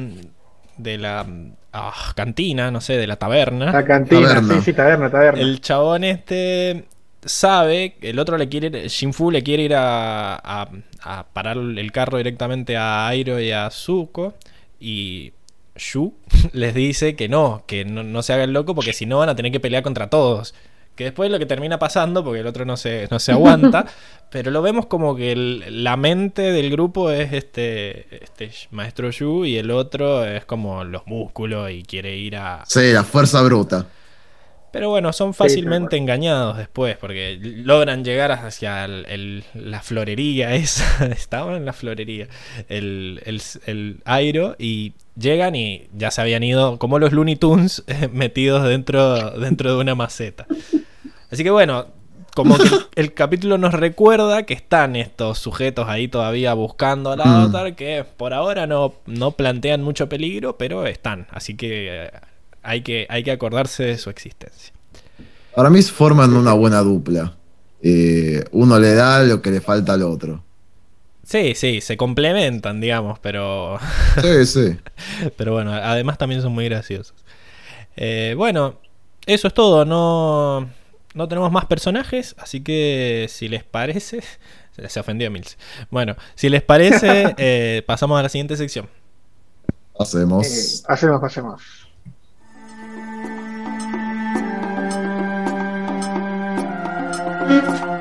S1: de la. ah, cantina, no sé, de la taberna.
S4: La cantina,
S2: Taberna.
S4: sí, sí, taberna, taberna.
S1: El chabón este sabe, el otro le quiere ir, Shinfu le quiere ir a, a- a parar el carro directamente a Airo y a Zuko y Shu les dice que no, que no, no se haga el loco porque si no van a tener que pelear contra todos. Que después lo que termina pasando, porque el otro no se, no se aguanta, pero lo vemos como que el- la mente del grupo es este, este maestro Shu y el otro es como los músculos y quiere ir a,
S2: Sí, la fuerza bruta.
S1: Pero bueno, son fácilmente engañados después, porque logran llegar hacia el- el- la florería esa. Estaban en la florería. El, el, el Airo y llegan y ya se habían ido, como los Looney Tunes, eh, metidos dentro, dentro de una maceta. Así que bueno, como que el capítulo nos recuerda que están estos sujetos ahí todavía buscando al
S2: Mm.
S1: avatar, que por ahora no, no plantean mucho peligro, pero están. Así que... hay que, hay que acordarse de su existencia.
S2: Para mí forman una buena dupla. Eh, uno le da lo que le falta al otro.
S1: Sí, sí, se complementan, digamos, pero,
S2: Sí, sí.
S1: pero bueno, además también son muy graciosos. Eh, bueno, eso es todo, no, no tenemos más personajes, así que si les parece... Se ofendió Mills. Bueno, si les parece, eh, pasamos a la siguiente sección.
S2: Hacemos.
S4: Eh, hacemos, hacemos.
S1: Bien,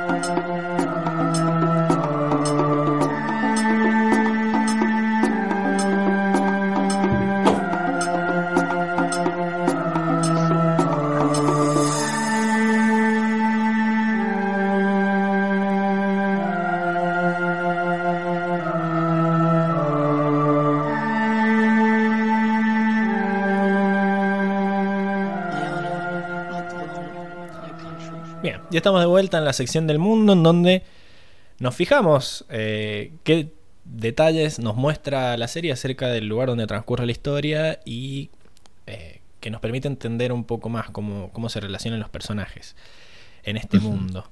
S1: vuelta en la sección del mundo en donde nos fijamos eh, qué detalles nos muestra la serie acerca del lugar donde transcurre la historia y eh, que nos permite entender un poco más cómo, cómo se relacionan los personajes en este mundo.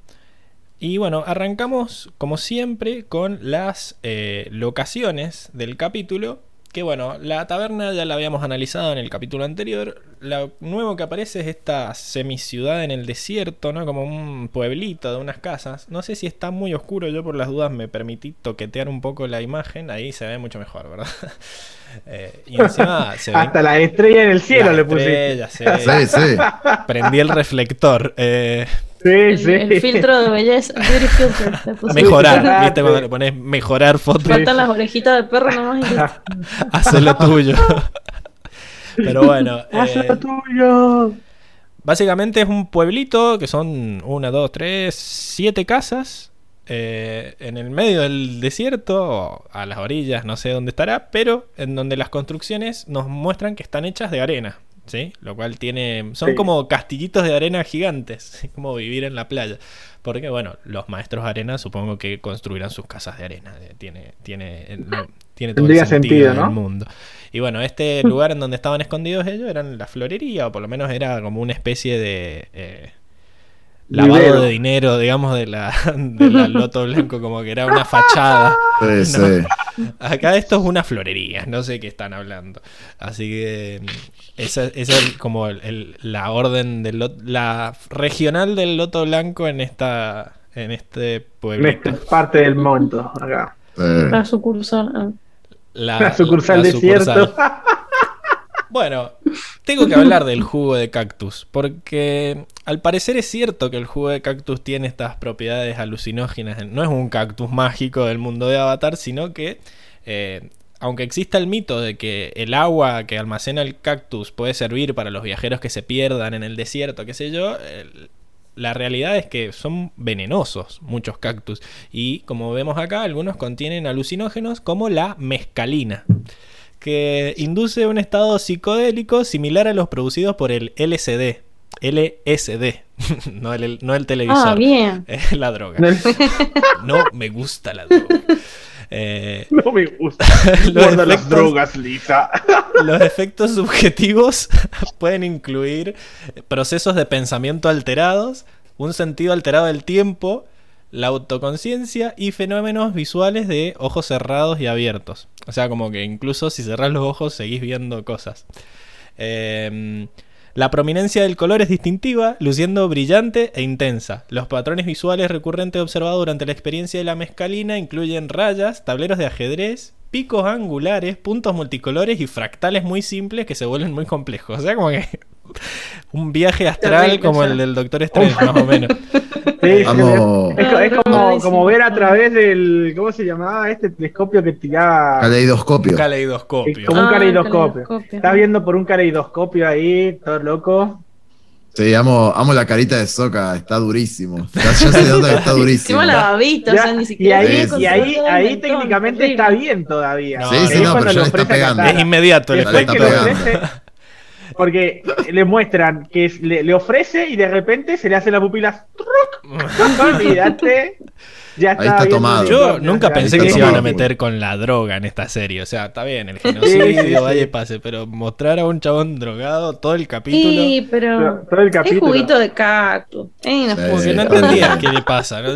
S1: Y bueno, arrancamos como siempre con las eh, locaciones del capítulo. Que bueno, la taberna ya la habíamos analizado en el capítulo anterior. Lo nuevo que aparece es esta semiciudad en el desierto, ¿no? Como un pueblito de unas casas. No sé si está muy oscuro, yo por las dudas me permití toquetear un poco la imagen. Ahí se ve mucho mejor, ¿verdad? Eh, y encima se ven
S4: Hasta la estrella en el cielo le puse.
S1: Sí,
S2: sí.
S1: Prendí el reflector. Eh,
S4: Sí,
S3: El,
S4: sí.
S3: el filtro de belleza, beauty filter. puse.
S1: mejorar. ¿viste? Cuando le pones mejorar fotos.
S3: Faltan las orejitas del perro nomás. y.
S1: Haz lo tuyo. Pero bueno,
S4: Haz
S1: eh,
S4: lo tuyo.
S1: básicamente es un pueblito que son una, dos, tres, siete casas eh, en el medio del desierto, o a las orillas, no sé dónde estará, pero en donde las construcciones nos muestran que están hechas de arena. ¿Sí? Lo cual tiene. Son
S4: Sí.
S1: como castillitos de arena gigantes. como vivir en la playa. Porque, bueno, los maestros de arena supongo que construirán sus casas de arena. Eh, Tiene, tiene, eh, no, tiene todo el sentido
S4: sentido,
S1: del
S4: ¿no?
S1: mundo. Y bueno, este lugar en donde estaban escondidos ellos eran la florería, o por lo menos era como una especie de eh, lavado de dinero, digamos, de la, de la Loto Blanco, como que era una fachada.
S2: Sí, sí.
S1: Acá esto es una florería, no sé qué están hablando. Así que mm, esa, esa es como el- el- la orden del la regional del Loto Blanco en esta en este
S4: En
S1: pueblito.
S4: esta parte del monto, acá.
S2: sí.
S3: La sucursal. ah.
S1: La,
S4: La sucursal
S1: la
S4: desierto.
S1: sucursal. Bueno, tengo que hablar del jugo de cactus, porque al parecer es cierto que el jugo de cactus tiene estas propiedades alucinógenas. No es un cactus mágico del mundo de Avatar, sino que eh, aunque exista el mito de que el agua que almacena el cactus puede servir para los viajeros que se pierdan en el desierto, qué sé yo, la realidad es que son venenosos muchos cactus. Y como vemos acá, algunos contienen alucinógenos como la mescalina, que induce un estado psicodélico similar a los producidos por el LSD. LSD, no el, no el televisor.
S3: Ah, bien.
S1: Es la droga. No me gusta la droga. Eh,
S4: No me gusta.
S1: Los
S4: Guarda las drogas, Lisa.
S1: los efectos subjetivos pueden incluir procesos de pensamiento alterados, un sentido alterado del tiempo, la autoconciencia y fenómenos visuales de ojos cerrados y abiertos. O sea, como que incluso si cerrás los ojos seguís viendo cosas. Eh, la prominencia del color es distintiva, luciendo brillante e intensa. Los patrones visuales recurrentes observados durante la experiencia de la mezcalina incluyen rayas, tableros de ajedrez, picos angulares, puntos multicolores y fractales muy simples que se vuelven muy complejos. O sea, como que un viaje astral como el del Doctor Strange, más o menos.
S4: Sí, sí,
S2: Vamos.
S4: Es, co- es como, como ver a través del. ¿Cómo se llamaba este telescopio que tiraba?
S2: Caleidoscopio.
S1: Un caleidoscopio.
S4: Como un
S3: Ah,
S4: caleidoscopio.
S3: caleidoscopio.
S4: Estás viendo por un caleidoscopio ahí, todo loco.
S2: Sí, amo, amo la carita de Soca, está durísimo. Ya, ya se nota que está durísimo.
S3: La babita, o
S4: Ya,
S3: sea, ni
S4: y ahí,
S2: Sí,
S3: puede
S2: sí,
S4: y ahí, técnicamente está bien todavía.
S1: No,
S2: Sí,
S1: sí,
S2: no, pero ya
S4: le
S2: está pegando.
S1: Es inmediato el
S4: Después porque le muestran que es- le, le ofrece y de repente se le hacen las pupilas. ¡truc! Olvídate. Ya
S2: Ahí
S4: está,
S2: tomado.
S1: Yo nunca
S4: ya
S1: pensé que se iban a meter con la droga en esta serie. O sea, está bien, el genocidio, vaya y pase, pero mostrar a un chabón drogado todo el capítulo.
S3: Sí, pero.
S4: Todo el
S3: Es
S4: capítulo.
S3: juguito de cactus. Eh, no
S2: Sí.
S1: no entendía qué le pasa.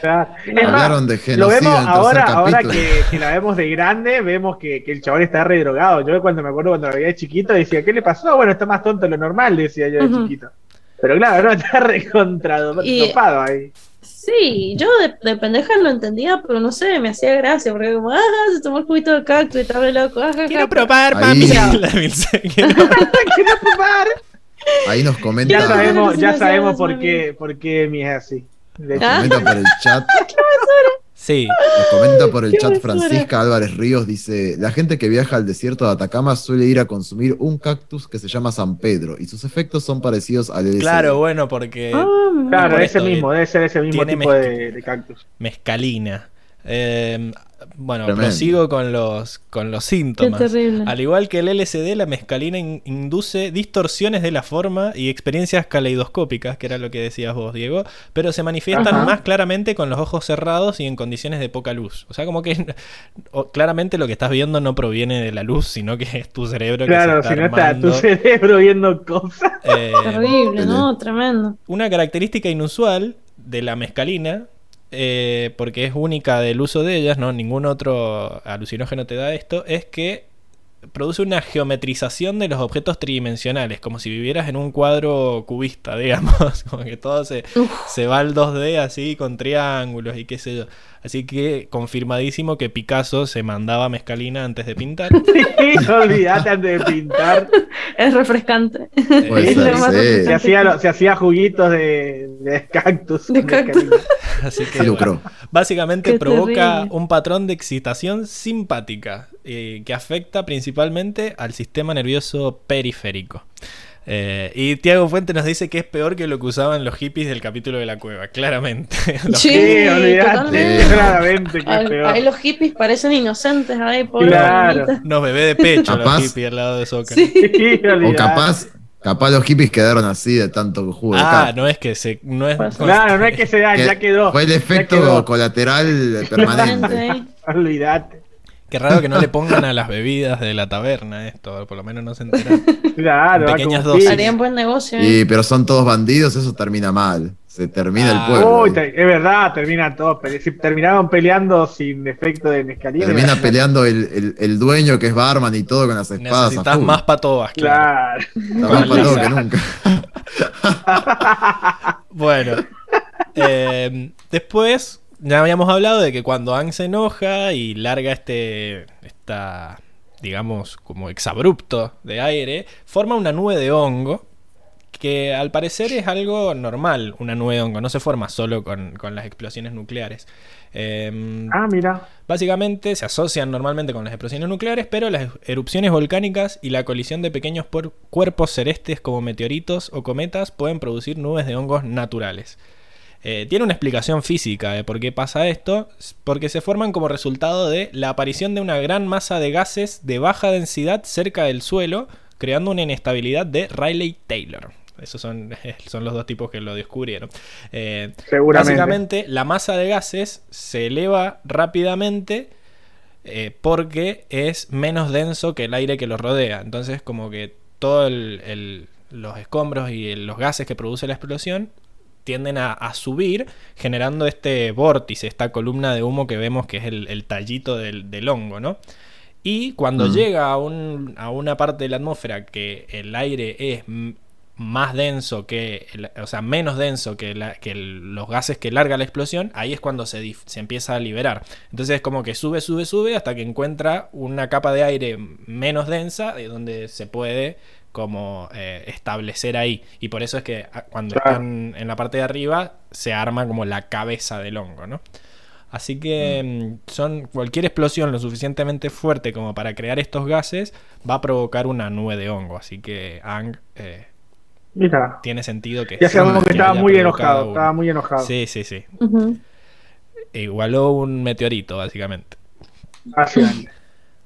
S4: Es
S2: Hablaron de
S4: Lo
S2: genocidio
S4: vemos
S2: en el tercer
S4: ahora, ahora que, que la vemos de grande, vemos que, que el chabón está re drogado. Yo cuando me acuerdo cuando lo veía de chiquito decía, ¿qué le pasó? Bueno, está más tonto de lo normal, decía yo de chiquito. Pero claro, no está recontrado
S3: Y-
S4: topado ahí.
S3: Sí, yo de, de pendeja lo entendía, pero no sé, me hacía gracia, porque como, ah, se tomó el juguito de cactus y está re loco. ah, ja, ja".
S1: Quiero probar,
S2: Ahí-
S1: mami. La Milce, quiero-
S4: ¡Quiero probar!
S2: Ahí nos
S4: Ya
S2: comenta,
S3: Claro.
S4: sabemos, ya sabemos por qué, por qué mi es así.
S3: Ah.
S2: comenta por el chat,
S1: Sí,
S2: nos comenta por el chat
S3: basura.
S2: Francisca Álvarez Ríos, dice, la gente que viaja al desierto de Atacama suele ir a consumir un cactus que se llama San Pedro y sus efectos son parecidos al LSD.
S1: claro, bueno, porque
S3: Ah,
S4: claro,
S1: por
S4: ese
S1: esto,
S4: mismo, debe ser ese mismo tipo de, de cactus.
S1: mescalina. Eh, bueno,
S2: Tremendo.
S1: prosigo con los, con los
S3: qué
S1: síntomas.
S3: terrible.
S1: Al igual que el LSD, la mescalina in- induce distorsiones de la forma y experiencias caleidoscópicas, que era lo que decías vos, Diego, pero se manifiestan
S4: Ajá.
S1: más claramente con los ojos cerrados y en condiciones de poca luz. O sea, como que o- claramente lo que estás viendo no proviene de la luz, sino que es tu cerebro que
S4: Claro,
S1: se
S4: si
S1: está
S4: no está tu cerebro viendo cosas.
S1: Eh,
S3: Terrible, ¿no? Tremendo.
S1: una característica inusual de la mescalina, eh, porque es única del uso de ellas, no ningún otro alucinógeno te da esto, es que produce una geometrización de los objetos tridimensionales, como si vivieras en un cuadro cubista, digamos, como que todo se, se va al 2D así con triángulos y qué sé yo. Así que confirmadísimo que Picasso se mandaba mescalina antes de pintar.
S4: Sí, olvídate antes de pintar.
S3: Es refrescante.
S2: Puede
S3: Es
S2: ser,
S3: lo más
S2: sí.
S4: Se hacía, lo- se hacía juguitos de, de cactus.
S3: De cactus.
S1: Así que
S2: Se lucró.
S1: Básicamente
S3: Qué
S1: provoca
S3: terrible.
S1: un patrón de excitación simpática eh, que afecta principalmente al sistema nervioso periférico. Eh, y Tiago Fuente nos dice que es peor que lo que usaban los hippies del capítulo de la cueva, claramente. Los-
S3: Sí, totalmente.
S4: claramente que es
S3: Ahí,
S4: peor.
S3: ahí los hippies parecen inocentes, ahí, pobre
S4: Claro.
S1: Unos bebés de pecho, los
S2: Capaz.
S1: hippies al lado de Soca.
S3: Sí.
S4: Sí,
S2: O capaz, capaz los hippies quedaron así de tanto jugo de
S1: Ah, no es que se. No es,
S3: Pues,
S4: Claro, no es que se da,
S2: Que
S4: ya quedó.
S2: Fue el efecto
S4: quedó.
S2: colateral permanente.
S4: Olvídate.
S1: Qué raro que no le pongan a las bebidas de la taberna esto, por lo menos no se enteran.
S4: Claro,
S1: En pequeñas dosis.
S4: sí.
S3: Harían buen negocio. ¿eh?
S2: Y, pero son todos bandidos, eso termina mal. Se termina
S1: Ah.
S2: el pueblo.
S4: Uy, te- es verdad, termina todo. terminaron peleando sin efecto de mescalina.
S2: Termina peleando el, el- el dueño que es barman y todo con las espadas.
S1: Necesitas más patobas, claro.
S4: Claro.
S2: Más patado que nunca.
S1: Bueno, eh, después ya habíamos hablado de que cuando Ang se enoja y larga este, esta, digamos, como exabrupto de aire, forma una nube de hongo que al parecer es algo normal, una nube de hongo, no se forma solo con, con las explosiones nucleares. Eh,
S4: Ah, mira.
S1: Básicamente se asocian normalmente con las explosiones nucleares, pero las erupciones volcánicas y la colisión de pequeños por- cuerpos celestes como meteoritos o cometas pueden producir nubes de hongos naturales. Eh, tiene una explicación física de por qué pasa esto, porque se forman como resultado de la aparición de una gran masa de gases de baja densidad cerca del suelo, creando una inestabilidad de Rayleigh-Taylor. Esos son, son los dos tipos que lo descubrieron. Eh,
S4: Seguramente.
S1: Básicamente, la masa de gases se eleva rápidamente eh, porque es menos denso que el aire que lo rodea. Entonces, como que todos los escombros y el- los gases que produce la explosión tienden a, a subir, generando este vórtice, esta columna de humo que vemos que es el, el tallito del, del hongo, ¿no? Y cuando
S2: Mm.
S1: llega a, un- a una parte de la atmósfera que el aire es más denso que, el- o sea, menos denso que, la- que el- los gases que larga la explosión, ahí es cuando se, se empieza a liberar. Entonces es como que sube, sube, sube hasta que encuentra una capa de aire menos densa de donde se puede como eh, establecer ahí. Y por eso es que ah, cuando
S4: Claro.
S1: están en la parte de arriba se arma como la cabeza del hongo, ¿no? Así que mm, son cualquier explosión lo suficientemente fuerte como para crear estos gases va a provocar una nube de hongo. Así que Ang eh,
S4: Mira.
S1: tiene sentido que
S4: Ya sabemos que estaba muy enojado. Estaba muy enojado.
S1: Sí, sí, sí.
S3: Ujú.
S1: Igualó un meteorito, básicamente.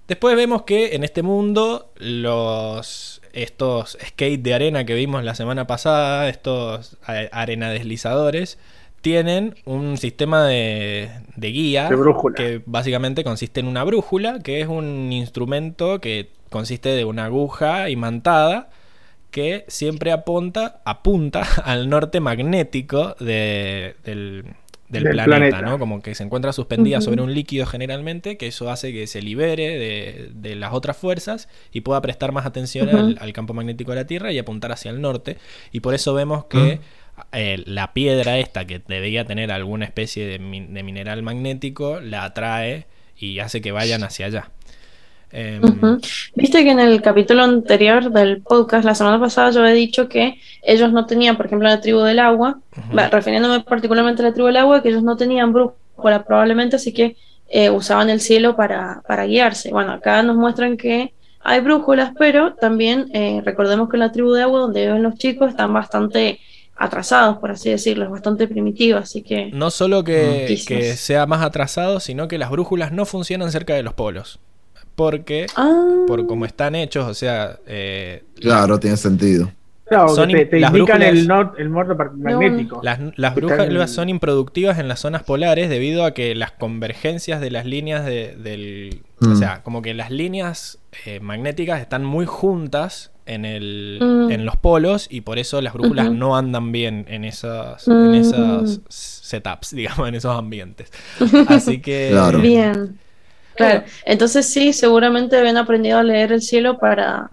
S1: Después vemos que en este mundo los estos skate de arena que vimos la semana pasada, estos a- arena deslizadores, tienen un sistema de, de guía
S4: De
S1: que básicamente consiste en una brújula, que es un instrumento que consiste de una aguja imantada que siempre apunta, apunta al norte magnético de- del, del
S4: Del
S1: planeta,
S4: planeta.
S1: ¿no? Como que se encuentra suspendida sobre un líquido generalmente, que eso hace que se libere de, de las otras fuerzas y pueda prestar más atención al campo magnético de la Tierra y apuntar hacia el norte. Y por eso vemos que eh, la piedra esta, que debería tener alguna especie de, min- de mineral magnético, la atrae y hace que vayan hacia allá. Em.
S3: Viste que en el capítulo anterior del podcast, la semana pasada, yo he dicho que ellos no tenían, por ejemplo, la tribu del agua, refiriéndome particularmente a la tribu del agua, que ellos no tenían brújula probablemente, así que eh, usaban el cielo para, para guiarse. Bueno, acá nos muestran que hay brújulas, pero también eh, recordemos que la tribu de agua, donde viven los chicos, están bastante atrasados, por así decirlo, es bastante primitivo, así que...
S1: No solo que, que sea más atrasado, sino que las brújulas no funcionan cerca de los polos. Porque,
S3: Ah,
S1: por como están hechos, o sea, eh,
S2: Claro, tiene sentido.
S4: Claro,
S1: Son
S4: te,
S1: las
S4: indican
S1: brújulas-
S4: el, nor- el norte magnético.
S1: las, brújulas son improductivas en las zonas polares debido a que las convergencias de las líneas de- del... O
S2: Mm.
S1: sea, como que las líneas eh, magnéticas están muy juntas en, el,
S3: Mm.
S1: en los polos y por eso las brújulas no andan bien en esos, en
S3: Mm.
S1: esos setups, digamos, en esos ambientes. Así que...
S2: Claro.
S3: Bien. Claro. Entonces sí, seguramente habían aprendido a leer el cielo para,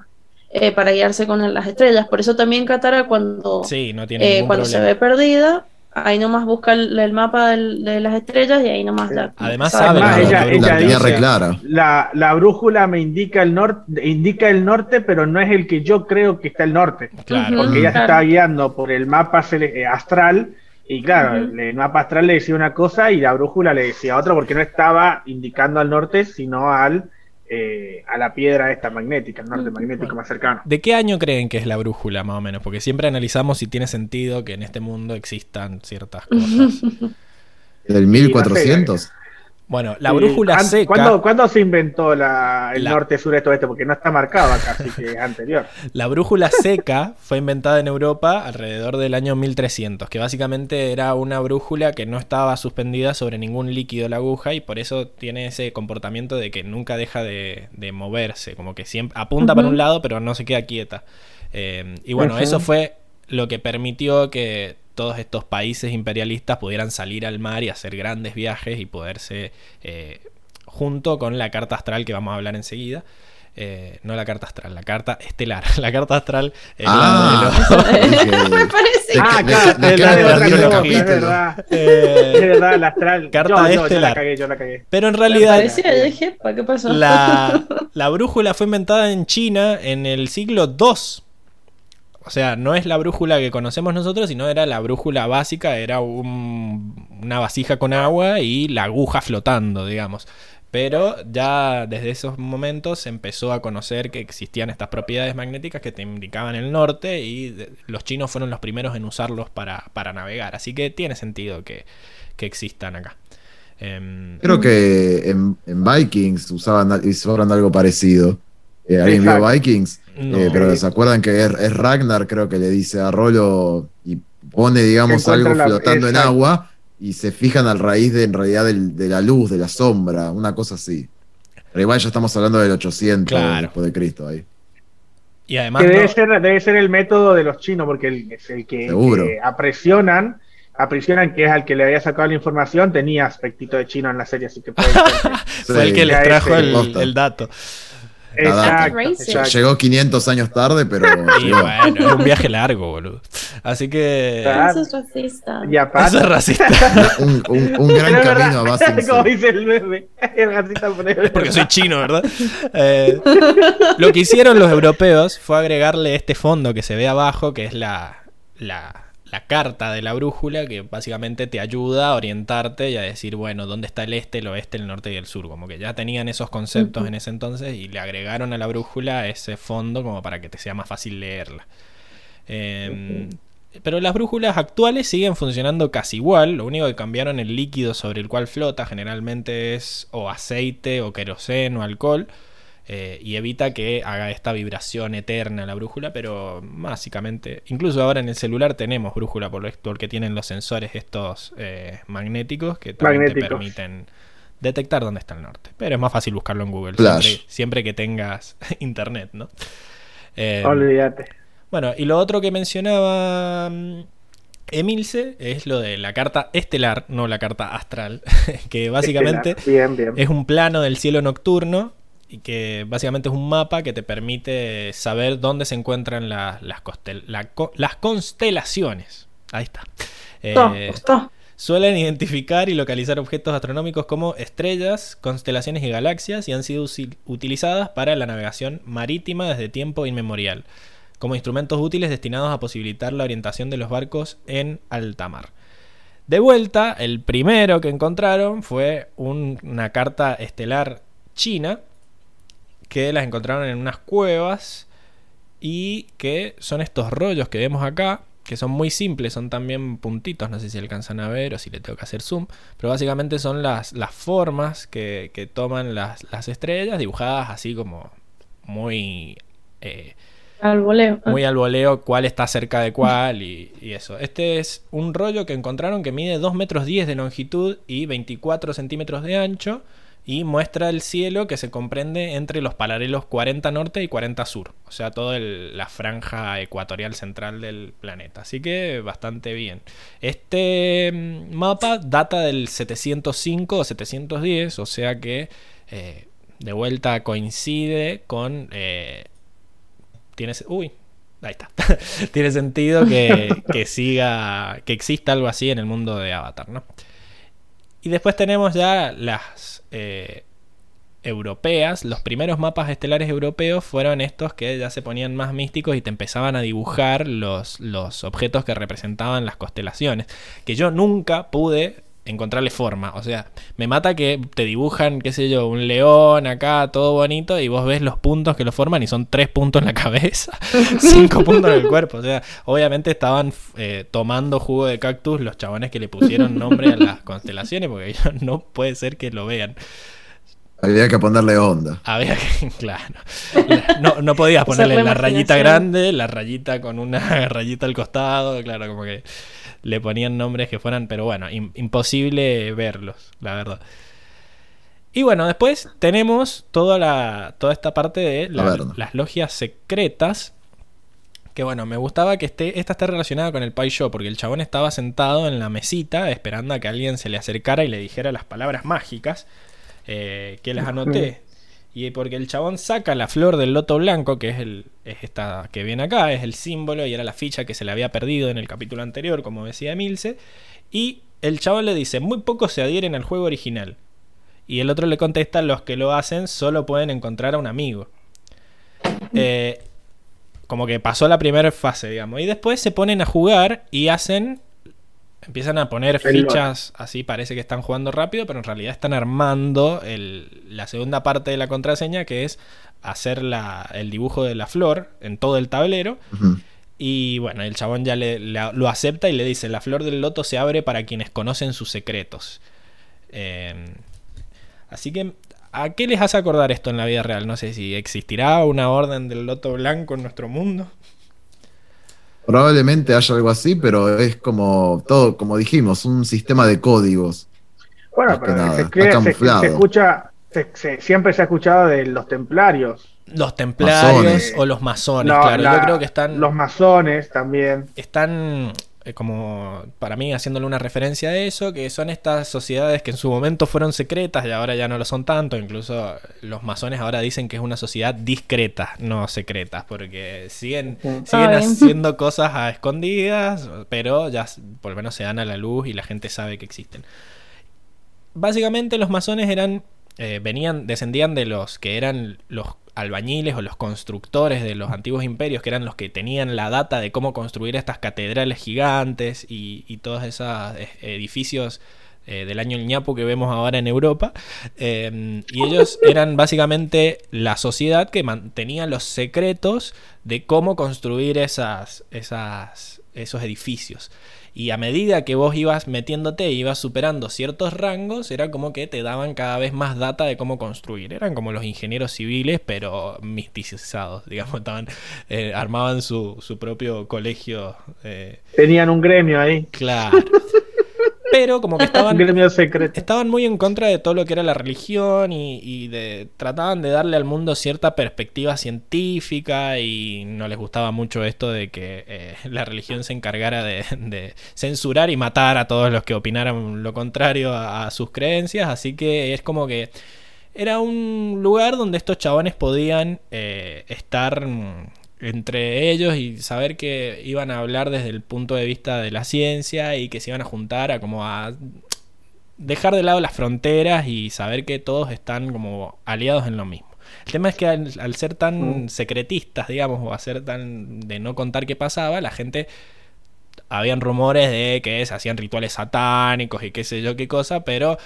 S3: eh, para guiarse con las estrellas. Por eso también Katara cuando,
S1: Sí, no tiene
S3: eh, cuando se ve perdida, ahí nomás busca el, el mapa del- de las estrellas y ahí nomás ya
S1: Además
S3: sabe
S1: sabe
S3: más.
S4: Además,
S1: la
S4: ella-
S1: brújula
S4: ella
S2: La tenía
S4: dice-
S2: re clara.
S4: La, la brújula me indica el norte, indica el norte, pero no es el que yo creo que está el norte.
S1: Claro.
S4: Porque ella se
S3: Claro.
S4: estaba guiando por el mapa eh, astral, y claro, el mapa astral le decía una cosa y la brújula le decía otra, porque no estaba indicando al norte, sino al eh, a la piedra esta magnética, el norte magnético más cercano.
S1: ¿De qué año creen que es la brújula, más o menos? Porque siempre analizamos si tiene sentido que en este mundo existan ciertas cosas.
S2: ¿Del 1400?
S1: Bueno, la brújula seca.
S4: ¿Cuándo, cuándo se inventó la, el
S1: La-
S4: norte, sur, este, oeste? Porque no está marcado acá, así que es anterior.
S1: La brújula seca fue inventada en Europa alrededor del año 1300, que básicamente era una brújula que no estaba suspendida sobre ningún líquido de la aguja y por eso tiene ese comportamiento de que nunca deja de, de moverse, como que siempre apunta para un lado pero no se queda quieta. Eh, y bueno, eso fue lo que permitió que todos estos países imperialistas pudieran salir al mar y hacer grandes viajes y poderse, eh, junto con la carta astral que vamos a hablar enseguida, eh, no la carta astral, la carta estelar. La carta astral es
S2: Ah.
S1: la de los-
S3: Me parece.
S2: De-
S4: Ah,
S2: de-
S4: claro,
S2: de-
S4: es
S2: de-
S4: la de
S2: capítulo.
S4: es verdad.
S1: Eh,
S4: Es verdad, la astral.
S1: Carta
S4: yo, yo, yo
S1: estelar.
S4: la cagué, yo la cagué.
S1: pero en
S3: Me
S1: realidad
S3: parecía, yo dije, ¿para qué pasó?
S1: la, la brújula fue inventada en China en el siglo II. O sea, no es la brújula que conocemos nosotros, sino era la brújula básica, era un- una vasija con agua y la aguja flotando, digamos. Pero ya desde esos momentos se empezó a conocer que existían estas propiedades magnéticas que te indicaban el norte y los chinos fueron los primeros en usarlos para, para navegar. Así que tiene sentido que, que existan acá. Em,
S2: Creo que en, en Vikings usaban, usaban algo parecido. Eh, ¿Alguien vio. Vikings?
S1: No.
S2: Eh, pero se acuerdan que es, es Ragnar, creo que le dice a Rolo y pone, digamos, algo
S4: la-
S2: flotando en agua y se fijan al raíz de, en realidad, del- de la luz, de la sombra, una cosa así. Pero igual ya estamos hablando del 800
S1: Claro.
S2: después de Cristo ahí.
S1: y además
S4: Que debe,
S1: no-
S4: ser, debe ser el método de los chinos, porque el, es el que, que apresionan, apresionan que es al que le había sacado la información, tenía aspectito de chino en la serie, así que puede ser.
S1: fue el que les trajo el,
S2: posta.
S1: el dato.
S4: Exacto,
S3: Racing.
S4: exacto.
S2: Llegó 500 años tarde, pero
S1: Y
S2: llegó.
S1: bueno, era un viaje largo, boludo. Así que.
S4: Claro.
S3: Eso es racista.
S4: Y aparte,
S1: Eso es racista.
S2: un, un- un gran
S4: Pero
S2: camino a
S4: Como dice el bebé, el racista por el-
S1: Porque soy chino, ¿verdad? Eh, lo que hicieron los europeos fue agregarle este fondo que se ve abajo, que es la, la, la carta de la brújula, que básicamente te ayuda a orientarte y a decir, bueno, dónde está el este, el oeste, el norte y el sur. Como que ya tenían esos conceptos en ese entonces y le agregaron a la brújula ese fondo como para que te sea más fácil leerla. Eh, Pero las brújulas actuales siguen funcionando casi igual. Lo único que cambiaron el líquido sobre el cual flota generalmente es o aceite o queroseno o alcohol. Eh, y evita que haga esta vibración eterna la brújula, pero básicamente, incluso ahora en el celular tenemos brújula por lo- porque tienen los sensores estos eh, magnéticos que también te permiten detectar dónde está el norte. Pero es más fácil buscarlo en Google, siempre, siempre que tengas internet, ¿no? Eh,
S4: Olvídate.
S1: bueno, y lo otro que mencionaba mm, Emilce es lo de la carta estelar, no la carta astral, que básicamente
S4: Estelar. Bien, bien.
S1: es un plano del cielo nocturno y que básicamente es un mapa que te permite saber dónde se encuentran la- las, costel- la co- las constelaciones. Ahí está. Eh,
S3: está.
S1: Suelen identificar y localizar objetos astronómicos como estrellas, constelaciones y galaxias y han sido utilizadas para la navegación marítima desde tiempo inmemorial, como instrumentos útiles destinados a posibilitar la orientación de los barcos en alta mar. De vuelta, el primero que encontraron fue un- una carta estelar china que las encontraron en unas cuevas y que son estos rollos que vemos acá, que son muy simples, son también puntitos, no sé si alcanzan a ver o si le tengo que hacer zoom, pero básicamente son las, las formas que, que toman las, las estrellas dibujadas así como muy... eh,
S3: Al voleo.
S1: muy al voleo cuál está cerca de cuál y, y eso. Este es un rollo que encontraron que mide 2 metros 10 de longitud y 24 centímetros de ancho y muestra el cielo que se comprende entre los paralelos 40 norte y 40 sur, o sea, toda la franja ecuatorial central del planeta. Así que bastante bien. Este mm, mapa data del 705 o 710, o sea que eh, de vuelta coincide con... eh, tiene se- uy ahí está tiene sentido que, que siga que exista algo así en el mundo de Avatar no y después tenemos ya las eh, europeas. Los primeros mapas estelares europeos fueron estos que ya se ponían más místicos y te empezaban a dibujar los, los objetos que representaban las constelaciones que yo nunca pude encontrarle forma. O sea, me mata que te dibujan, qué sé yo, un león acá, todo bonito, y vos ves los puntos que lo forman y son tres puntos en la cabeza, cinco puntos en el cuerpo. O sea, obviamente estaban eh, tomando jugo de cactus los chabones que le pusieron nombre a las constelaciones, porque no puede ser que lo vean.
S2: Había que ponerle onda.
S1: Había que, claro. No, no podías ponerle
S3: la
S1: la rayita grande, la rayita con una rayita al costado, claro, como que le ponían nombres que fueran, pero bueno, im- imposible verlos, la verdad. Y bueno, después tenemos toda la toda esta parte de la- las logias secretas. Que bueno, me gustaba que esté, esta esté relacionada con el Pai Show, porque el chabón estaba sentado en la mesita esperando a que alguien se le acercara y le dijera las palabras mágicas eh, que las anoté. Y porque el chabón saca la flor del loto blanco, que es, el, es esta que viene acá, es el símbolo y era la ficha que se le había perdido en el capítulo anterior, como decía Milce. Y el chabón le dice, muy pocos se adhieren al juego original. Y el otro le contesta, los que lo hacen solo pueden encontrar a un amigo. Eh, como que pasó la primera fase, digamos. Y después se ponen a jugar y hacen. Empiezan a poner fichas así, parece que están jugando rápido, pero en realidad están armando el- la segunda parte de la contraseña, que es hacer la- el dibujo de la flor en todo el tablero. Y bueno, el chabón ya le- lo acepta y le dice, la flor del loto se abre para quienes conocen sus secretos. Eh, así que, ¿a qué les hace acordar esto en la vida real? No sé si existirá una orden del loto blanco en nuestro mundo.
S2: Probablemente haya algo así, pero es como todo, como dijimos, un sistema de códigos.
S4: Bueno, pero
S2: nada,
S4: se, crea- se- se escucha, se- se- siempre se ha escuchado de los templarios.
S1: Los templarios
S2: Masones.
S1: o los masones,
S4: No,
S1: claro.
S4: la-
S1: Yo creo que están...
S4: Los masones también.
S1: están como para mí haciéndole una referencia a eso, que son estas sociedades que en su momento fueron secretas y ahora ya no lo son tanto, incluso los masones ahora dicen que es una sociedad discreta, no secretas, porque siguen, siguen haciendo cosas a escondidas, pero ya por lo menos se dan a la luz y la gente sabe que existen. Básicamente los masones eran eh, venían descendían de los que eran los albañiles o los constructores de los antiguos imperios, que eran los que tenían la data de cómo construir estas catedrales gigantes y, y todos esos eh, edificios eh, del año ñapo que vemos ahora en Europa. Eh, y ellos eran básicamente la sociedad que mantenía los secretos de cómo construir esas, esas, esos edificios. Y a medida que vos ibas metiéndote e ibas superando ciertos rangos, era como que te daban cada vez más data de cómo construir. Eran como los ingenieros civiles, pero misticizados, digamos, estaban, eh, armaban su, su propio colegio. eh,
S4: Tenían un gremio ahí.
S1: claro. Pero como que estaban estaban muy en contra de todo lo que era la religión y, y de, trataban de darle al mundo cierta perspectiva científica y no les gustaba mucho esto de que eh, la religión se encargara de, de censurar y matar a todos los que opinaran lo contrario a, a sus creencias, así que es como que era un lugar donde estos chabones podían eh, estar mm, entre ellos y saber que iban a hablar desde el punto de vista de la ciencia y que se iban a juntar a como a dejar de lado las fronteras y saber que todos están como aliados en lo mismo. El tema es que al, al ser tan secretistas, digamos, o a ser tan de no contar qué pasaba, la gente habían rumores de que se hacían rituales satánicos y qué sé yo qué cosa, pero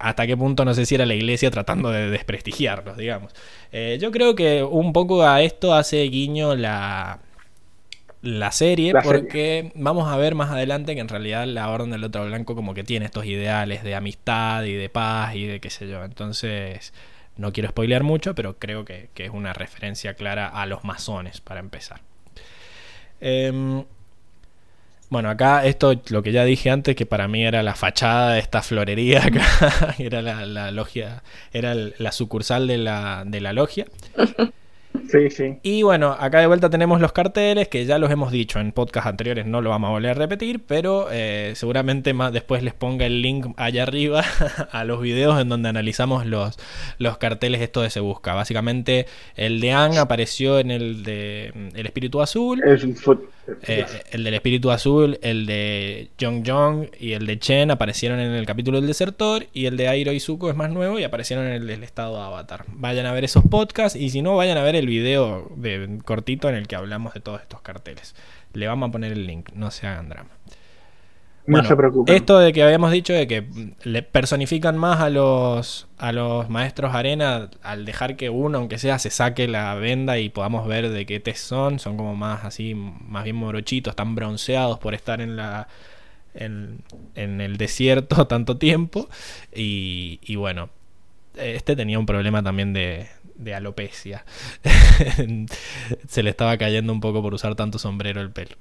S1: hasta qué punto no sé si era la iglesia tratando de desprestigiarlos, digamos. Eh, yo creo que un poco a esto hace guiño la, la serie,
S4: La serie.
S1: porque vamos a ver más adelante que en realidad la Orden del Otro Blanco como que tiene estos ideales de amistad y de paz y de qué sé yo. Entonces, no quiero spoilear mucho, pero creo que, que es una referencia clara a los masones para empezar. Em, bueno, acá esto, lo que ya dije antes, que para mí era la fachada de esta florería acá, era la, la logia, era la sucursal de la, de la logia.
S4: Sí, sí.
S1: Y bueno, acá de vuelta tenemos los carteles, que ya los hemos dicho en podcast anteriores, no lo vamos a volver a repetir, pero eh, seguramente más después les ponga el link allá arriba a los videos en donde analizamos los, los carteles esto de Se Busca. Básicamente el de Ang apareció en el de mm, El Espíritu Azul. Eh, el del espíritu azul, el de Jong Jong y el de Chen aparecieron en el capítulo del desertor y el de Airo y Zuko es más nuevo y aparecieron en el del estado de Avatar. Vayan a ver esos podcasts y si no, vayan a ver el video de, cortito en el que hablamos de todos estos carteles. Le vamos a poner el link, no se hagan drama.
S4: no se preocupen.
S1: Esto de que habíamos dicho de que le personifican más a los a los maestros arena al dejar que uno, aunque sea, se saque la venda y podamos ver de qué test son. Son como más así, más bien morochitos, están bronceados por estar en la en, en el desierto tanto tiempo. Y, y bueno, este tenía un problema también de, de alopecia. se le estaba cayendo un poco por usar tanto sombrero el pelo.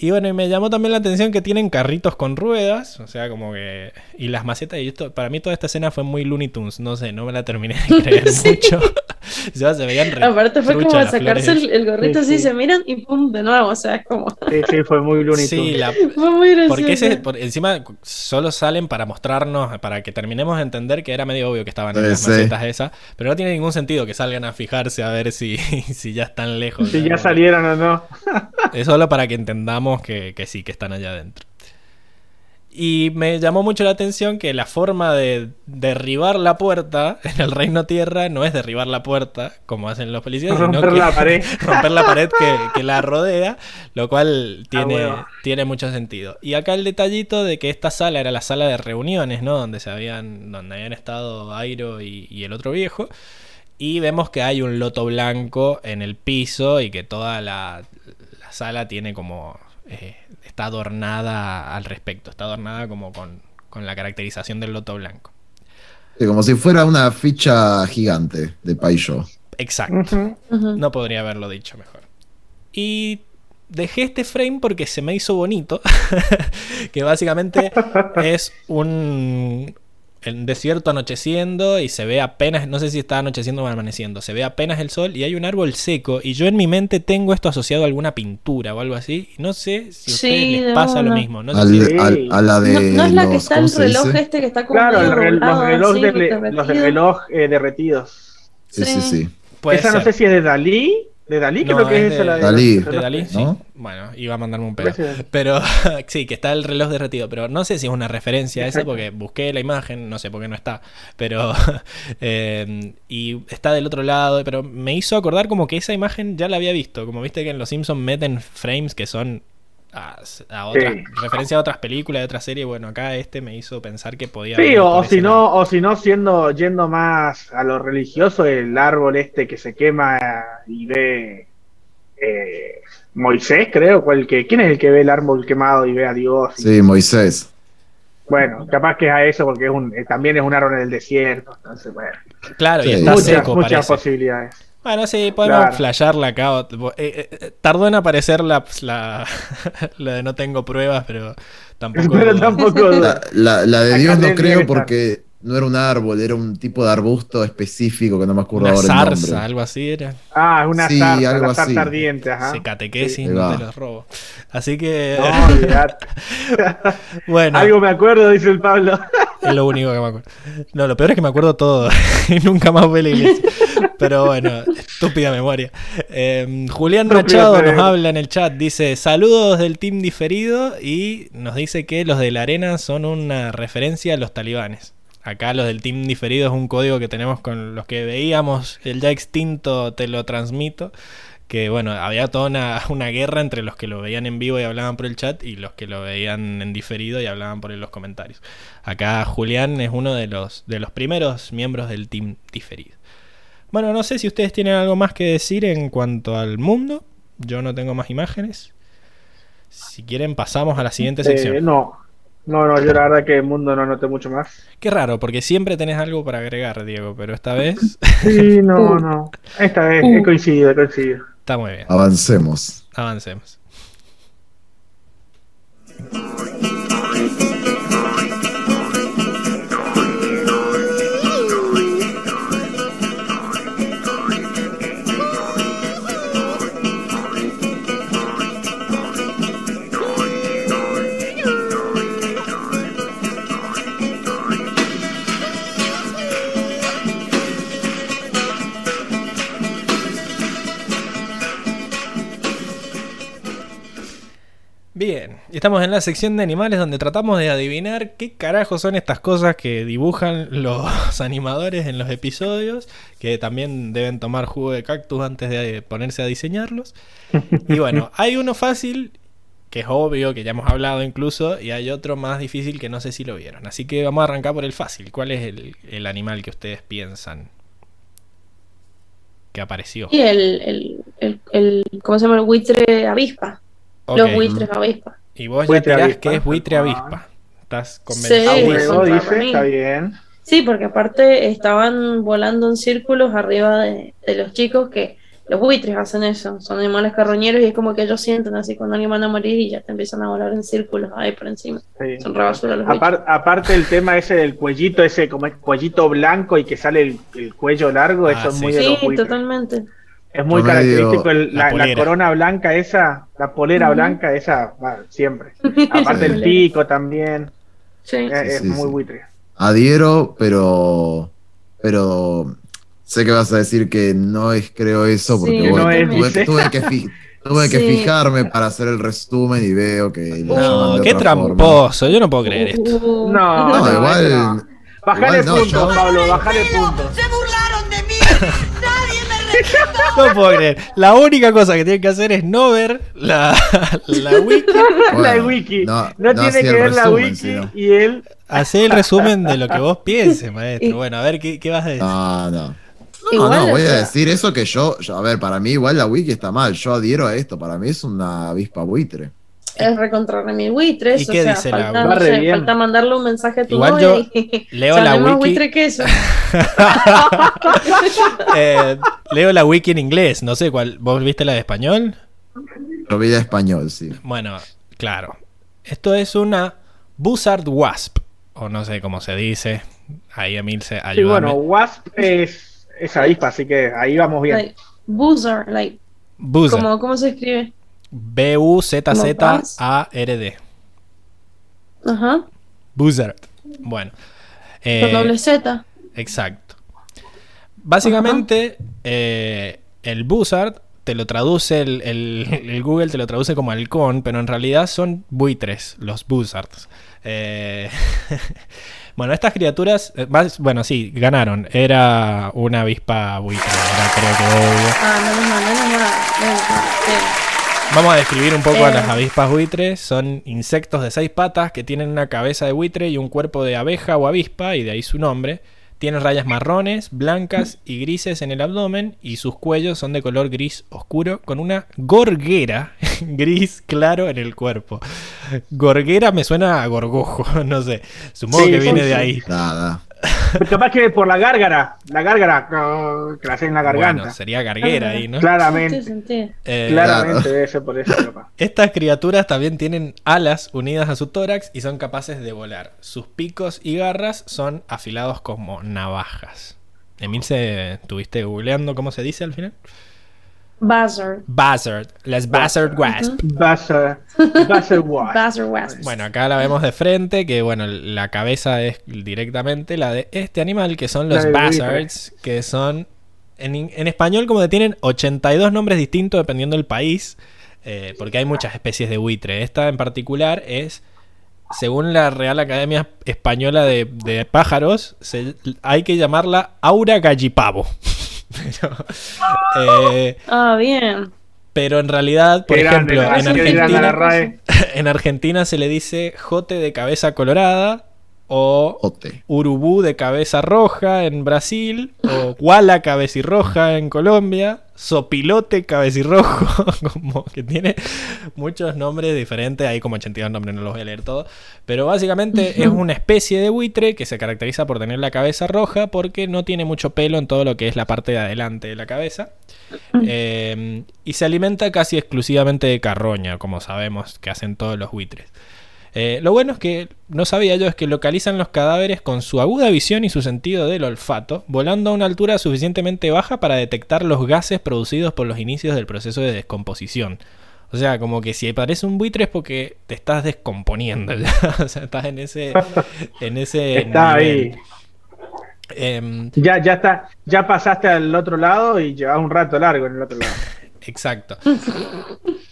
S1: Y bueno, y me llamó también la atención que tienen carritos con ruedas, o sea, como que... Y las macetas, y esto, para mí toda esta escena fue muy Looney Tunes, no sé, no me la terminé de creer
S3: Sí.
S1: mucho. o sea, se veían re
S3: Aparte fue como sacarse el, gorrito
S4: Sí,
S3: así,
S4: sí.
S3: se miran y pum, de nuevo, o sea, es como...
S4: Sí, sí, fue muy Looney
S1: Sí,
S4: Tunes.
S1: la,
S3: Fue muy gracioso.
S1: porque ese, por encima solo salen para mostrarnos, para que terminemos de entender que era medio obvio que estaban en
S2: Sí,
S1: las
S2: sí.
S1: macetas esas, pero no tiene ningún sentido que salgan a fijarse a ver si, si ya están lejos.
S4: Si
S1: ¿no?
S4: ya salieron o no.
S1: Es solo para que entendamos que, que sí, que están allá adentro. Y me llamó mucho la atención que la forma de derribar la puerta en el Reino Tierra no es derribar la puerta, como hacen los policías, sino
S4: Romper
S1: que
S4: la pared.
S1: romper la pared que, que la rodea, lo cual tiene,
S4: huevo.
S1: tiene mucho sentido. Y acá el detallito de que esta sala era la sala de reuniones, ¿no? Donde se habían, donde habían estado Airo y, y el otro viejo. Y vemos que hay un loto blanco en el piso y que toda la, la sala tiene como. Eh, está adornada al respecto. Está adornada como con, con la caracterización del loto blanco.
S2: Sí, como si fuera una ficha gigante de Paisho.
S1: Exacto. No podría haberlo dicho mejor. Y dejé este frame porque se me hizo bonito. que básicamente es un el desierto anocheciendo y se ve apenas, no sé si está anocheciendo o amaneciendo, se ve apenas el sol y hay un árbol seco y yo en mi mente tengo esto asociado a alguna pintura o algo así. y No sé si a
S3: Sí,
S1: ustedes les pasa lo mismo. No sé
S2: Al-
S1: si-
S4: Sí.
S2: al- a la de
S3: No, no es la que
S2: los-
S3: está
S2: ¿cómo
S3: el reloj
S2: dice?
S3: este que está como
S4: Claro, el,
S3: medio
S4: rel- los
S3: así,
S4: de, los reloj eh, derretidos.
S2: Sí, sí,
S3: Sí.
S4: esa no sé si es de Dalí. ¿De Dalí
S1: No,
S4: creo que
S1: es
S4: es, esa la de
S2: Dalí.
S1: ¿De. Dalí? Sí.
S2: ¿No?
S1: Bueno, iba a mandarme un pedo. Pero sí, que está el reloj derretido. Pero no sé si es una referencia a esa porque busqué la imagen, no sé por qué no está. Pero. eh, y está del otro lado. Pero me hizo acordar como que esa imagen ya la había visto. Como viste que en Los Simpsons meten frames que son. A, a otras,
S4: Sí.
S1: referencia a otras películas, de otras series. Bueno, acá este me hizo pensar que podía.
S4: Sí, o, si
S1: lado.
S4: no, o si no siendo yendo más a lo religioso, el árbol este que se quema y ve eh, Moisés, creo, cual que, ¿quién es el que ve el árbol quemado y ve a Dios? Y-
S2: Sí, Moisés.
S4: Bueno, capaz que es a eso porque es un, eh, también es un árbol en el desierto, entonces bueno,
S1: Claro, y está
S4: muchas,
S1: seco,
S4: muchas
S1: parece.
S4: posibilidades.
S1: Bueno, sí, podemos
S4: Claro.
S1: flashearla acá. o- eh, eh, tardó en aparecer la, la, la de no tengo pruebas, pero tampoco.
S4: Pero tampoco
S2: La, la- la de
S4: Acá
S2: Dios no creo
S4: estar.
S2: porque no era un árbol, era un tipo de arbusto específico que no me acuerdo
S1: Una
S2: ahora el
S1: zarza,
S2: nombre.
S1: algo así era.
S4: Ah, es una
S2: Sí,
S4: zarza,
S2: algo así.
S4: ardiente, ajá.
S1: Se catequesis
S2: Ahí va.
S1: de los robos. Así que,
S4: No,
S1: bueno,
S4: Algo me acuerdo, dice el Pablo.
S1: es lo único que me acuerdo. No, lo peor es que me acuerdo todo. y nunca más fue a la iglesia. Pero bueno, estúpida memoria. Eh, Julián Machado nos habla en el chat. Dice: Saludos del team diferido. Y nos dice que los de la arena son una referencia a los talibanes. Acá los del team diferido es un código que tenemos con los que veíamos el ya extinto Te lo transmito. Que bueno, había toda una, una guerra entre los que lo veían en vivo y hablaban por el chat y los que lo veían en diferido y hablaban por los comentarios. Acá Julián es uno de los, de los primeros miembros del team diferido. Bueno, no sé si ustedes tienen algo más que decir en cuanto al mundo. Yo no tengo más imágenes. Si quieren, pasamos a la siguiente sección.
S4: Eh, no, no, no, yo la verdad que el mundo no noté mucho más.
S1: Qué raro, porque siempre tenés algo para agregar, Diego, pero esta vez
S4: Sí, no,
S3: Uh.
S4: no. Esta vez
S3: Uh.
S4: he coincidido, he coincidido.
S1: está muy bien.
S2: Avancemos.
S1: Avancemos. Bien, estamos en la sección de animales donde tratamos de adivinar qué carajo son estas cosas que dibujan los animadores en los episodios, que también deben tomar jugo de cactus antes de ponerse a diseñarlos. Y bueno, hay uno fácil, que es obvio, que ya hemos hablado incluso, y hay otro más difícil que no sé si lo vieron. Así que vamos a arrancar por el fácil. ¿Cuál es el, el animal que ustedes piensan que apareció?
S3: Y el, el, el, el- ¿cómo se llama? El buitre avispa. Los buitres avispa.
S1: Y vos ya tirás
S4: avispa.
S1: que es buitre
S4: Ah.
S1: avispa. ¿Estás
S3: Sí,
S1: convencido?
S3: Sí,
S4: huevo, dice, está bien.
S3: Sí, porque aparte estaban volando en círculos arriba de, de los chicos que los buitres hacen eso, son animales carroñeros y es como que ellos sienten así cuando alguien van a morir y ya te empiezan a volar en círculos ahí por encima.
S4: Sí.
S3: Son re basura los bichos.
S4: Apar- aparte el tema ese del cuellito, ese como es cuellito blanco y que sale el, el cuello largo,
S1: Ah,
S4: eso es
S1: sí.
S4: muy de
S3: Sí,
S4: buitres.
S3: totalmente.
S4: Es muy característico el-
S1: la
S4: la, la
S1: polera.
S4: corona blanca esa, la polera blanca esa, va, siempre. Aparte
S2: Sí.
S4: el pico también,
S3: Sí.
S4: eh, es
S2: sí,
S4: muy
S2: sí.
S4: buitre.
S2: Adhiero, pero. Pero. Sé que vas a decir que no es, creo eso, porque
S3: Sí,
S2: bueno,
S4: no es,
S2: tuve, tuve que fi- tuve que
S3: Sí.
S2: fijarme para hacer el resumen y veo que
S1: No,
S2: de
S1: qué
S2: forma.
S1: tramposo. Yo no puedo creer esto.
S3: Uh,
S4: No,
S2: No,
S4: no,
S2: igual.
S4: Bajale puntos,
S2: yo-
S4: Pablo,
S5: ¡Por
S4: bajale puntos.
S5: ¡Se burlaron de mí!
S1: No puedo creer. La única cosa que tienen que hacer es no ver la, la wiki.
S2: Bueno,
S4: la wiki. No,
S2: no- no
S4: tiene que ver la wiki
S2: sino.
S4: y él.
S1: Hacé el resumen de lo que vos pienses, maestro. Bueno, a ver, ¿qué, qué vas a decir?
S2: No, no. No, no, voy a decir eso que yo, yo- a ver, para mí igual la wiki está mal, yo adhiero a esto, para mí es una avispa buitre.
S3: Es recontra remil buitres.
S1: ¿Y
S3: o
S1: qué
S3: sea,
S1: dice la
S3: falta,
S1: wiki?
S3: no sé, falta mandarle un mensaje a tu
S1: Igual
S3: novia
S1: yo
S3: y-
S1: leo
S3: o sea,
S1: la
S3: no
S1: wiki.
S3: buitre que eso.
S1: Eh, leo la wiki en inglés, no sé cuál. ¿Vos viste la de español?
S2: Yo vi de español, sí.
S1: Bueno, claro. Esto es una Buzzard Wasp. O no sé cómo se dice. Ahí Emil se
S4: Sí,
S1: ayuda.
S4: bueno, Wasp es, es avispa, así que ahí vamos bien.
S3: Like, buzzer, like,
S1: Buzzard.
S3: como, ¿cómo se escribe?
S1: B-U-Z-Z-A-R-D.
S3: Ajá,
S1: Buzzard. Bueno. eh,
S3: con doble Z.
S1: Exacto. Básicamente, eh, el Buzzard te lo traduce, el, el- el Google te lo traduce como halcón, pero en realidad son buitres, los Buzzards. Eh, bueno, estas criaturas, más- bueno, sí, ganaron. Era una avispa buitre, era creo que obvio.
S3: Ah, mal, menos
S1: Vamos a describir un poco a
S3: Eh.
S1: las avispas buitres. Son insectos de seis patas que tienen una cabeza de buitre y un cuerpo de abeja o avispa, y de ahí su nombre. Tienen rayas marrones, blancas y grises en el abdomen y sus cuellos son de color gris oscuro con una gorguera gris claro en el cuerpo. Gorguera me suena a gorgojo, no sé. Supongo
S4: Sí,
S1: que viene
S4: sí,
S1: de ahí.
S2: Nada.
S4: Capaz que por la gárgara, la gárgara que la hacen en la garganta.
S1: Bueno, sería garguera ahí, ¿no?
S4: Claramente.
S1: Eh,
S4: claramente
S2: Claro.
S4: debe ser por eso, capaz.
S1: Estas criaturas también tienen alas unidas a su tórax y son capaces de volar. Sus picos y garras son afilados como navajas. Emilce, ¿tuviste googleando cómo se dice al final?
S3: Buzzer.
S1: Buzzard, las Buzzard Wasp.
S4: Buzzer, buzzer wasp.
S3: Buzzer wasp.
S1: Bueno, acá la vemos de frente, que bueno, la cabeza es directamente la de este animal, que son los Buzzards, que son, en español como que tienen 82 nombres distintos dependiendo del país, eh, porque hay muchas especies de buitre. Esta en particular es, según la Real Academia Española de, de Pájaros, se- hay que llamarla Aura gallipavo. Pero, eh,
S3: Ah, bien.
S1: pero en realidad, por
S4: grande,
S1: ejemplo, en Argentina,
S4: RAE.
S1: en Argentina se le dice jote de cabeza colorada o
S2: Jote.
S1: urubú de cabeza roja en Brasil o guala cabecirroja en Colombia, sopilote cabecirrojo, como que tiene muchos nombres diferentes, hay como 82 nombres, no los voy a leer todos, pero básicamente es una especie de buitre que se caracteriza por tener la cabeza roja porque no tiene mucho pelo en todo lo que es la parte de adelante de la cabeza. Eh, y se alimenta casi exclusivamente de carroña, como sabemos que hacen todos los buitres. Eh, lo bueno es que no sabía yo es que localizan los cadáveres con su aguda visión y su sentido del olfato, volando a una altura suficientemente baja para detectar los gases producidos por los inicios del proceso de descomposición. O sea, como que si parece un buitre es porque te estás descomponiendo. ya. o sea, estás en ese, en ese
S4: Está
S1: nivel.
S4: ahí.
S1: Em,
S4: Ya, ya está, ya pasaste al otro lado y llevas un rato largo en el otro lado.
S1: Exacto.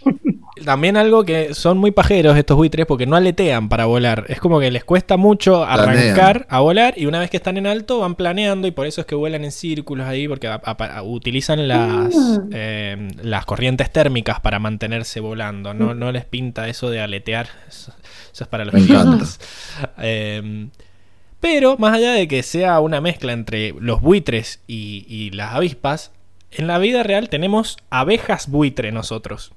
S1: También algo que son muy pajeros estos buitres porque no aletean para volar. Es como que les cuesta mucho arrancar
S2: Planean.
S1: a volar y una vez que están en alto van planeando y por eso es que vuelan en círculos ahí porque a- a- utilizan las,
S3: Mm.
S1: eh, las corrientes térmicas para mantenerse volando. No, no les pinta eso de aletear. Eso, eso es para los idiotas. Eh, pero más allá de que sea una mezcla entre los buitres y, y las avispas, en la vida real tenemos abejas buitre nosotros.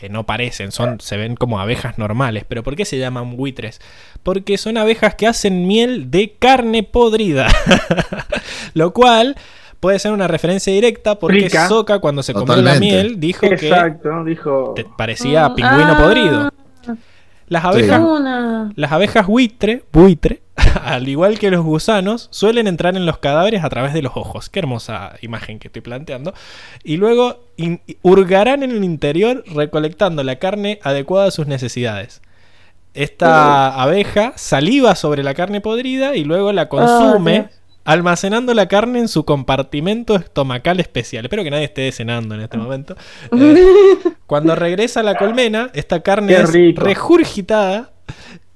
S1: Que no parecen, son, se ven como abejas normales. ¿Pero por qué se llaman buitres? Porque son abejas que hacen miel de carne podrida. Lo cual puede ser una referencia directa porque
S4: Explica.
S1: Soca cuando se comió la miel dijo que
S4: Exacto, dijo.
S1: te parecía
S3: Mm,
S1: pingüino
S3: ah.
S1: podrido. Las abejas las abejas buitre, buitre, al igual que los gusanos, suelen entrar en los cadáveres a través de los ojos. Qué hermosa imagen que estoy planteando. Y luego in- hurgarán en el interior recolectando la carne adecuada a sus necesidades. Esta abeja saliva sobre la carne podrida y luego la consume, almacenando la carne en su compartimento estomacal especial. Espero que nadie esté cenando en este momento. Eh, Cuando regresa a la colmena, esta carne es regurgitada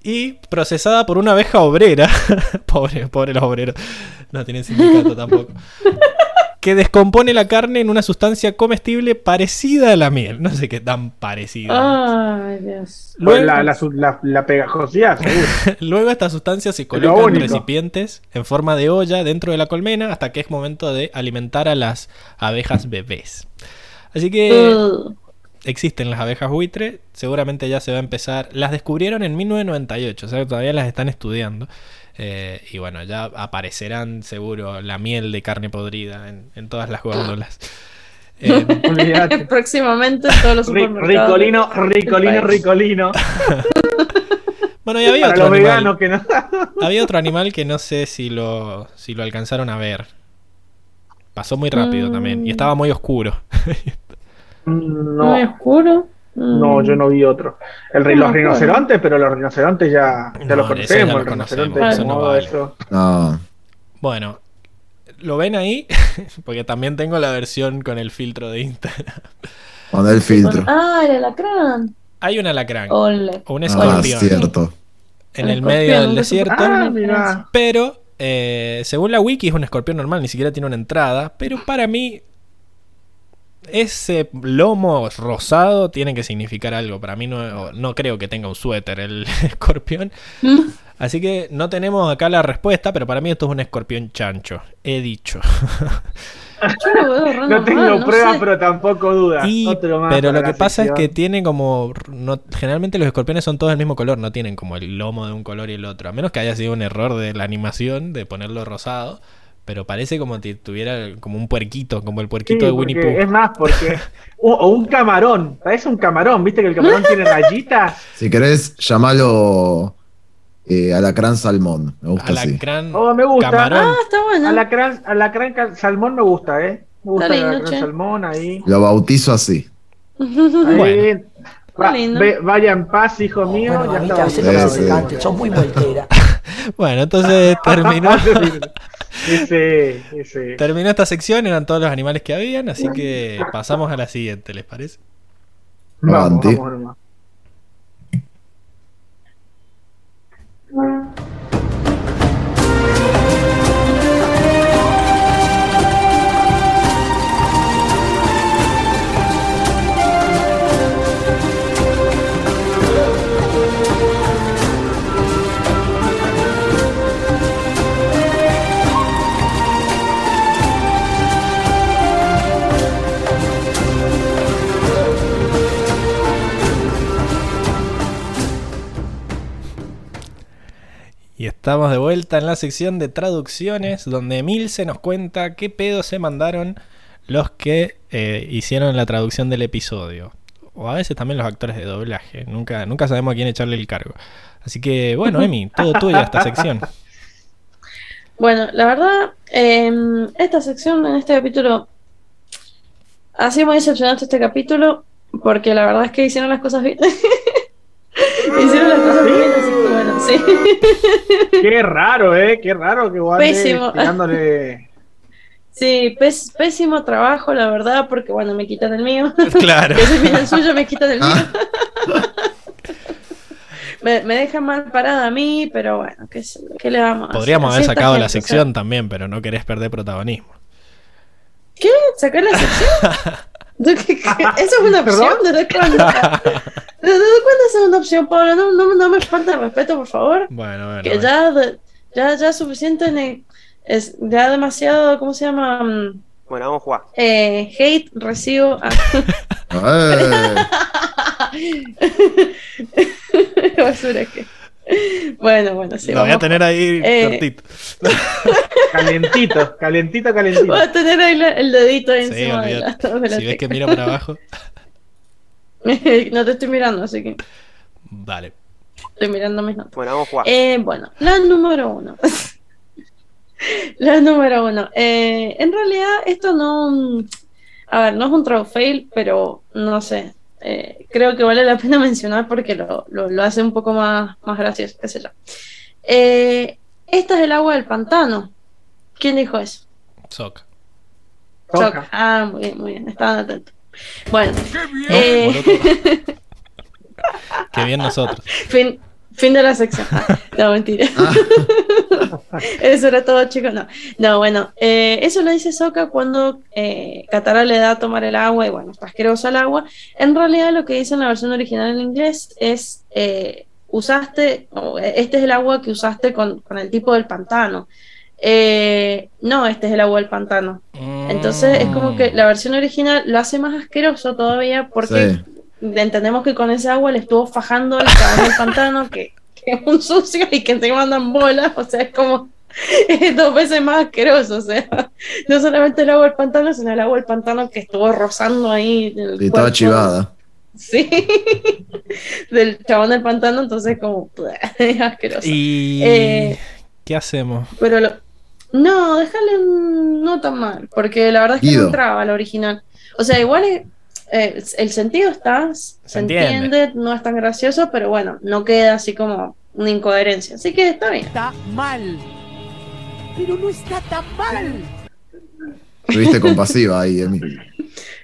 S1: y procesada por una abeja obrera. pobre, pobre los obreros. No tienen sindicato tampoco. Que descompone la carne en una sustancia comestible parecida a la miel. No sé qué tan parecida.
S3: Ay, Dios.
S1: Luego,
S4: la, la, su- la- la pegajosidad, seguro.
S1: luego esta sustancia se
S4: lo
S1: coloca en recipientes en forma de olla dentro de la colmena hasta que es momento de alimentar a las abejas bebés. Así que. Existen las abejas buitre, seguramente ya se va a empezar. Las descubrieron en 1998, o sea que todavía las están estudiando. Eh, y bueno, ya aparecerán seguro la miel de carne podrida en, en todas las góndolas. Eh,
S4: Olvídate.
S3: Próximamente en todos los supermercados.
S4: Ricolino, ricolino, ricolino.
S1: bueno, y había
S4: Para
S1: otro, animal,
S4: que no.
S1: había otro animal que no sé si lo, si lo alcanzaron a ver. Pasó muy rápido
S3: Mm.
S1: también y estaba muy oscuro.
S4: No,
S3: oscuro. Mm.
S4: no, yo no vi otro. El, los rinocerontes, pero los rinocerontes ya, ya
S1: No,
S4: los
S1: ya
S4: conocemos.
S1: lo
S4: el rinoceronte
S1: conocemos, no vale.
S4: eso.
S2: No.
S1: Bueno, ¿lo ven ahí? Porque también tengo la versión con el filtro de Instagram.
S2: Con el filtro.
S3: Ah, el alacrán.
S1: Hay un alacrán
S3: Ole.
S1: o un
S2: Ah,
S1: escorpión
S2: cierto.
S1: en
S3: El
S1: el medio del desierto.
S4: Ah,
S3: Ah,
S4: mira.
S1: Pero, eh, según la wiki, es un escorpión normal, ni siquiera tiene una entrada. Pero para mí, ese lomo rosado tiene que significar algo. Para mí no, no creo que tenga un suéter el escorpión. Así que no tenemos acá la respuesta, pero para mí esto es un escorpión chancho. He dicho.
S3: Yo lo veo re
S4: No tengo
S3: no
S4: pruebas,
S3: sé.
S4: pero tampoco dudas.
S1: Y-
S4: Otro más
S1: pero lo que pasa es que tiene como. No, generalmente los escorpiones son todos del mismo color, no tienen como el lomo de un color y el otro. A menos que haya sido un error de la animación de ponerlo rosado. Pero parece como si tuviera como un puerquito, como el
S4: Sí,
S1: puerquito de Winnie Pooh.
S4: Es más, porque. O, o un camarón. Parece un camarón. ¿Viste que el camarón tiene rayitas?
S2: Si querés, llamalo eh, alacrán salmón. Me gusta así.
S1: Alacrán,
S4: Oh, me gusta.
S1: camarón.
S3: Ah, está bueno.
S4: Alacrán, alacrán salmón me gusta, ¿eh? Me gusta
S3: lindo,
S4: alacrán
S3: che.
S4: salmón ahí.
S2: Lo bautizo así.
S4: Ahí.
S1: Bueno.
S4: Va-
S3: lindo.
S4: ve- vaya en paz, hijo mío.
S6: Bueno,
S4: ya
S6: mamita,
S4: está
S6: sos muy voltera.
S1: Bueno, entonces terminó,
S4: Ese, ese.
S1: terminó esta sección, eran todos los animales que habían, así que pasamos a la siguiente, ¿les parece?
S4: Vamos, vamos
S1: Y estamos de vuelta en la sección de traducciones, donde Emil se nos cuenta qué pedo se mandaron los que eh, hicieron la traducción del episodio. O a veces también los actores de doblaje. Nunca, nunca sabemos a quién echarle el cargo. Así que, bueno, Emi, todo tuyo esta sección.
S3: Bueno, la verdad, em, esta sección en este capítulo ha sido muy decepcionante este capítulo porque la verdad es que hicieron las cosas bien. hicieron las cosas bien, así que bueno, sí.
S4: Qué raro, ¿eh? Qué raro que andes
S3: Pésimo.
S4: tirándole.
S3: Sí, pés- pésimo trabajo, la verdad, porque bueno, me quitan el mío.
S1: Claro.
S3: que se el suyo, me quitan el mío.
S2: Ah,
S3: me, me dejan mal parada a mí, pero bueno, ¿qué, qué le vamos a hacer?
S1: Podríamos haber sacado la
S3: gente, o sea,
S1: sección también, pero no querés perder protagonismo.
S3: ¿Qué? ¿Sacar la sección? ¿De? ¿Eso es una opción? ¿Desde cuándo? ¿Desde cuándo es una opción, Pablo? No, no, no me falta el respeto, por favor.
S1: Bueno, bueno.
S3: Que ya, ya, ya es suficiente, ne- es ya demasiado, ¿cómo se llama?
S7: Bueno, vamos a jugar.
S3: Eh, hate recibo.
S2: eh,
S3: Basura que. Bueno, bueno, sí.
S1: Lo voy a tener ahí
S3: Eh,
S1: cortito.
S4: Calentito, calentito, calentito.
S3: Voy a tener ahí el dedito ahí
S1: Sí,
S3: encima de la, de la
S1: Si ves que miro para abajo,
S3: no te estoy mirando, así que
S1: vale.
S3: estoy mirando mis notas.
S7: Bueno, vamos a jugar.
S3: Eh, bueno, la número uno. la número uno. Eh, en realidad, esto no. A ver, no es un fail, pero no sé. eh, creo que vale la pena mencionar porque lo, lo- lo hace un poco más, más gracioso, qué sé yo. Eh, esta es el agua del pantano. ¿Quién dijo eso?
S1: Soca.
S3: Choc. Ah, muy bien, muy bien, estaban atentos. Bueno,
S1: No,
S3: eh,
S1: Moroto. Qué bien nosotros.
S3: fin, fin de la sección. Ah, no, mentira. Eso era todo, chicos. No, no bueno, eh, eso lo dice Soka cuando eh, Katara le da a tomar el agua y bueno, está asqueroso el agua. En realidad, lo que dice en la versión original en inglés es: eh, usaste, eh, este es el agua que usaste con, con el tipo del pantano. Eh, no, este es el agua del pantano. Entonces es como que la versión original lo hace más asqueroso todavía porque
S2: Sí.
S3: entendemos que con ese agua le estuvo fajando el caballo del pantano, que, que es un sucio y que encima andan bolas, o sea, es como es dos veces más asqueroso, o sea, no solamente el agua del pantano, sino el agua del pantano que estuvo rozando ahí. el
S2: Y estaba chivada.
S3: Sí, del chabón del pantano, entonces como es asqueroso.
S1: ¿Y
S3: Eh,
S1: qué hacemos?
S3: Pero lo... No, déjale un- no tan mal, porque la verdad es que
S2: Guido.
S3: no entraba la original. O sea, igual eh, eh, el sentido está, se,
S1: entiende.
S3: entiende. no es tan gracioso, pero bueno, no queda así como una incoherencia. Así que está bien.
S5: Está mal. Pero no está tan mal.
S2: Estuviste compasiva ahí, Emi.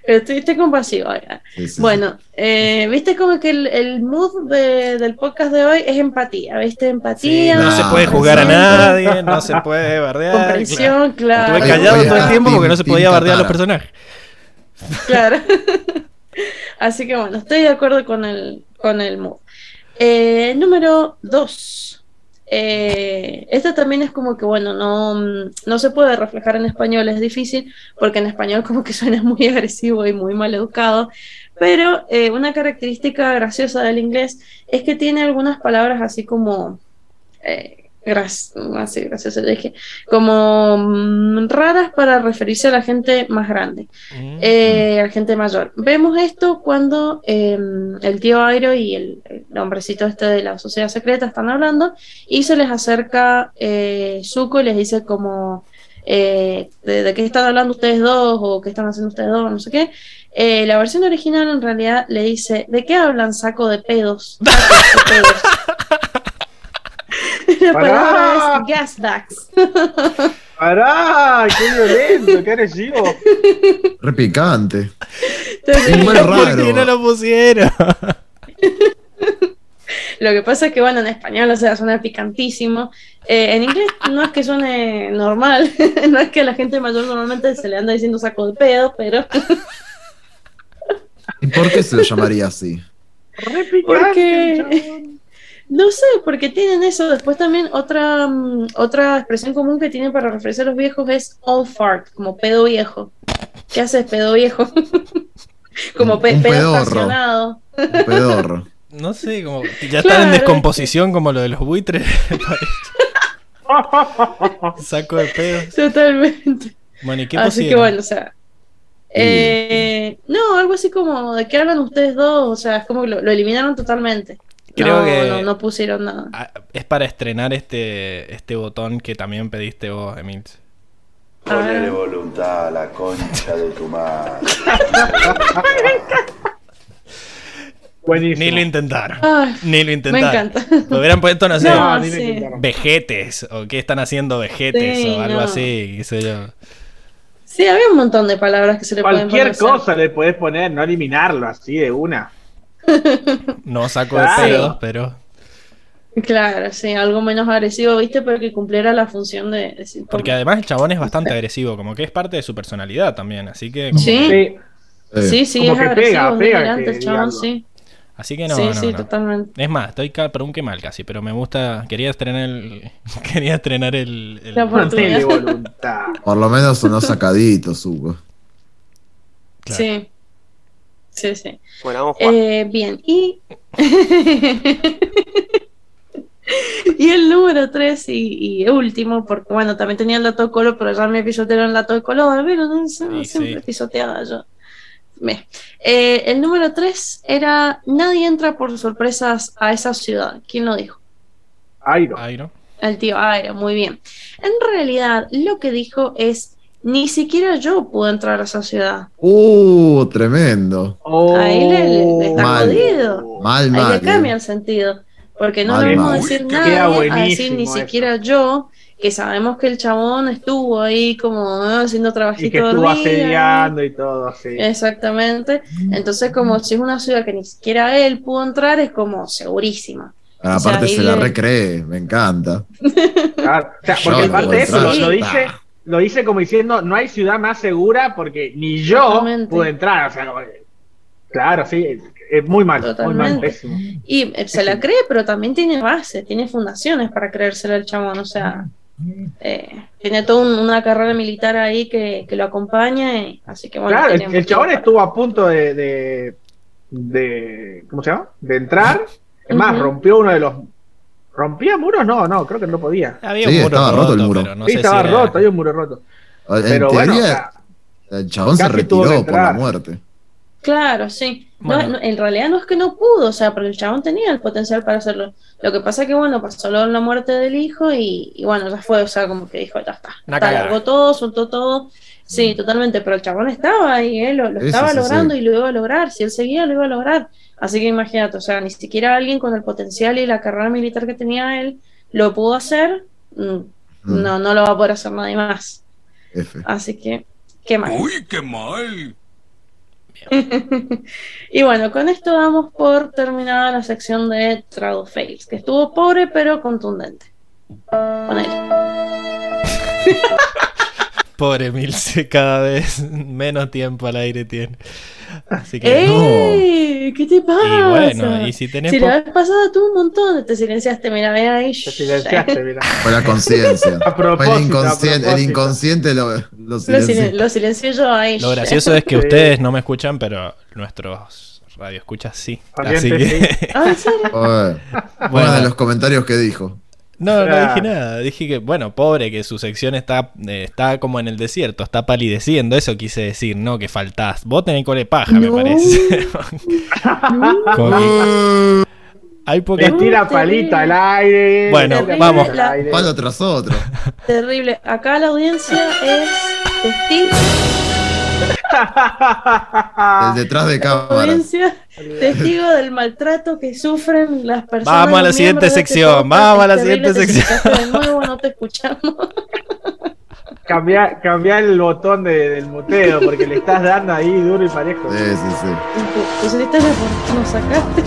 S3: Estuviste compasivo.
S2: Sí, sí,
S3: Bueno, eh, viste como que el, el mood de- del podcast de hoy es empatía, ¿viste? Empatía.
S1: no se puede juzgar a nadie, no se puede bardear. claro.
S3: Comprensión, claro.
S1: Estuve
S2: Oye,
S1: callado todo el tiempo porque no se podía bardear a los personajes.
S3: Claro. Así que bueno, estoy de acuerdo con el, con el mood. Eh, número 2. Este también es como que, bueno, no, no se puede reflejar en español, es difícil, porque en español como que suena muy agresivo y muy mal educado. Pero eh, una característica graciosa del inglés es que tiene algunas palabras así como... eh, gras- así, gracioso, dije, como mm, raras para referirse a la gente más grande
S1: Mm.
S3: eh, a la gente mayor. Vemos esto cuando eh, el tío Airo y el, el hombrecito este de la sociedad secreta están hablando y se les acerca eh, Zuko y les dice como eh, de, de qué están hablando ustedes dos o qué están haciendo ustedes dos, no sé qué. Eh, la versión original en realidad le dice ¿de qué hablan saco de pedos? Sacos de pedos. La palabra es gasdax.
S4: ¡Pará! ¡Qué violento! ¡Qué agresivo!
S2: Re picante.
S3: Entonces,
S1: ¿Por
S2: raro.
S1: qué no lo pusieron?
S3: Lo que pasa es que, bueno, en español, o sea, suena picantísimo. Eh, en inglés no es que suene normal, no es que a la gente mayor normalmente se le anda diciendo saco de pedo, pero
S2: ¿Y por qué se lo llamaría así?
S4: ¡Re picante,
S3: Porque-
S4: chabón.
S3: No sé, porque tienen eso. Después también otra, mm, otra expresión común que tienen para referirse a los viejos es old fart, como pedo viejo. ¿Qué haces, pedo viejo? como pe-
S2: Un
S3: pedo
S2: pedorro.
S3: estacionado.
S2: Un pedorro.
S1: No sé, como ya están en
S3: Claro.
S1: descomposición como lo de los buitres. Saco de pedos.
S3: Totalmente.
S1: Bueno, ¿y qué
S3: Así
S1: pusieron?
S3: que bueno, o sea. eh, no, algo así como de qué hablan ustedes dos, o sea, es como que lo, lo eliminaron totalmente.
S1: Creo
S3: no,
S1: que-
S3: no, no pusieron nada.
S1: Ah, Es para estrenar este, este botón que también pediste vos, Emil.
S6: Ponele
S3: Ah.
S6: voluntad a la concha de tu madre.
S4: Buenísimo.
S1: Ni lo intentaron.
S3: Ay,
S1: Ni lo
S3: me
S1: intentaron.
S3: encanta.
S1: Lo hubieran puesto, no sé,
S3: No, sí.
S1: vejetes. O qué están haciendo vejetes
S3: Sí,
S1: o algo
S3: no.
S1: así, qué sé yo.
S3: Sí, había un montón de palabras que se le pueden
S4: Cualquier
S3: poner.
S4: cosa le podés poner, no eliminarlo así de una.
S1: No saco
S4: Claro.
S1: de pedos, pero.
S3: Claro, sí, algo menos agresivo, ¿viste? Pero que cumpliera la función de decir.
S1: Porque además el chabón es bastante agresivo, como que es parte de su personalidad también, así que. como
S3: Sí.
S1: que-
S4: Sí.
S3: Sí, sí,
S4: Como
S3: es
S4: que
S3: agresivo,
S4: pega, que
S3: chabón, sí.
S1: Así que no,
S3: sí,
S1: no,
S3: sí,
S1: no.
S3: totalmente.
S1: Es más, estoy ca- por un quemal casi, pero me gusta. Quería estrenar el. Quería estrenar el. el-
S3: La oportunidad.
S2: Por lo menos sonó sacadito, Zuko.
S1: Claro.
S3: Sí. Sí, sí.
S7: Bueno, vamos a jugar.
S3: Eh, bien, y. y el número 3 y, y último, porque bueno, también tenía el dato de color, pero ya me pisotearon el dato de color, pero no, siempre
S1: sí.
S3: pisoteada yo. Eh, el número 3 era: Nadie entra por sorpresas a esa ciudad. ¿Quién lo dijo?
S4: Airo.
S1: Ay, ¿no?
S3: El tío Aire, muy bien. En realidad, lo que dijo es: Ni siquiera yo pude entrar a esa ciudad.
S2: Uh, tremendo.
S4: Oh.
S3: Ahí le- le- le está
S2: Mal.
S3: jodido.
S2: Mal,
S3: Ahí
S2: mal.
S3: le cambia el sentido. Porque no
S2: mal.
S3: decir nadie a decir ni
S4: eso.
S3: siquiera yo. que sabemos que el chabón estuvo ahí como ¿no? haciendo trabajito
S4: Y que estuvo
S3: día.
S4: asediando y todo, sí.
S3: Exactamente. Entonces, como si es una ciudad que ni siquiera él pudo entrar, es como segurísima.
S2: Ah,
S3: O sea,
S2: Aparte
S3: ahí
S2: se la
S3: le-
S2: recree, me encanta.
S4: Claro, o sea,
S2: Yo
S4: porque
S2: no
S4: aparte de eso lo, lo dice, lo dice como diciendo, no hay ciudad más segura porque ni yo
S3: Totalmente.
S4: pude entrar. O sea, como que- claro, sí, es, muy mal, muy mal,
S3: Totalmente.
S4: pésimo.
S3: Y eh, se la cree, pero también tiene base, tiene fundaciones para creérsela el chabón. O sea, eh, tiene toda un- una carrera militar ahí que, que lo acompaña. y- así que bueno.
S4: claro, el, chabón estuvo a punto de, de, de- ¿cómo se llama? De entrar. Es más, rompió uno de los... ¿Rompía muros? No, no, creo que no podía.
S1: Había
S2: Sí,
S1: un muro
S2: estaba roto el muro.
S1: no
S4: sí,
S1: sé
S4: estaba
S1: si era-
S4: roto, hay un muro roto.
S2: En
S4: Pero
S2: teoría,
S4: bueno, o sea,
S2: el chabón se retiró por la muerte.
S3: Claro, sí. No,
S1: Bueno.
S3: no, en realidad no es que no pudo, o sea, porque el chabón tenía el potencial para hacerlo. Lo que pasa que, bueno, pasó la muerte del hijo y, y bueno, ya fue, o sea, como que dijo, ya está. Largó todo, soltó todo. Sí, totalmente, pero el chabón estaba ahí, ¿eh? lo, estaba
S2: sí, sí,
S3: logrando
S2: sí.
S3: y lo iba a lograr. Si él seguía, lo iba a lograr. Así que imagínate, o sea, ni siquiera alguien con el potencial y la carrera militar que tenía él lo pudo hacer. mm,
S2: Mm,
S3: No, no lo va a poder hacer nadie más.
S2: F.
S3: Así que, qué mal.
S7: Uy, qué mal.
S3: y bueno, con esto damos por terminada la sección de Travel Fails, que estuvo pobre pero contundente. Ponele.
S1: Pobre Milce, cada vez menos tiempo al aire tiene. Así que.
S3: ¡Ey! ¿Qué te pasa?
S1: Y bueno, y si tenés.
S3: Si la vez pasada tú un montón, te silenciaste, mira, ve ahí.
S4: te silenciaste, mira.
S2: Fue la conciencia.
S4: A propósito,
S2: el inconsciente,
S4: a
S2: el inconsciente lo, lo
S3: Lo,
S2: silenció.
S3: silen- lo silencié yo ahí.
S1: Lo gracioso es que
S4: Sí.
S1: ustedes no me escuchan, pero nuestros radioescuchas sí. Así que.
S3: Ah, ¿en serio?
S1: Bueno,
S2: de los comentarios que dijo.
S1: No, no dije nada. Dije que, bueno, pobre, que su sección está, eh, está como en el desierto, está palideciendo. Eso quise decir, ¿no? Que faltás. Vos tenés cole paja, me
S3: No.
S1: parece. Que hay.
S4: Le tira palito al aire.
S1: Bueno,
S4: le tira
S1: vamos.
S4: aire.
S2: Palo tras otro.
S3: Terrible. Acá la audiencia es testigo.
S2: El detrás de
S3: La
S2: cámaras.
S3: audiencia testigo del maltrato que sufren las personas.
S1: Vamos a la siguiente
S3: este
S1: sección, vamos a la siguiente
S3: te
S1: sección.
S3: De nuevo, no te escuchamos.
S4: Cambia, cambia el botón de- del muteo porque le estás dando ahí duro y parejo.
S2: Sí, sí, sí.
S3: Pusiste la por- nos sacaste.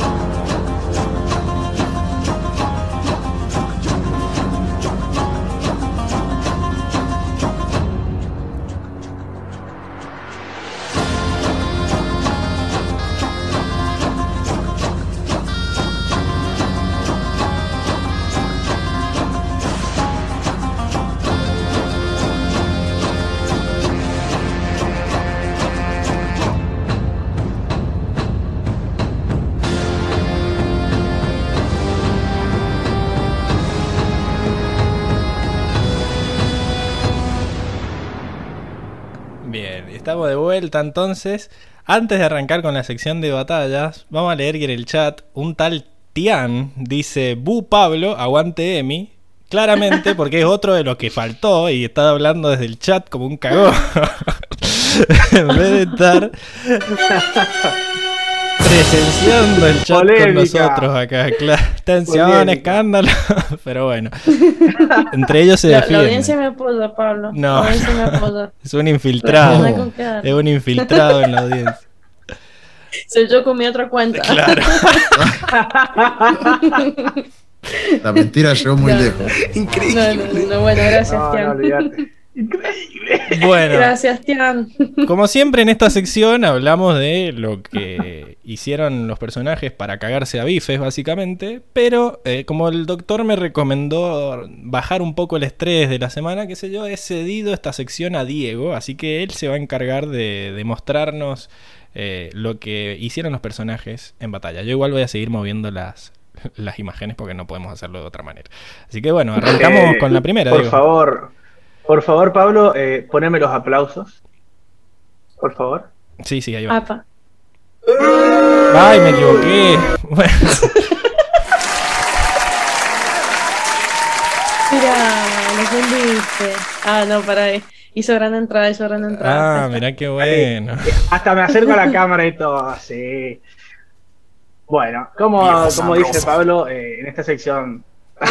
S1: Vuelta entonces. Antes de arrancar con la sección de batallas, vamos a leer que en el chat un tal Tian dice: Bu Pablo, aguante Emi. Claramente, porque es otro de los que faltó y está hablando desde el chat como un cagón. en vez de estar presenciando el chat
S4: Polémica.
S1: con nosotros acá. Claro, tensión,
S4: Polémica.
S1: escándalo. Pero bueno, entre ellos se
S3: La, la audiencia me apoya, Pablo.
S1: No.
S3: La audiencia me apoya.
S1: Es un infiltrado.
S3: No.
S1: Es un infiltrado en la audiencia.
S3: Soy yo con mi otra cuenta.
S1: Claro.
S2: La mentira llegó muy
S3: No,
S2: lejos.
S3: No, no, no, bueno, gracias,
S4: No, no,
S3: Tian.
S4: olvídate. Increíble.
S1: Bueno,
S3: Gracias, Tian.
S1: como siempre en esta sección hablamos de lo que hicieron los personajes para cagarse a bifes, básicamente. Pero eh, como el doctor me recomendó bajar un poco el estrés de la semana, qué sé yo, he cedido esta sección a Diego. Así que él se va a encargar de, de mostrarnos eh, lo que hicieron los personajes en batalla. Yo igual voy a seguir moviendo las, las imágenes porque no podemos hacerlo de otra manera. Así que bueno, arrancamos
S4: Eh,
S1: con la primera.
S4: Por
S1: Diego.
S4: favor, por favor, Pablo, eh, poneme los aplausos. Por favor.
S1: Sí, sí, ahí va.
S3: Apa.
S1: Ay, me equivoqué. Bueno,
S3: Mira, lo vendiste. Ah, no, para ahí. Hizo gran entrada, hizo gran entrada.
S1: ah, mirá qué bueno.
S4: Hasta me acerco a la cámara y todo así. Bueno, como, como dice. Pablo, eh, en esta sección.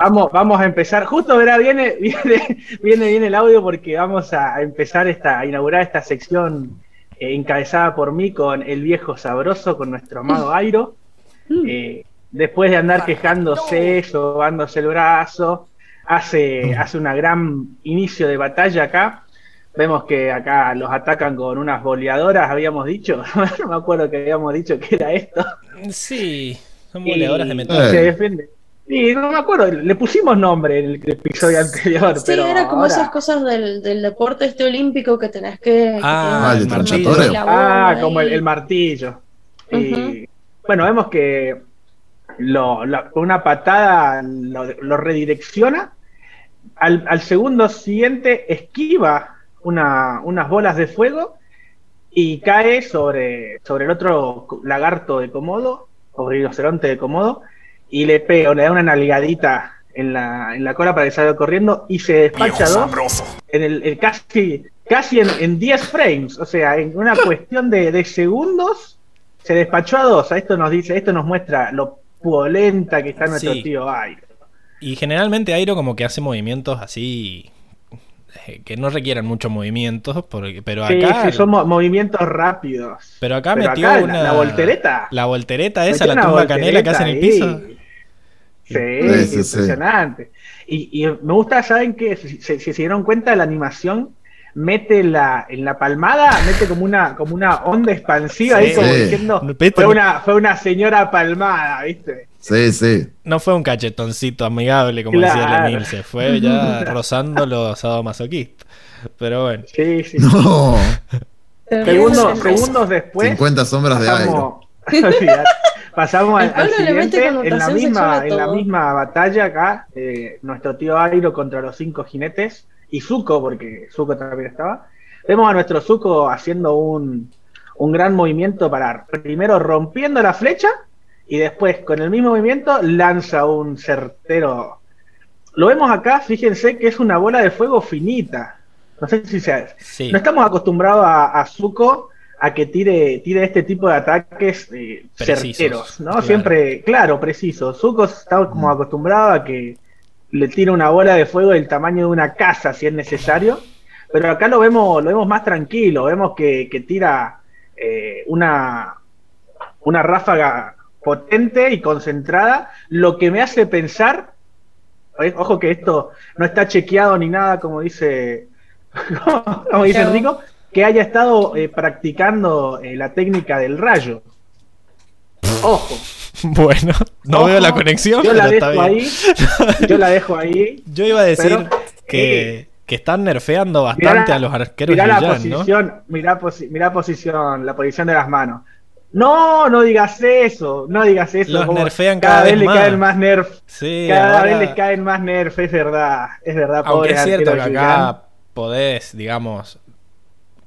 S4: Vamos, vamos a empezar. Justo verá, viene, viene, viene, viene el audio porque vamos a empezar esta, a inaugurar esta sección eh, encabezada por mí con el viejo sabroso, con nuestro amado Airo. Eh, después de andar quejándose, sobándose el brazo, hace, hace una gran inicio de batalla acá. Vemos que acá los atacan con unas boleadoras, habíamos dicho. no me acuerdo que habíamos dicho que era esto.
S1: Sí, son boleadoras de metal.
S4: se defiende. Sí, no me acuerdo, le pusimos nombre en el episodio anterior,
S3: Sí,
S4: pero
S3: era como
S4: ahora-
S3: esas cosas del, del deporte este olímpico que tenés que. que
S1: Ah,
S3: tenés
S2: el martillo.
S4: Ah, como el, martillo. Y, bueno, vemos que lo, una patada lo, lo redirecciona. Al, al segundo siguiente esquiva una- unas bolas de fuego y cae sobre, sobre el otro lagarto de Komodo, o rinoceronte de Komodo, y le pega, le da una nalgadita en la, en la cola para que salga corriendo y se despacha dos en el, el casi, casi en, en 10 frames, o sea, en una cuestión de, de segundos, se despachó a dos. A esto nos dice, esto nos muestra lo pulenta que está nuestro
S1: Sí.
S4: tío Airo.
S1: Y generalmente Airo como que hace movimientos así eh, que no requieran muchos movimientos, porque, pero
S4: Sí,
S1: acá
S4: sí, son mo- movimientos rápidos.
S1: pero acá
S4: Pero
S1: metió
S4: acá
S1: una
S4: la voltereta.
S1: La voltereta esa,
S4: Metió
S1: la tumba canela que hace en el piso.
S4: Sí,
S2: Sí, sí, sí.
S4: impresionante. Y, y me gusta, ¿saben qué? Si, se dieron cuenta, la animación mete la, en la palmada, mete como una, como una onda expansiva ahí,
S1: Sí.
S4: como
S2: Sí.
S4: diciendo, fue una, fue una señora palmada, ¿viste?
S2: Sí, sí.
S1: No fue un cachetoncito amigable como decía
S4: Claro.
S1: Lenil, se fue ya rozando los sadomasoquistas. Pero bueno,
S4: Sí, sí.
S2: No.
S4: Segundos, segundos después,
S2: 50 sombras de aire.
S4: pasamos, al, siguiente, en la misma, en la misma batalla acá, eh, nuestro tío Airo contra los cinco jinetes, y Zuko, porque Zuko también estaba, vemos a nuestro Zuko haciendo un, un gran movimiento para, primero rompiendo la flecha, y después con el mismo movimiento lanza un certero. Lo vemos acá, fíjense que es una bola de fuego finita. No sé si se,
S1: sí.
S4: no estamos acostumbrados a, a Zuko a que tire, tire este tipo de ataques eh,
S1: Precisos,
S4: certeros, ¿no?
S1: claro.
S4: Siempre, claro, preciso. Zuko está como acostumbrado a que le tire una bola de fuego del tamaño de una casa si es necesario. Pero acá lo vemos, lo vemos más tranquilo, vemos que, que tira eh, una, una ráfaga potente y concentrada, lo que me hace pensar, eh, ojo que esto no está chequeado ni nada, como dice, como dice
S3: Claro.
S4: Que haya estado eh, practicando eh, la técnica del rayo. Ojo,
S1: Bueno, no
S4: ojo,
S1: veo la conexión,
S4: Yo la dejo ahí. Yo la dejo ahí.
S1: Yo iba a decir
S4: Pero,
S1: que,
S4: eh,
S1: que están nerfeando bastante a los arqueros
S4: mirá la
S1: Yuyan, ¿no?
S4: posición, mirá, posi- mirá posición, la posición de las manos. No, no digas eso, no digas eso.
S1: Los nerfean cada vez
S4: le
S1: más.
S4: caen más nerf,
S1: Sí,
S4: cada
S1: ahora-
S4: vez les caen más nerf, es verdad, es verdad.
S1: Aunque es cierto que acá podés, digamos,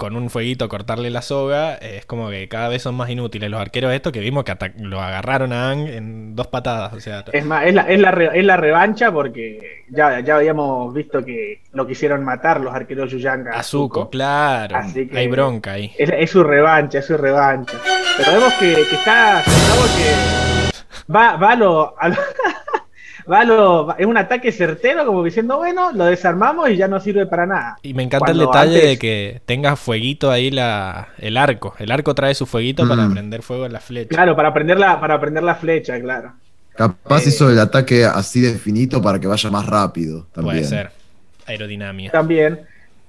S1: con un fueguito cortarle la soga, eh, es como que cada vez son más inútiles los arqueros estos que vimos que lo agarraron a Ang en dos patadas, o sea,
S4: Es más, es la, es la, re- es la revancha porque ya, ya habíamos visto que lo quisieron matar los arqueros Yuyanga.
S1: a Zuko, claro,
S4: Así que-
S1: hay bronca ahí.
S4: Es, es su revancha, es su revancha. Pero vemos que, que está que va, va a lo, a lo- va lo- es un ataque certero, como diciendo, bueno, lo desarmamos y ya no sirve para nada.
S1: Y me encanta el detalle
S4: antes-
S1: de que tenga fueguito ahí la, el arco. El arco trae su fueguito para
S2: Mm.
S1: prender fuego en la flecha.
S4: Claro, para prender la, para prender la flecha, claro.
S2: Capaz
S4: Eh.
S2: hizo el ataque así de finito para que vaya más rápido. También.
S1: Puede ser. Aerodinámica.
S4: También.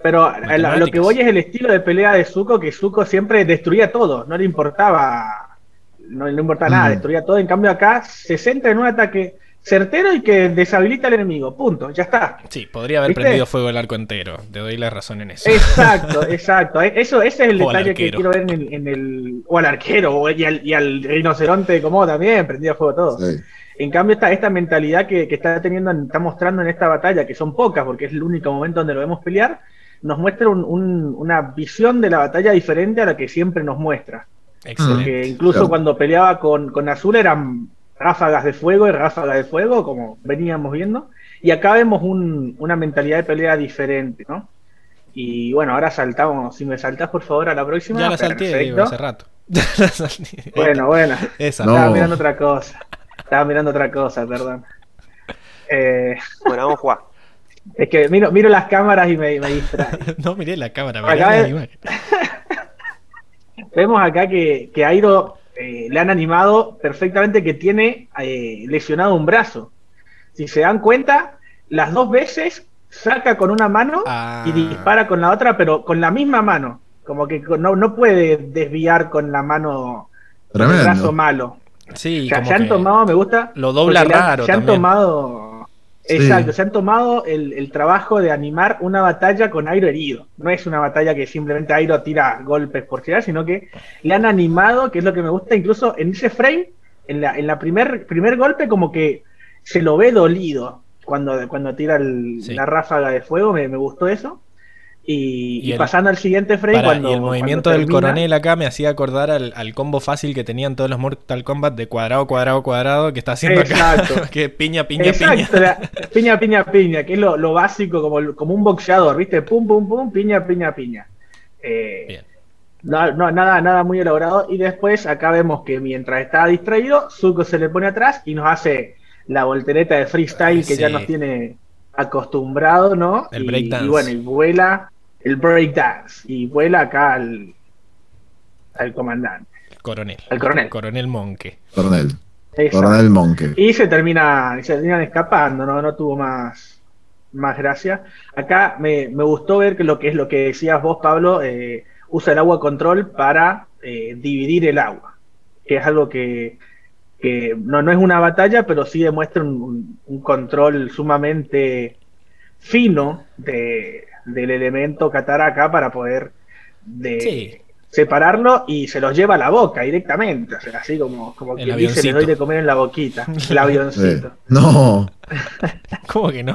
S4: Pero a a lo que voy es el estilo de pelea de Zuko, que Zuko siempre destruía todo, no le importaba, no le importaba nada,
S2: Mm.
S4: destruía todo. En cambio acá se centra en un ataque certero y que deshabilita al enemigo, punto, ya está.
S1: Sí, podría haber
S4: ¿Viste?
S1: prendido fuego el arco entero. Te doy la razón en eso.
S4: Exacto, exacto. E- Eso, ese es el
S1: O
S4: detalle que quiero ver en el, en el- O al arquero, o- y al, y al rinoceronte de Komodo también, prendido fuego todo.
S2: Sí.
S4: En cambio, esta, esta mentalidad que, que está teniendo, está mostrando en esta batalla, que son pocas, porque es el único momento donde lo vemos pelear, nos muestra un- un- una visión de la batalla diferente a la que siempre nos muestra.
S1: Excelente.
S4: Porque incluso
S2: Claro.
S4: cuando peleaba con, con Azul eran ráfagas de fuego y ráfagas de fuego, como veníamos viendo, y acá vemos un- una mentalidad de pelea diferente, ¿no? Y bueno, ahora saltamos, si me saltás por favor a la próxima.
S1: Ya la salté, digo, hace rato. Ya la salté.
S4: Bueno, bueno.
S1: Esa.
S2: No.
S4: Estaba mirando otra cosa. Estaba mirando otra cosa, perdón. Eh,
S7: Bueno, vamos a jugar.
S4: es que miro, miro las cámaras y me, me distrae.
S1: No miré la cámara,
S4: Acá
S1: miré la
S4: es-
S1: imagen.
S4: Vemos acá que, que a Airo eh, le han animado perfectamente que tiene eh, lesionado un brazo. Si se dan cuenta, las dos veces saca con una mano
S1: Ah.
S4: y dispara con la otra, pero con la misma mano. Como que no, no puede desviar con la mano el brazo malo.
S1: Sí,
S4: O sea,
S1: como
S4: se han
S1: que
S4: tomado, me gusta.
S1: lo dobla raro
S4: Se han
S1: también.
S4: tomado.
S2: Sí.
S4: Exacto, se han tomado el, el trabajo de animar una batalla con Airo herido. No es una batalla que simplemente Airo tira golpes por tirar, sino que le han animado, que es lo que me gusta, incluso en ese frame, en la, en la primer, primer golpe, como que se lo ve dolido cuando, cuando tira el-
S1: Sí.
S4: la ráfaga de fuego, me, me gustó eso. Y,
S1: Y
S4: y
S1: el-
S4: pasando al siguiente frame, cuando.
S1: y el movimiento del
S4: termina-
S1: coronel acá me hacía acordar al, al combo fácil que tenían todos los Mortal Kombat de cuadrado, cuadrado, cuadrado, que está haciendo acá.
S4: Exacto.
S1: que piña, piña,
S4: Exacto,
S1: piña.
S4: la- piña, piña, piña, que es lo, lo básico, como, como un boxeador, ¿viste? Pum, pum, pum, piña, piña, piña. Eh,
S1: Bien.
S4: no, no, nada, nada muy elaborado. Y después acá vemos que mientras está distraído, Zuko se le pone atrás y nos hace la voltereta de freestyle que ya nos tiene acostumbrado, ¿no?
S1: El
S4: y,
S1: breakdance.
S4: y bueno, y vuela el breakdance y vuela acá al, al comandante,
S1: Coronel.
S4: al coronel.
S1: Coronel Monke.
S2: Coronel.
S4: Exacto.
S2: Coronel Monke.
S4: Y se termina, se terminan escapando, no, no tuvo más, más gracia. Acá me, me gustó ver que lo que es lo que decías vos, Pablo, eh, usa el agua control para eh, dividir el agua, que es algo que, que no, no es una batalla, pero sí demuestra un, un- un control sumamente fino de, del elemento Katara acá para poder de,
S1: Sí.
S4: separarlo y se los lleva a la boca directamente, o sea, así como, como
S1: El
S4: quien dice, les doy de comer en la boquita, el avioncito.
S2: No.
S1: ¿Cómo que no?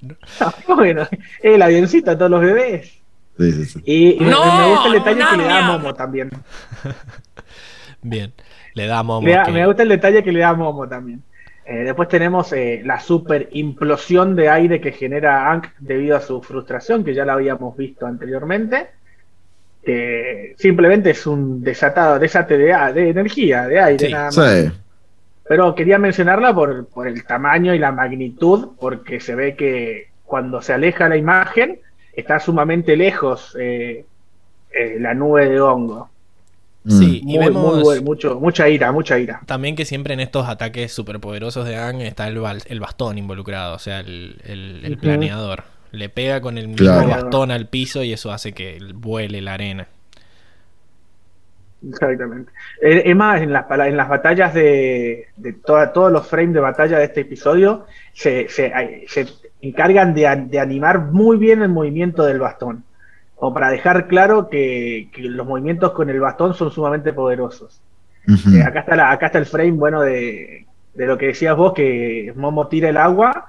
S4: bueno, el avioncito a todos los bebés.
S2: Sí, sí, sí.
S4: Y,
S5: ¡No!
S4: me gusta el detalle que le da a! Momo también.
S1: Bien. Le da a Momo.
S4: Le da-
S1: que-
S4: Me gusta el detalle que le da a Momo también. Eh, después tenemos eh, la super implosión de aire que genera Ankh debido a su frustración, que ya la habíamos visto anteriormente. Que simplemente es un desatado, desate de, de energía, de aire,
S1: Sí.
S4: nada más.
S2: Sí.
S4: Pero quería mencionarla por, por el tamaño y la magnitud, porque se ve que cuando se aleja la imagen está sumamente lejos eh, la nube de hongo.
S1: Sí, y vemos
S4: muy mucho, mucha ira, mucha ira.
S1: también que siempre en estos ataques superpoderosos de Aang está el, el bastón involucrado, o sea, el, el- planeador. Le pega con el mismo
S2: Claro.
S1: bastón al piso y eso hace que vuele la arena.
S4: Exactamente. Eh, Es más, en las, en las batallas de, de toda- todos los frames de batalla de este episodio se, se- se encargan de, de animar muy bien el movimiento del bastón. O para dejar claro que, que los movimientos con el bastón son sumamente poderosos. Eh, acá, está la- acá está el frame, bueno, de, de lo que decías vos, que Momo tira el agua.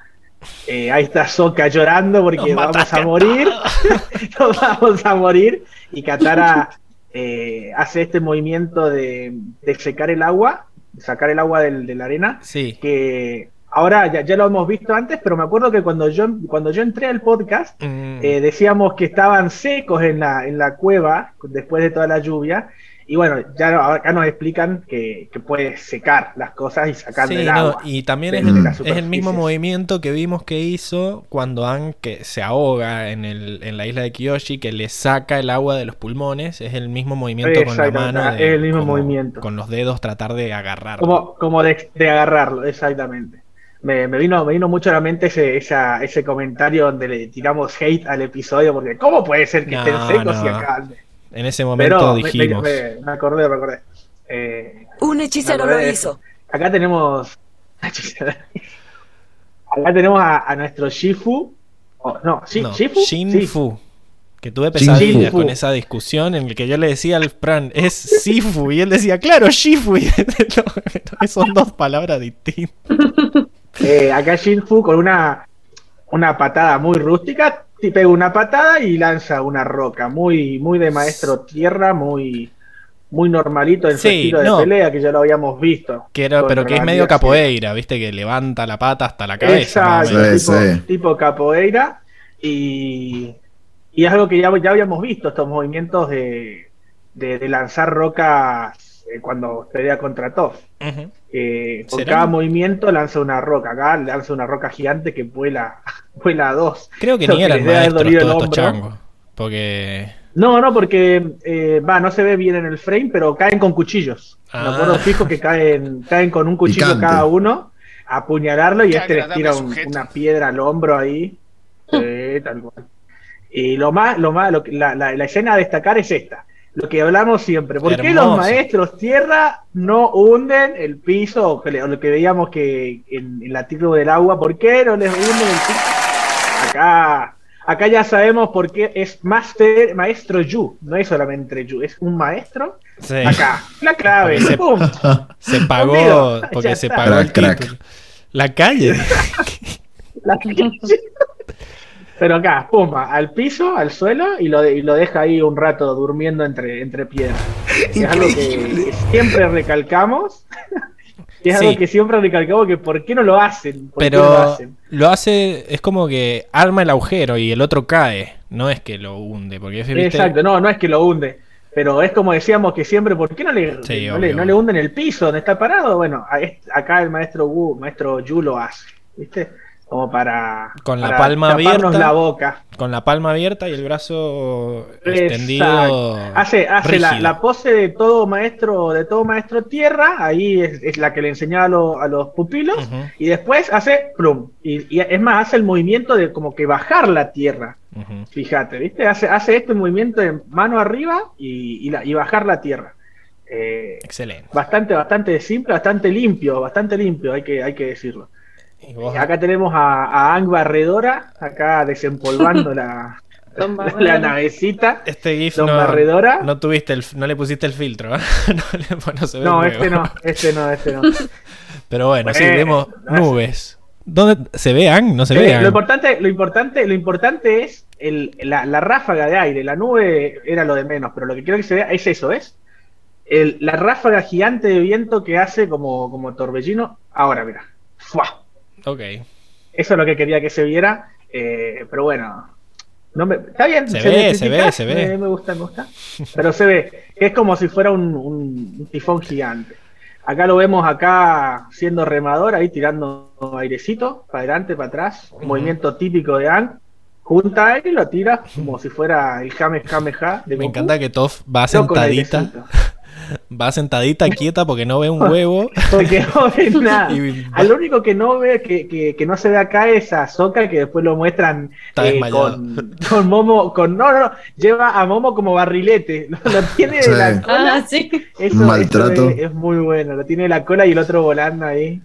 S4: Eh, ahí está Soka llorando porque
S1: Nos
S4: vamos a morir. Nos vamos a morir. Y Katara eh, hace este movimiento de, de secar el agua, sacar el agua del- de la arena.
S1: Sí,
S4: Que ahora ya, ya lo hemos visto antes, pero me acuerdo que cuando yo, cuando yo entré al podcast,
S1: Mm,
S4: eh, decíamos que estaban secos en la, en la cueva después de toda la lluvia. Y bueno, ya acá nos explican que, que puede secar las cosas y sacar
S1: sí,
S4: del
S1: no,
S4: agua.
S1: y también es el, es mismo movimiento que vimos que hizo cuando Aang que se ahoga en, el, en la isla de Kyoshi, que le saca el agua de los pulmones. Es el mismo movimiento con la mano.
S4: es el mismo
S1: como
S4: movimiento.
S1: Con los dedos tratar de agarrar.
S4: Como, como de, de agarrarlo, exactamente. Me, me vino, me vino mucho a la mente ese, esa- ese comentario donde le tiramos hate al episodio, porque ¿cómo puede ser que
S1: No,
S4: estén secos y
S1: no.
S4: acá?
S1: En ese momento
S4: Pero me- me,
S1: dijimos.
S4: me- me acordé, me acordé. Eh,
S5: Un hechicero
S4: acordé
S5: lo hizo.
S4: Acá tenemos. Acá tenemos a, a nuestro Shifu. Oh, no, ¿sí?
S1: No,
S4: ¿Shifu?
S1: Shinfu. Que tuve pesadillas
S4: Shinfu.
S1: con esa discusión en el que yo le decía al Fran, es Sifu. Y él decía, claro, Shifu. Y no, son dos palabras distintas.
S4: Eh, acá Shinfu con una, una patada muy rústica. Te pega una patada y lanza una roca. Muy, muy de maestro tierra, muy, muy normalito en su
S1: Sí,
S4: estilo de
S1: no.
S4: pelea que ya lo habíamos visto.
S1: Que era, pero que es medio capoeira, viste, que levanta la pata hasta la cabeza.
S4: Exacto.
S2: Sí,
S4: tipo,
S2: sí.
S4: tipo capoeira. Y, y es algo que ya, ya habíamos visto, estos movimientos de, de, de lanzar rocas eh, cuando pelea contra Toph.
S1: Ujú.
S4: Eh, con
S1: ¿Será?
S4: cada movimiento lanza una roca. Acá lanza una roca gigante que vuela, vuela a dos.
S1: Creo que
S4: Lo
S1: ni
S4: que
S1: eran maestros todos. Porque.
S4: No, no, porque eh, va, no se ve bien en el frame, pero caen con cuchillos.
S1: Ah.
S4: Me acuerdo fijo que caen, caen con un cuchillo
S2: Picante.
S4: cada uno, a apuñalarlo y
S7: Qué
S4: este les tira un- una piedra al hombro ahí. Sí, tal cual. Y lo más, lo más, lo la- la escena a destacar es esta. Lo que hablamos siempre. ¿Por qué los maestros tierra no hunden el piso? O que le- o lo que veíamos que en, en la tribu del agua, ¿por qué no les hunden el piso? Acá, acá ya sabemos por qué es master, maestro Yu. No es solamente Yu, es un maestro.
S1: Sí.
S4: Acá, la clave.
S1: Se-
S4: ¡pum!
S1: Se pagó.
S4: Conmigo.
S1: Porque
S4: Ya
S1: se
S4: está.
S1: pagó el
S2: Crack, crack.
S1: título. La calle.
S4: Pero acá, pumba, al piso, al suelo y lo, de- y lo deja ahí un rato durmiendo entre, entre piedras. Es algo que, que siempre recalcamos. Es
S1: Sí.
S4: algo que siempre recalcamos que por qué no lo hacen. ¿Por qué no lo
S1: Pero
S4: hacen?
S1: lo hace. Es como que arma el agujero y el otro cae. No es que lo hunde. Porque ¿viste?
S4: Exacto, no, no es que lo hunde. Pero es como decíamos que siempre, ¿por qué no le,
S1: Sí,
S4: no, le, no le hunden el piso donde está parado? Bueno, a este- acá el maestro Wu, maestro Yu lo hace, ¿viste? Como para,
S1: Con la
S4: para
S1: palma abierta.
S4: la boca.
S1: Con la palma abierta y el brazo
S4: Exacto.
S1: extendido.
S4: Hace, hace la, la pose de todo maestro, de todo maestro tierra, ahí es, es la que le enseñaba a, lo- a los pupilos, y después hace plum. Y, y es más, hace el movimiento de como que bajar la tierra. Fíjate, ¿viste? Hace, hace este movimiento de mano arriba y, y la- y bajar la tierra. Eh,
S1: Excelente.
S4: bastante, bastante simple, bastante limpio, bastante limpio, hay que, hay que decirlo.
S1: Y vos-
S4: Acá tenemos a, a Ang Barredora, acá desempolvando la, la, navecita.
S1: Este GIF
S4: Don
S1: no,
S4: Barredora.
S1: no tuviste el, no le pusiste el filtro, ¿eh? no, le- no se ve
S4: No,
S1: el
S4: este no, este no, este no.
S1: Pero bueno, sí, vemos
S4: no
S1: nubes. ¿Dónde se vean? No se
S4: Eh,
S1: vean.
S4: lo importante, lo importante, lo importante es el, la, la ráfaga de aire. La nube era lo de menos, pero lo que quiero que se vea es eso, ¿es? El, la ráfaga gigante de viento que hace como, como torbellino. Ahora, mira. ¡Fua!
S1: Ok.
S4: Eso es lo que quería que se viera. eh, pero bueno. No me, está bien.
S1: Se ve, se ve, se ve.
S4: Me, me gusta, me gusta. Pero se ve. Es como si fuera un, un- un tifón gigante. Acá lo vemos acá siendo remador, ahí tirando airecito, para adelante, para atrás. Un movimiento típico de Ang. Junta él y lo tira como si fuera el Jame Kameha de
S1: Me
S4: Goku,
S1: encanta que Toph va sentadita. va sentadita quieta porque no ve un huevo.
S4: Porque no ve nada.
S1: Y va-
S4: A lo único que no ve, que, que, que no se ve acá es a Soka, que después lo muestran
S1: Está
S4: eh, con, con Momo, con no, no, no, lleva a Momo como barrilete, lo, lo tiene
S2: Sí.
S4: de la cola.
S3: Ah, sí.
S4: Eso,
S2: Un maltrato.
S4: eso es, es muy bueno, lo tiene de la cola y el otro volando ahí.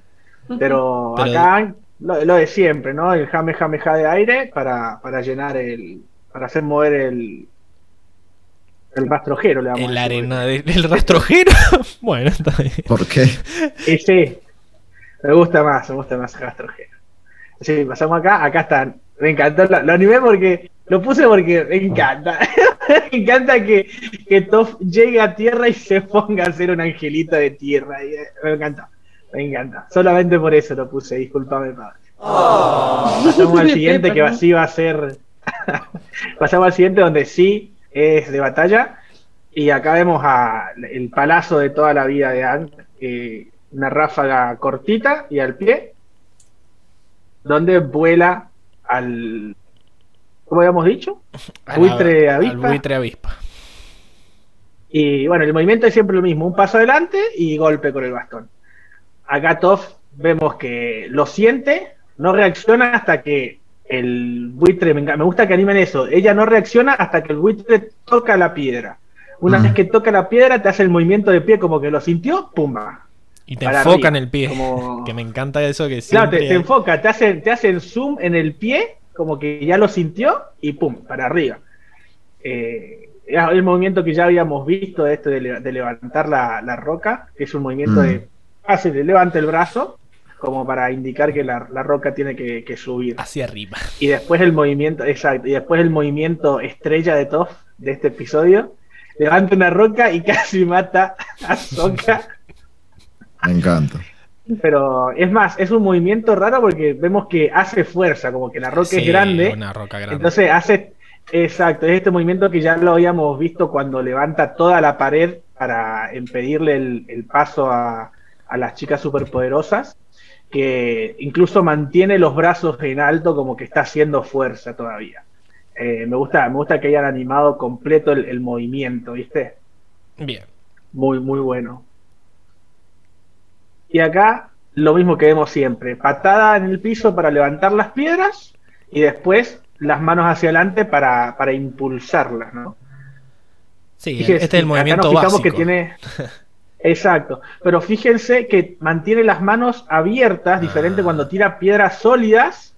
S4: Pero,
S1: Pero-
S4: acá lo, lo de siempre, ¿no? El jame jame ja de aire para, para llenar el, para hacer mover el, el rastrojero, le vamos
S1: El
S4: a decir.
S1: arena del rastrojero. bueno, está bien.
S2: ¿Por qué?
S4: Y sí, me gusta más, me gusta más Rastrojero. Sí, pasamos acá, acá están. Me encantó, lo, lo animé porque, lo puse porque me encanta. me encanta que, que Toph llegue a tierra y se ponga a hacer un angelito de tierra. Y, eh, me encanta, me encanta. Solamente por eso lo puse, discúlpame, padre. Pasamos al siguiente que así va a ser. Pasamos al siguiente donde sí es de batalla. Y acá vemos a el palazo de toda la vida de Ang. eh, una ráfaga cortita y al pie. Donde vuela al. ¿Cómo habíamos dicho?
S1: Al
S4: avispa.
S1: buitre avispa.
S4: Y bueno, el movimiento es siempre lo mismo: un paso adelante y golpe con el bastón. Acá Toph vemos que lo siente, no reacciona hasta que el buitre. Me, gusta que animen eso. Ella no reacciona hasta que el buitre toca la piedra. Una
S2: Mm.
S4: vez que toca la piedra, te hace el movimiento de pie como que lo sintió, ¡pumba!
S1: Y te
S4: Para
S1: enfoca en el pie.
S4: como-
S1: Que me encanta eso que
S4: Claro, te, te enfoca, te hacen, te hacen zoom en el pie, como que ya lo sintió, y pum, para arriba. Eh, el movimiento que ya habíamos visto de esto de, le- de levantar la, la roca, que es un movimiento
S2: Mm.
S4: de hace, le levanta el brazo, como para indicar que la, la roca tiene que, que subir.
S1: hacia arriba.
S4: Y después el movimiento, exacto, y después el movimiento estrella de Toph de este episodio, levanta una roca y casi mata a Sokka.
S2: Me encanta.
S4: Pero es más, es un movimiento raro porque vemos que hace fuerza, como que la roca es grande.
S1: Una roca grande.
S4: Entonces hace, Exacto, es este movimiento que ya lo habíamos visto cuando levanta toda la pared para impedirle el, el paso a, a las chicas superpoderosas, que incluso mantiene los brazos en alto como que está haciendo fuerza todavía. Eh, me gusta, me gusta que hayan animado completo el, el movimiento, ¿viste?
S1: Bien.
S4: Muy, muy bueno. Y acá lo mismo que vemos siempre, patada en el piso para levantar las piedras y después las manos hacia adelante para, para impulsarlas, ¿no?
S1: Sí, este es el
S4: acá
S1: movimiento
S4: nos fijamos
S1: básico.
S4: que tiene. Exacto. Pero fíjense que mantiene las manos abiertas, diferente
S1: Ah.
S4: cuando tira piedras sólidas.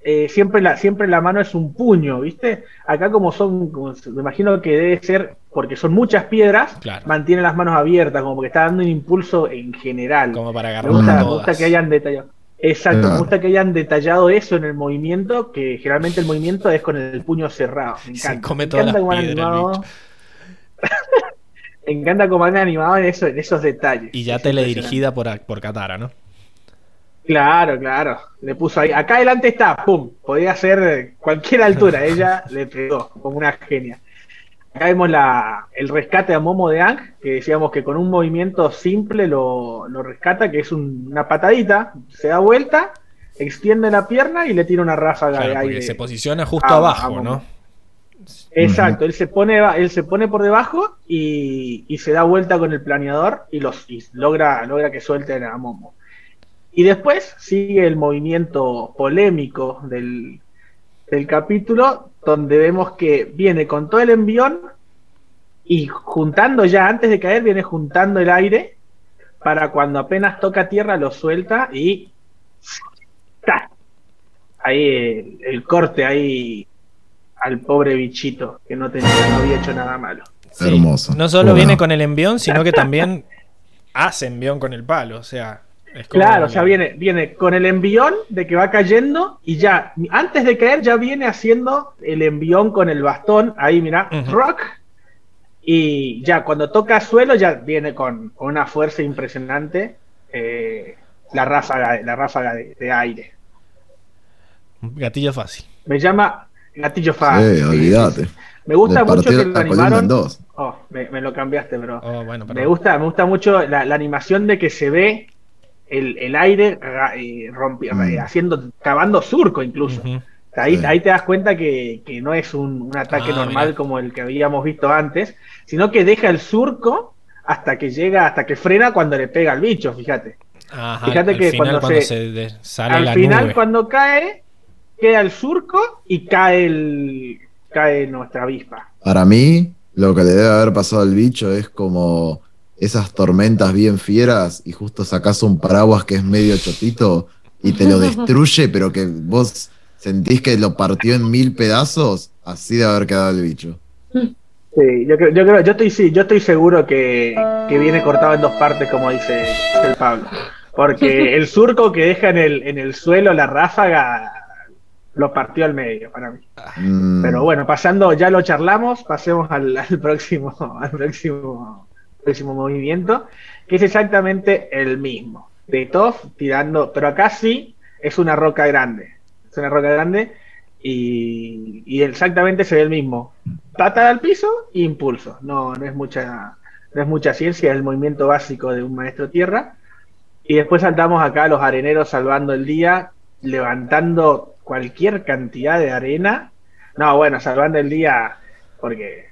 S4: eh, siempre, la, siempre la mano es un puño, ¿viste? Acá, como son, como se- me imagino que debe ser porque son muchas piedras,
S1: Claro.
S4: mantiene las manos abiertas, como que está dando un impulso en general.
S1: Como para
S4: Me
S1: agarrar
S4: gusta, me gusta que hayan detallado. Exacto,
S2: Claro.
S4: me gusta que hayan detallado eso en el movimiento, que generalmente el movimiento es con el puño cerrado. Me
S1: Se
S4: encanta.
S1: come
S4: Me
S1: todas
S4: encanta
S1: las piedras
S4: Me encanta cómo han animado en, eso, en esos detalles.
S1: Y ya teledirigida por, por Katara, ¿no?
S4: Claro, claro. Le puso ahí. Acá adelante está, pum. Podía ser cualquier altura. Ella le pegó como una genia. Acá vemos la, el rescate a Momo de Ang, que decíamos que con un movimiento simple lo, lo rescata, que es un- una patadita, se da vuelta, extiende la pierna y le tira una ráfaga
S1: Claro,
S4: de aire.
S1: se posiciona justo abajo. ¿no?
S4: Exacto, él se pone, él se pone por debajo y, se da vuelta con el planeador y los logra, logra que suelten a Momo. Y después sigue el movimiento polémico del, capítulo, donde vemos que viene con todo el envión y juntando ya, antes de caer, viene juntando el aire para cuando apenas toca tierra lo suelta y ¡ta! ahí el, el corte ahí al pobre bichito que no tenía, no había hecho nada malo.
S1: Sí.
S2: Hermoso.
S1: No solo
S2: Bueno.
S1: viene con el envión, sino que también hace envión con el palo. O sea, es como
S4: Claro, o sea, viene, viene con el envión de que va cayendo y ya, antes de caer, ya viene haciendo el envión con el bastón. Ahí, mira, rock. Y ya, cuando toca suelo, ya viene con, con una fuerza impresionante eh, la ráfaga, la ráfaga de, de aire.
S1: Gatillo fácil.
S4: Me llama Gatillo Fácil.
S2: Sí, olvídate.
S4: Me gusta mucho que lo animaron.
S2: dos.
S4: Oh, me, me lo cambiaste, bro.
S1: Oh, bueno,
S4: Me gusta, me gusta mucho la, la animación de que se ve el, el aire ra- eh, rompi-
S2: Mm.
S4: eh, haciendo, cavando surco incluso. Ahí,
S2: Sí.
S4: ahí te das cuenta que, que no es un, un ataque
S1: Ah,
S4: normal como el que habíamos visto antes, sino que deja el surco hasta que llega, hasta que frena cuando le pega al bicho, fíjate.
S1: Ajá,
S4: Fíjate
S1: al
S4: que
S1: final
S4: cuando
S1: cuando
S4: se-
S1: sale
S4: Al
S1: la
S4: final,
S1: nube.
S4: cuando cae, queda el surco y cae el cae nuestra avispa.
S2: Para mí, lo que le debe haber pasado al bicho es como esas tormentas bien fieras y justo sacás un paraguas que es medio chotito y te lo destruye, pero que vos sentís que lo partió en mil pedazos, así de haber quedado el bicho.
S4: Sí, yo creo, yo creo, yo estoy, sí, yo estoy seguro que, que viene cortado en dos partes, como dice el Pablo. Porque el surco que deja en el, en el suelo, la ráfaga, lo partió al medio para mí.
S2: Mm,
S4: Pero bueno, pasando, ya lo charlamos, pasemos al, al próximo, al próximo, próximo movimiento, que es exactamente el mismo. De Toff tirando, pero acá sí es una roca grande. Es una roca grande y, y exactamente se ve el mismo. Patada al piso e impulso. No, no es mucha, no es mucha ciencia, es el movimiento básico de un maestro tierra. Y después saltamos acá a los areneros salvando el día, levantando cualquier cantidad de arena. No, bueno, salvando el día porque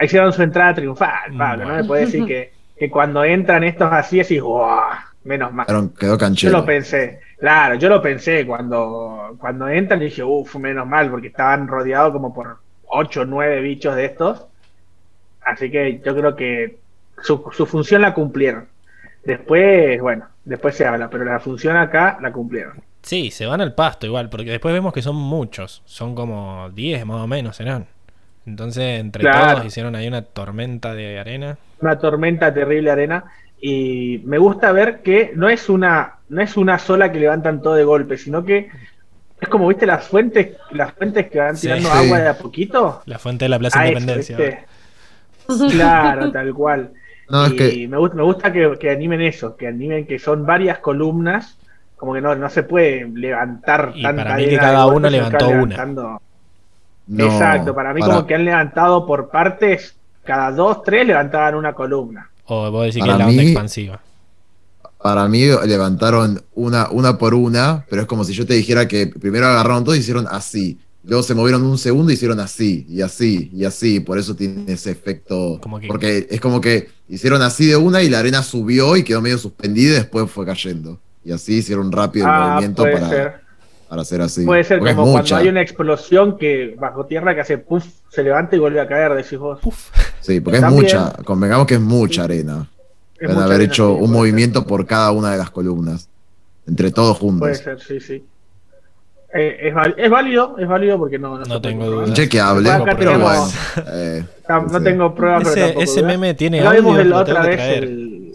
S4: hicieron su entrada triunfal, Pablo. No me puede decir que, que cuando entran estos así, así, ¡guau! Menos mal.
S2: quedó
S4: Yo
S2: canchero.
S4: lo pensé, claro, yo lo pensé cuando, cuando entran y dije, uff, menos mal, porque estaban rodeados como por 8 o 9 bichos de estos. Así que yo creo que su, su función la cumplieron. Después, bueno, después se habla, pero la función acá la cumplieron.
S1: Sí, se van al pasto igual, porque después vemos que son muchos. Son como 10 más o menos serán. Entonces, entre
S4: Claro.
S1: todos hicieron ahí una tormenta de arena.
S4: Una tormenta terrible arena. Y me gusta ver que no es una, no es una sola que levantan todo de golpe, sino que es como, viste, las fuentes, las fuentes que van tirando
S2: Sí.
S4: agua de a poquito.
S1: La fuente de la Plaza
S4: A eso,
S1: Independencia.
S4: ¿viste? Claro, tal cual.
S2: No, es
S4: y
S2: que
S4: me gusta, me gusta que, que animen eso, que animen que son varias columnas, como que no, no se puede levantar
S1: Y
S4: tanta
S1: para mí que cada uno
S4: que
S1: levantó
S4: van
S1: una.
S4: levantando-
S2: No,
S4: Exacto, para mí como que han levantado por partes, cada dos, tres levantaban una columna.
S1: O vos decís que
S2: Para
S1: es la onda
S2: mí-
S1: expansiva.
S2: Para mí levantaron una, una por una, pero es como si yo te dijera que primero agarraron todo y hicieron así. Luego se movieron un segundo y hicieron así, y así, y así. Por eso tiene ese efecto.
S1: Como que-
S2: Porque es como que hicieron así de una y la arena subió y quedó medio suspendida y después fue cayendo. Y así hicieron rápido el
S4: Ah,
S2: movimiento
S4: puede
S2: para,
S4: ser.
S2: para hacer así.
S4: Puede ser
S2: Porque
S4: como cuando hay una explosión que bajo tierra que hace puff, se levanta y vuelve a caer, decís vos.
S2: Sí, porque es
S4: También-
S2: mucha. Convengamos que es mucha arena.
S4: Es mucha
S2: haber
S4: arena,
S2: hecho
S4: sí,
S2: un
S4: puede
S2: movimiento por cada una de las columnas. Entre todos
S4: Puede
S2: juntos.
S4: ser, sí, sí. Eh, es, es válido, es válido porque no,
S1: No
S4: puede
S1: tengo dudas.
S2: Chequeable,
S4: Acá
S2: pero bueno. eh,
S4: No
S2: sí,
S4: tengo pruebas, pero
S1: Ese,
S4: tampoco
S1: ese meme tiene
S4: Lo vimos
S1: audio,
S4: el- otra
S1: tengo que
S4: vez el...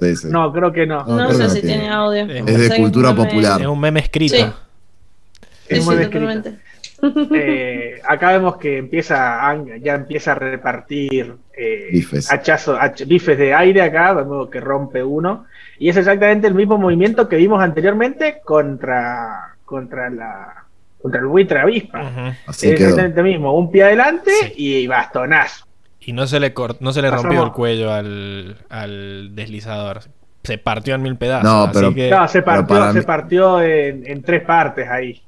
S2: sí, sí.
S4: No, creo que no.
S2: No,
S3: sé si
S2: tiene.
S3: tiene audio.
S1: Es
S2: de cultura popular.
S1: Es un meme escrito.
S3: Sí.
S4: Es escrito.
S3: totalmente.
S4: Eh, acá vemos que empieza ya empieza a repartir eh,
S2: Bifes.
S4: hachazos- hach- bifes de aire acá, vemos que rompe uno. Y es exactamente el mismo movimiento que vimos anteriormente contra, contra, la, contra el buitre avispa.
S2: Así
S4: es exactamente lo mismo, un pie adelante
S1: Sí.
S4: y bastonazo.
S1: Y no se le cort- no se le rompió
S4: Pasamos-
S1: el cuello al, al deslizador. Se partió en mil pedazos.
S2: No,
S1: así
S2: pero-
S1: que-
S4: No, se partió, se
S2: mí-
S4: partió en, en tres partes ahí.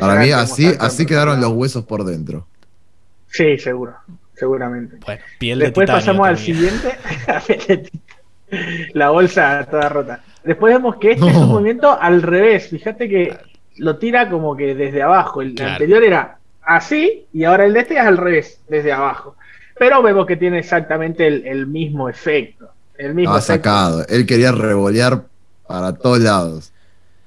S2: Para mí así, así quedaron los huesos por dentro.
S4: Sí, seguro, seguramente.
S1: Bueno, piel de
S4: Después pasamos al siguiente. la bolsa toda rota. Después vemos que este es un movimiento al revés. Fíjate que lo tira como que desde abajo. El
S1: Claro.
S4: anterior era así y ahora el de este es al revés, desde abajo. Pero vemos que tiene exactamente el, el mismo efecto. El mismo
S2: Estaba
S4: efecto.
S2: sacado. Él quería revolear para todos lados.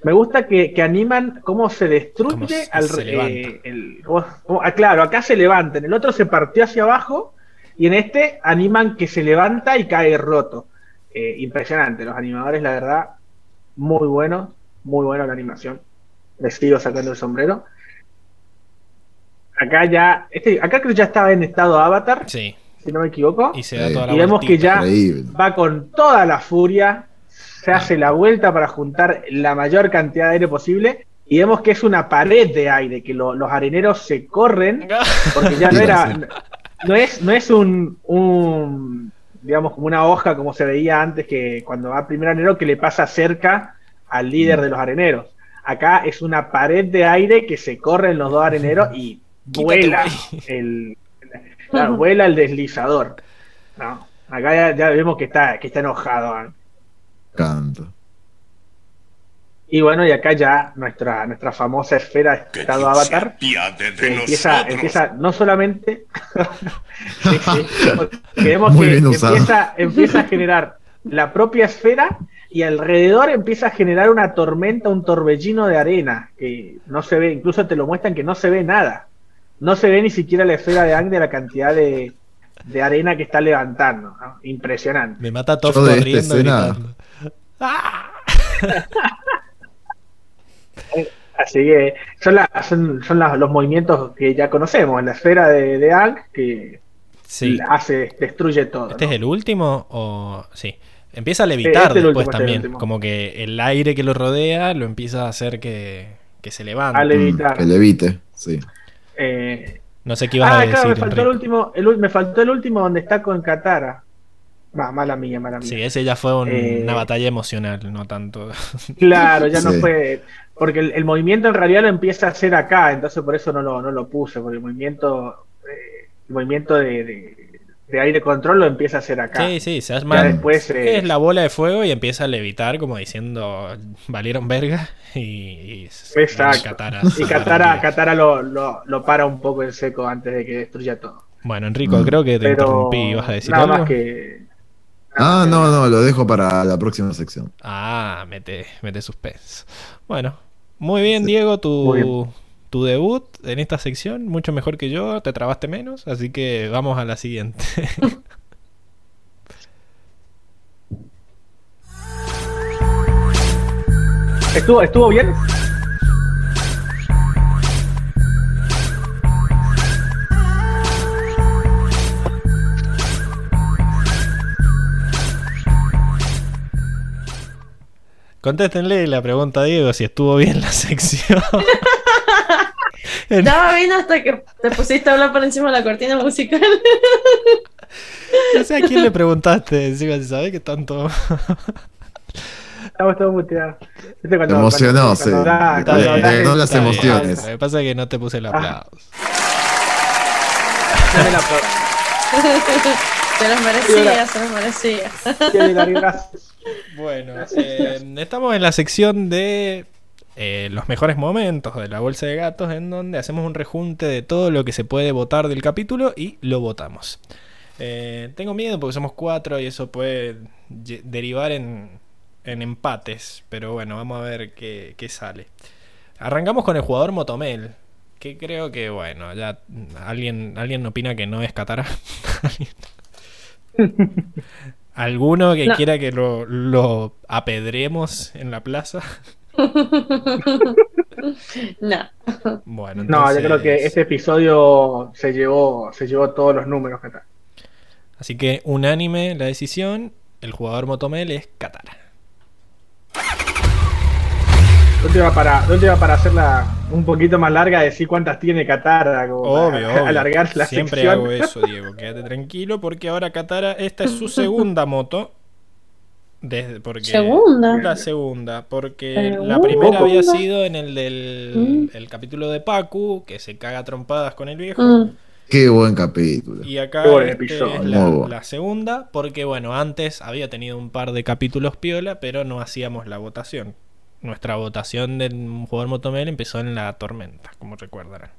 S4: Me gusta que, que animan cómo se destruye
S1: Cómo se-
S4: al
S1: se
S4: eh, el- cómo- cómo- ah, claro, acá se levanta, en el otro se partió hacia abajo y en este animan que se levanta y cae roto. Eh, impresionante, los animadores, la verdad, muy buenos, muy buena la animación. Les sigo sacando el sombrero. Acá ya, este, acá creo que ya estaba en estado avatar,
S1: Sí,
S4: si no me equivoco.
S1: y se da
S2: Sí.
S1: toda la
S4: Y vemos que ya
S2: Increíble.
S4: va con toda la furia, se hace la vuelta para juntar la mayor cantidad de aire posible y vemos que es una pared de aire, que lo- los areneros se corren, porque ya no era, no es, no es un, un, digamos, como una hoja como se veía antes que cuando va el primer arenero que le pasa cerca al líder
S2: Mm.
S4: de los areneros. Acá es una pared de aire que se corren los dos areneros y
S1: Quítate,
S4: vuela el, vuela el deslizador. No, acá ya, ya vemos que está, que está enojado. ¿eh?
S2: Canto.
S4: Y bueno, y acá ya nuestra, nuestra famosa esfera
S7: Que
S4: estado avatar
S7: de
S4: que empieza, empieza no solamente vemos que empieza, empieza a generar la propia esfera y alrededor empieza a generar una tormenta, un torbellino de arena que no se ve, incluso te lo muestran que no se ve nada. No se ve ni siquiera la esfera de Ang de la cantidad de, de arena que está levantando. ¿no? Impresionante.
S1: Me mata
S2: esta
S1: corriendo
S2: escena-.
S1: ¡Ah!
S4: Así que son, la- son, son las- los movimientos que ya conocemos. La esfera de, de Ang que
S1: Sí.
S4: hace, destruye todo.
S1: ¿Este
S4: ¿no?
S1: es el último o...? Sí. Empieza a levitar
S4: este
S1: después
S4: último, este
S1: también. Como que el aire que lo rodea lo empieza a hacer que, que se levante.
S4: A
S2: Mm,
S4: levitar.
S2: que levite, sí.
S4: Eh,
S1: No sé qué ibas
S4: ah,
S1: a
S4: claro,
S1: decir,
S4: me faltó el último, el me faltó el último donde está con Katara. Va, mala mía, mala mía.
S1: Sí, ese ya fue un-
S4: Eh,
S1: una batalla emocional, no tanto...
S4: Claro, ya no fue. Porque el, el movimiento en realidad lo empieza a hacer acá, entonces por eso no lo, no lo puse, porque el movimiento, eh, el movimiento de, de- de aire control lo empieza a hacer acá.
S1: Sí, sí, se
S4: Ya
S1: arma...
S4: después eh,
S1: Es la bola de fuego y empieza a levitar como diciendo valieron verga y, y
S4: Exacto.
S1: Katara-
S4: y Katara, Katara lo, lo, lo para un poco en seco antes de que destruya todo.
S1: Bueno, Enrico,
S2: Mm.
S1: creo que te
S4: Pero
S1: interrumpí, ¿vas a decir
S4: nada
S1: algo?
S4: más que.
S2: Ah, no, no, lo dejo para la próxima sección.
S1: Ah, mete, mete suspenso. Bueno, muy bien,
S2: Sí.
S1: Diego, tu,
S4: Muy bien.
S1: Tu debut en esta sección, mucho mejor que yo, te trabaste menos, así que vamos a la siguiente.
S4: ¿Estuvo, ¿Estuvo bien?
S1: Contéstenle la pregunta a Diego si estuvo bien la sección.
S3: Estaba bien hasta que te pusiste a hablar por encima de la cortina musical.
S1: No sé a quién le preguntaste. Encima, si sabés que tanto.
S4: Estamos todos muteados. ¿Viste
S2: Te emocionó, sí.
S4: de-
S2: las emociones.
S1: Lo que pasa es que no te puse el aplauso.
S4: Dame la pro-
S3: Se los merecía, se los merecía.
S1: Bueno, eh, estamos en la sección de eh, los mejores momentos de la bolsa de gatos, en donde hacemos un rejunte de todo lo que se puede votar del capítulo y lo votamos. Eh, tengo miedo porque somos cuatro y eso puede derivar en, en empates, pero bueno, vamos a ver qué, qué sale. Arrancamos con el jugador Motomel, que creo que, bueno, ya alguien, alguien opina que no es Catara. ¿Alguno que
S3: No.
S1: quiera que lo, lo apedremos en la plaza?
S3: No.
S1: Bueno,
S4: No, yo creo que este episodio se llevó, se llevó todos los números que está.
S1: Así que unánime la decisión, el jugador Motomel es Katara.
S4: ¿No te va para, va para hacerla un poquito más larga, decir cuántas tiene Katara? Como
S1: Obvio,
S4: para
S1: obvio.
S4: alargar la
S1: Siempre
S4: sección.
S1: hago eso, Diego. Quédate tranquilo porque ahora Katara, esta es su segunda moto. Desde, porque
S3: ¿Segunda?
S1: La segunda, porque
S3: Segunda.
S1: la primera había sido en el del
S3: Mm.
S1: el capítulo de Pacu, que se caga trompadas con el viejo.
S3: Mm.
S2: Qué buen capítulo.
S1: Y acá
S4: Qué buen
S1: este es la,
S2: Muy bueno.
S1: la segunda, porque bueno, antes había tenido un par de capítulos piola, pero no hacíamos la votación. Nuestra votación del jugador Motomel empezó en la tormenta, como recordarán.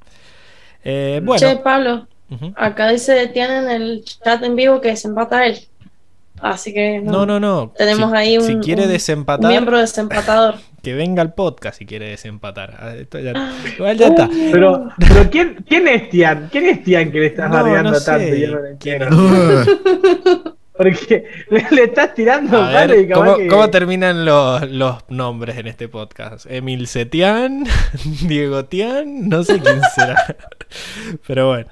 S1: Eh, bueno,
S3: Che, Pablo,
S1: ujú.
S3: acá dice, tienen el chat en vivo que desempata él. Así que
S1: no, no, no.
S3: Tenemos
S1: si,
S3: ahí un,
S1: si quiere
S3: un-
S1: desempatar,
S3: un miembro desempatador.
S1: que venga al podcast si quiere desempatar. Ah, esto ya- igual ya está.
S4: Pero, pero ¿quién, ¿quién es Tian? ¿Quién es Tian que le estás
S1: No, no sé
S4: tanto? Yo no lo entiendo. Porque le, le estás tirando
S1: A
S4: y
S1: ver,
S4: capaz
S1: ¿cómo,
S4: que-
S1: cómo terminan los, los nombres en este podcast? Emil Setian, Diego Tian, no sé quién será. Pero bueno.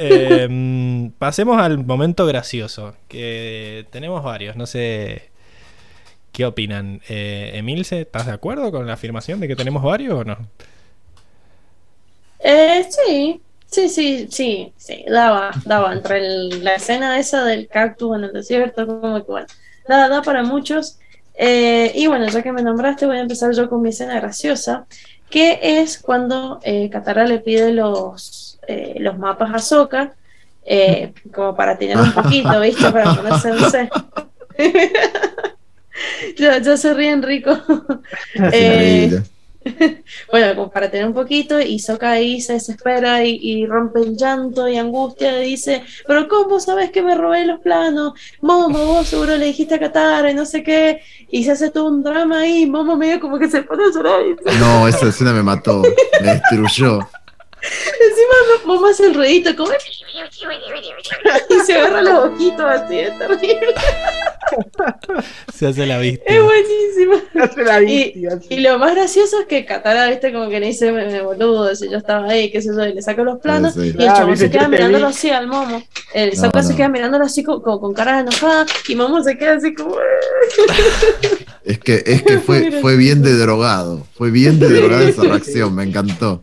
S1: Eh, pasemos al momento gracioso, que tenemos varios, no sé qué opinan. Eh, Emilce, ¿estás de acuerdo con la afirmación de que tenemos varios o no?
S3: Eh, sí, sí, sí, sí, sí, daba, daba entre la escena esa del cactus en el desierto, como que bueno, da, da para muchos. Eh, y bueno, ya que me nombraste, voy a empezar yo con mi escena graciosa, que es cuando eh, Katara le pide los, eh, los mapas a Sokka, eh, como para tener un poquito, ¿viste? Para ponerse, no sé. ya, ya se ríen rico. Eh, bueno, como para tener un poquito, y Sokka ahí se desespera y, y rompe en llanto y angustia y dice, pero ¿cómo sabes que me robé los planos? Momo, vos seguro le dijiste a Katara y no sé qué, y se hace todo un drama ahí, Momo medio como que se pone a llorar y
S2: No, esa escena me mató. Me destruyó.
S3: Encima Momo hace el ruidito como y se agarra los ojitos así, es terrible,
S1: Se hace la vista.
S3: es buenísimo.
S4: Hace la
S3: Y,
S4: víctima,
S3: y lo más gracioso es que Katara, viste, como que le dice, me, me boludo, si yo estaba ahí, qué sé yo, y le saca los planos,
S2: Sí, sí.
S3: y el
S4: Ah,
S3: chabón se queda mirándolo
S4: vi.
S3: así al momo. El
S2: No,
S3: se queda mirándolo así con, con, con cara de enojada, y momo se queda así como.
S2: Es que, es que fue, fue bien de drogado. Fue bien de drogado esa reacción. Me encantó.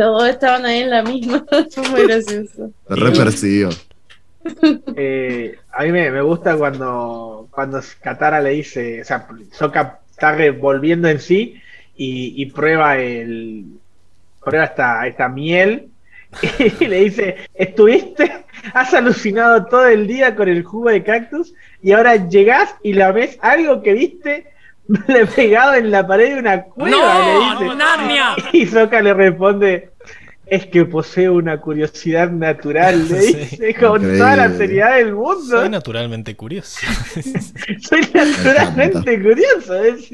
S3: Los dos estaban ahí en la misma, fue muy gracioso.
S2: Me re persiguió.
S4: Eh, a mí me, me gusta cuando, cuando Katara le dice, o sea, Sokka está revolviendo en sí y, y prueba el prueba esta, esta miel y le dice, estuviste, has alucinado todo el día con el jugo de cactus y ahora llegás y la ves algo que viste le pegado en la pared de una cueva, le dice. Y Sokka le responde, es que poseo una curiosidad natural, le
S1: Sí.
S4: dice, con toda la seriedad del mundo.
S1: Soy naturalmente curioso.
S4: Soy naturalmente curioso. es-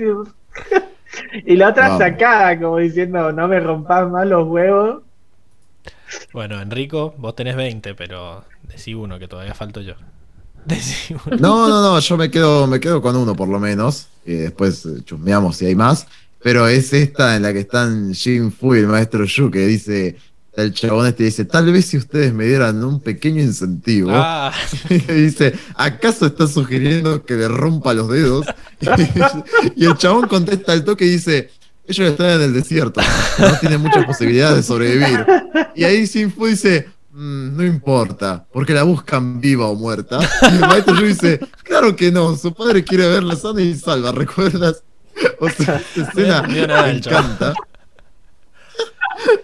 S4: y la otra
S2: Vamos.
S4: sacada, como diciendo, no me rompas más los huevos.
S1: Bueno, Enrico, vos tenés 20, pero decí uno que todavía falto yo.
S2: No, no, no, yo me quedo, me quedo con uno por lo menos. Y después eh, chusmeamos si hay más. Pero es esta en la que están Jin Fu y el maestro Yu, que dice, el chabón este dice, tal vez si ustedes me dieran un pequeño incentivo.
S1: Ah,
S2: Y dice, ¿acaso está sugiriendo que le rompa los dedos? y el chabón contesta al toque y dice, ellos están en el desierto, no tienen muchas posibilidades de sobrevivir. Y ahí Sinfu dice, "Mm, no importa, porque la buscan viva o muerta. Y el maestro Yu dice, claro que no, su padre quiere verla sana y salva, ¿recuerdas? O sea, esta escena me
S1: chaval.
S2: encanta.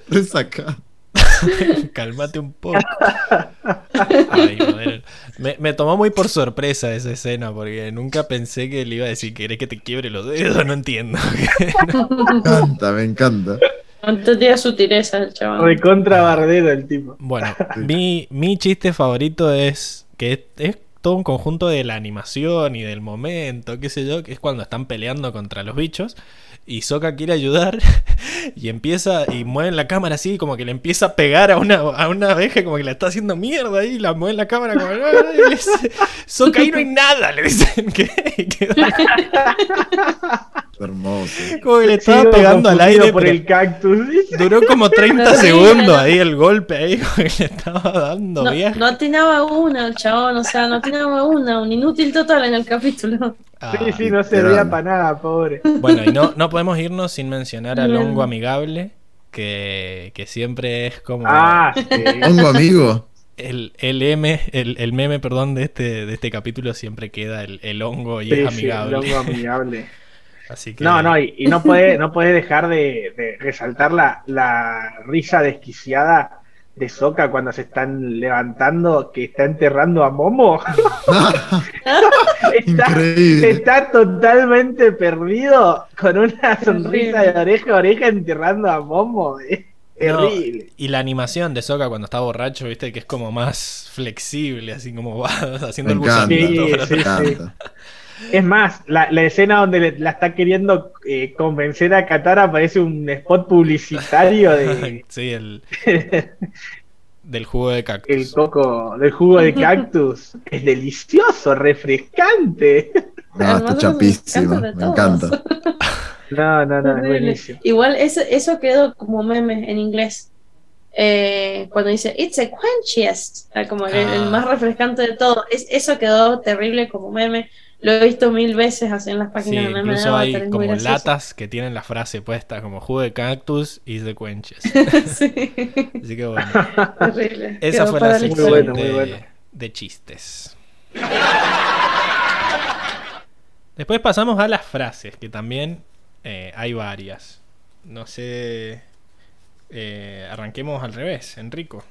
S2: Resaca.
S1: Cálmate un poco. Ay, joder. Me, me tomó muy por sorpresa esa escena porque nunca pensé que le iba a decir, ¿querés que te quiebre los dedos? No entiendo.
S2: Me encanta, me encanta.
S3: No tenía sutileza el chaval.
S4: Recontra bardero el tipo.
S1: Bueno, mi, mi chiste favorito es que es, es todo un conjunto de la animación y del momento, qué sé yo, que es cuando están peleando contra los bichos y Sokka quiere ayudar y empieza y mueve la cámara así como que le empieza a pegar a una, a una abeja como que la está haciendo mierda ahí y la mueve la cámara como "Ah", y le dice, Sokka ahí no hay nada le dicen que, y
S2: Hermoso.
S1: como que le estaba pegando al aire
S4: por
S1: pero
S4: el cactus.
S1: duró como 30
S3: Terrible.
S1: segundos ahí el golpe ahí como que le estaba dando
S3: No,
S1: viaje
S3: no atinaba una el chabón, o sea, no atinaba una, un inútil total en el capítulo.
S1: Ah,
S4: Sí, sí, no servía para nada, pobre.
S1: Bueno, y no, no podemos irnos sin mencionar al hongo amigable, que, que siempre es como
S4: Ah, sí.
S2: Hongo amigo.
S1: el, el M, el, el meme, perdón, de este, de este capítulo siempre queda el, el hongo y
S4: Sí,
S1: es
S4: sí, el
S1: amigable.
S4: hongo amigable.
S1: Así que
S4: No, no, y, y no puede, no puede dejar de, de resaltar la, la risa desquiciada de Soca cuando se están levantando, que está enterrando a Momo. está,
S2: Increíble.
S4: está totalmente perdido con una sonrisa de oreja a oreja enterrando a Momo. Es
S1: No,
S4: terrible.
S1: y la animación de Sokka cuando está borracho, viste, que es como más flexible, así como va haciendo
S2: Me
S1: el gusanito.
S4: Sí,
S1: pero-
S4: sí. Es más, la, la escena donde le- la está queriendo eh, convencer a Katara parece un spot publicitario de
S1: sí, el, del jugo de
S4: el
S1: cactus.
S4: coco del jugo de cactus. Es delicioso, refrescante.
S2: No, está chapísimo. Me encanta.
S4: No, no, no, es buenísimo.
S3: Igual eso, eso quedó como meme en inglés. Eh, cuando dice It's a quenchiest, ah, como el, el
S1: Ah.
S3: más refrescante de todo. Es, eso quedó terrible como meme. Lo he visto mil veces así en las
S1: Sí,
S3: páginas de
S1: incluso hay como
S3: gracioso.
S1: latas que tienen la frase puesta como jugo de cactus y de cuenches.
S3: sí,
S1: Así que bueno,
S3: terrible.
S1: esa
S3: Quedó
S1: fue la sección
S4: bueno, bueno.
S1: de chistes. Después pasamos a las frases, que también eh, hay varias. No sé. eh, arranquemos al revés, Enrico.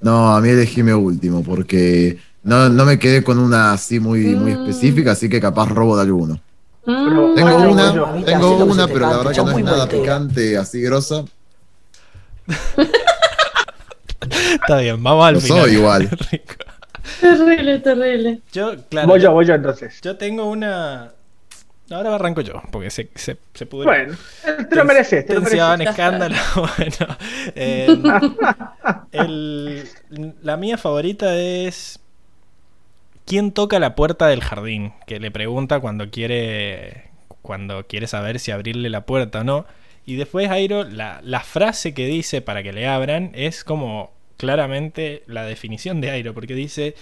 S2: No, a mí elegíme último porque no, no me quedé con una así muy, muy
S3: Mm.
S2: específica, así que capaz robo de alguno.
S3: Mm,
S2: Tengo
S4: Bueno,
S2: una, tengo
S7: lo
S2: una, pero la verdad que no es
S7: muy
S2: nada picante, así grosa.
S1: Está bien, vamos al
S2: Lo
S1: final.
S2: soy igual.
S3: Terrible, terrible.
S1: Yo, claro.
S4: Voy
S1: yo,
S4: voy yo entonces.
S1: yo tengo una. Ahora arranco yo, porque se, se, se pudrió.
S4: Bueno, te lo mereces, te lo
S1: Tensión,
S4: mereces.
S1: escándalo. Bueno, eh, el- la mía favorita es. ¿Quién toca la puerta del jardín? Que le pregunta cuando quiere. Cuando quiere saber si abrirle la puerta o no. Y después, Airo, la, la frase que dice para que le abran es como claramente la definición de Airo, porque dice.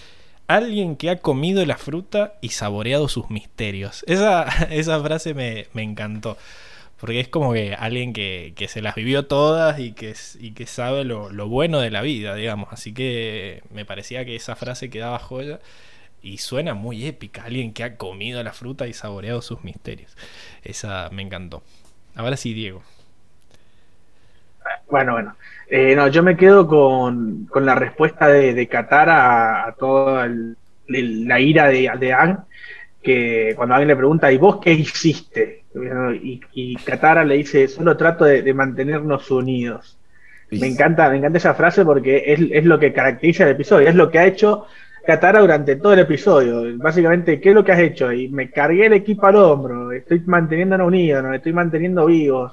S1: Alguien que ha comido la fruta y saboreado sus misterios. Esa, esa frase me, me encantó. Porque es como que alguien que, que se las vivió todas y que, y que sabe lo, lo bueno de la vida, digamos. Así que me parecía que esa frase quedaba joya y suena muy épica. Alguien que ha comido la fruta y saboreado sus misterios. Esa me encantó. Ahora sí, Diego.
S4: Bueno, bueno. Eh, no, yo me quedo con, con la respuesta de, de Qatar a, a toda el- el- la ira de, de Ang, que cuando alguien le pregunta, ¿y vos qué hiciste? Y, y Katara le dice, solo trato de, de mantenernos unidos. Me encanta, me encanta esa frase porque es, es lo que caracteriza el episodio, es lo que ha hecho Katara durante todo el episodio. Básicamente, ¿qué es lo que has hecho? Y me cargué el equipo al hombro, estoy manteniéndonos unidos, nos estoy manteniendo vivos.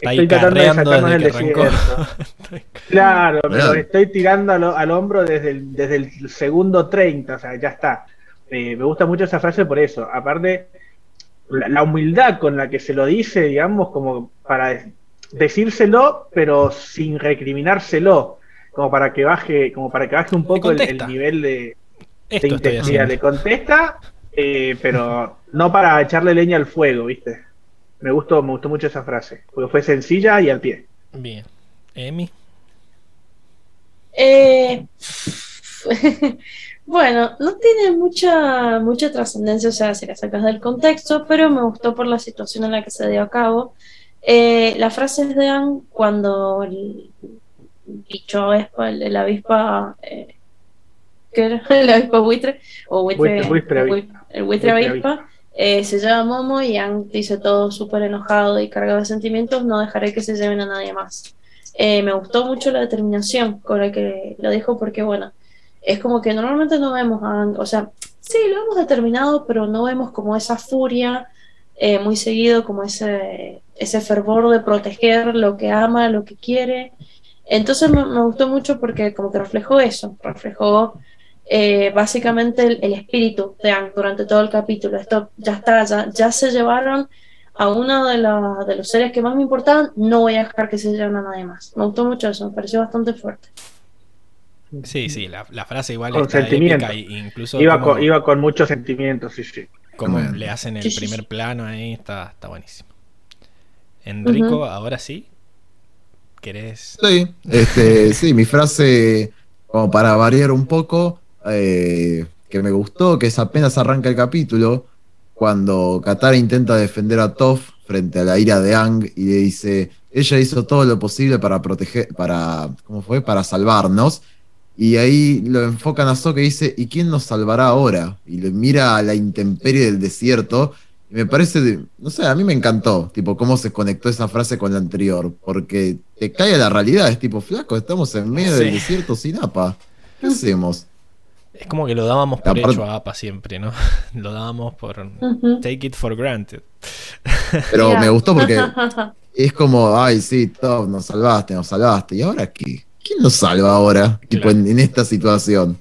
S4: Estoy tratando de sacarnos del desierto. Claro, pero estoy tirando al, al hombro desde el, desde el segundo 30, o sea, ya está. Eh, me gusta mucho esa frase por eso. Aparte, la, la humildad con la que se lo dice, digamos, como para de- decírselo, pero sin recriminárselo, como para que baje, como para que baje un poco el, nivel de,
S1: estoy.
S4: Le contesta, eh, pero no para echarle leña al fuego, ¿viste? Me gustó, me gustó mucho esa frase, porque fue sencilla y al pie.
S1: Bien. Emi.
S3: Eh, bueno, no tiene mucha, mucha trascendencia, o sea, si la sacas del contexto, pero me gustó por la situación en la que se dio a cabo. Eh, la frase es de Anne cuando el bicho avispa, el, el avispa, eh, ¿qué era? El avispa buitre, o buitre, el buitre avispa, eh, se llama Momo y Anne dice todo súper enojado y cargado de sentimientos, no dejaré que se lleven a nadie más. Eh, me gustó mucho la determinación con la que lo dijo porque, bueno, es como que normalmente no vemos a Aang, o sea, sí, lo hemos determinado, pero no vemos como esa furia eh, muy seguido, como ese, ese fervor de proteger lo que ama, lo que quiere. Entonces me, me gustó mucho porque como que reflejó eso, reflejó eh, básicamente el, el espíritu de Aang durante todo el capítulo. Esto ya está, ya, ya se llevaron a uno de, la- de los seres que más me importaban, no voy a dejar que se lleven a nadie más. Me gustó mucho eso, me pareció bastante fuerte.
S1: Sí, sí, la, la frase igual
S4: Con
S1: está
S4: sentimiento.
S1: épica incluso
S4: Iba
S1: como,
S4: con, iba con muchos sentimientos, sí, sí.
S1: como le hacen el
S3: Sí,
S1: primer
S3: sí.
S1: plano ahí, está, está buenísimo. Enrico, ahora sí. ¿Querés?
S2: Sí, este, sí, mi frase, como para variar un poco, eh, que me gustó, que es apenas arranca el capítulo, cuando Katara intenta defender a Toph frente a la ira de Ang y le dice, ella hizo todo lo posible para proteger, para, ¿cómo fue? Para salvarnos. Y ahí lo enfocan a Sokka y dice, ¿y quién nos salvará ahora? Y le mira a la intemperie del desierto. Y me parece, de- no sé, a mí me encantó, tipo, cómo se conectó esa frase con la anterior, porque te cae a la realidad, es tipo, flaco, estamos en medio
S1: Sí.
S2: del desierto sin APA. ¿Qué hacemos?
S1: Es como que lo dábamos por
S2: Aparte-
S1: hecho a APA siempre, ¿no? lo dábamos por take it for granted.
S2: Pero me gustó porque es como, ay, sí, Top, nos salvaste, nos salvaste. ¿Y ahora qué? ¿Quién nos salva ahora? Tipo, en, en esta situación.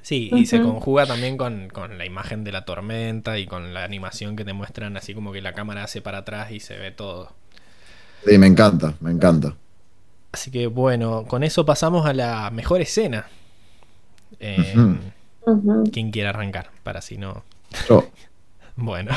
S1: Sí, y se conjuga también con, con la imagen de la tormenta y con la animación que te muestran, así como que la cámara hace para atrás y se ve todo.
S2: Sí, me encanta, me encanta.
S1: Así que bueno, con eso pasamos a la mejor escena. Eh.
S2: Ujú.
S1: ¿Quién quiere arrancar? Para si no.
S2: Yo,
S1: Bueno,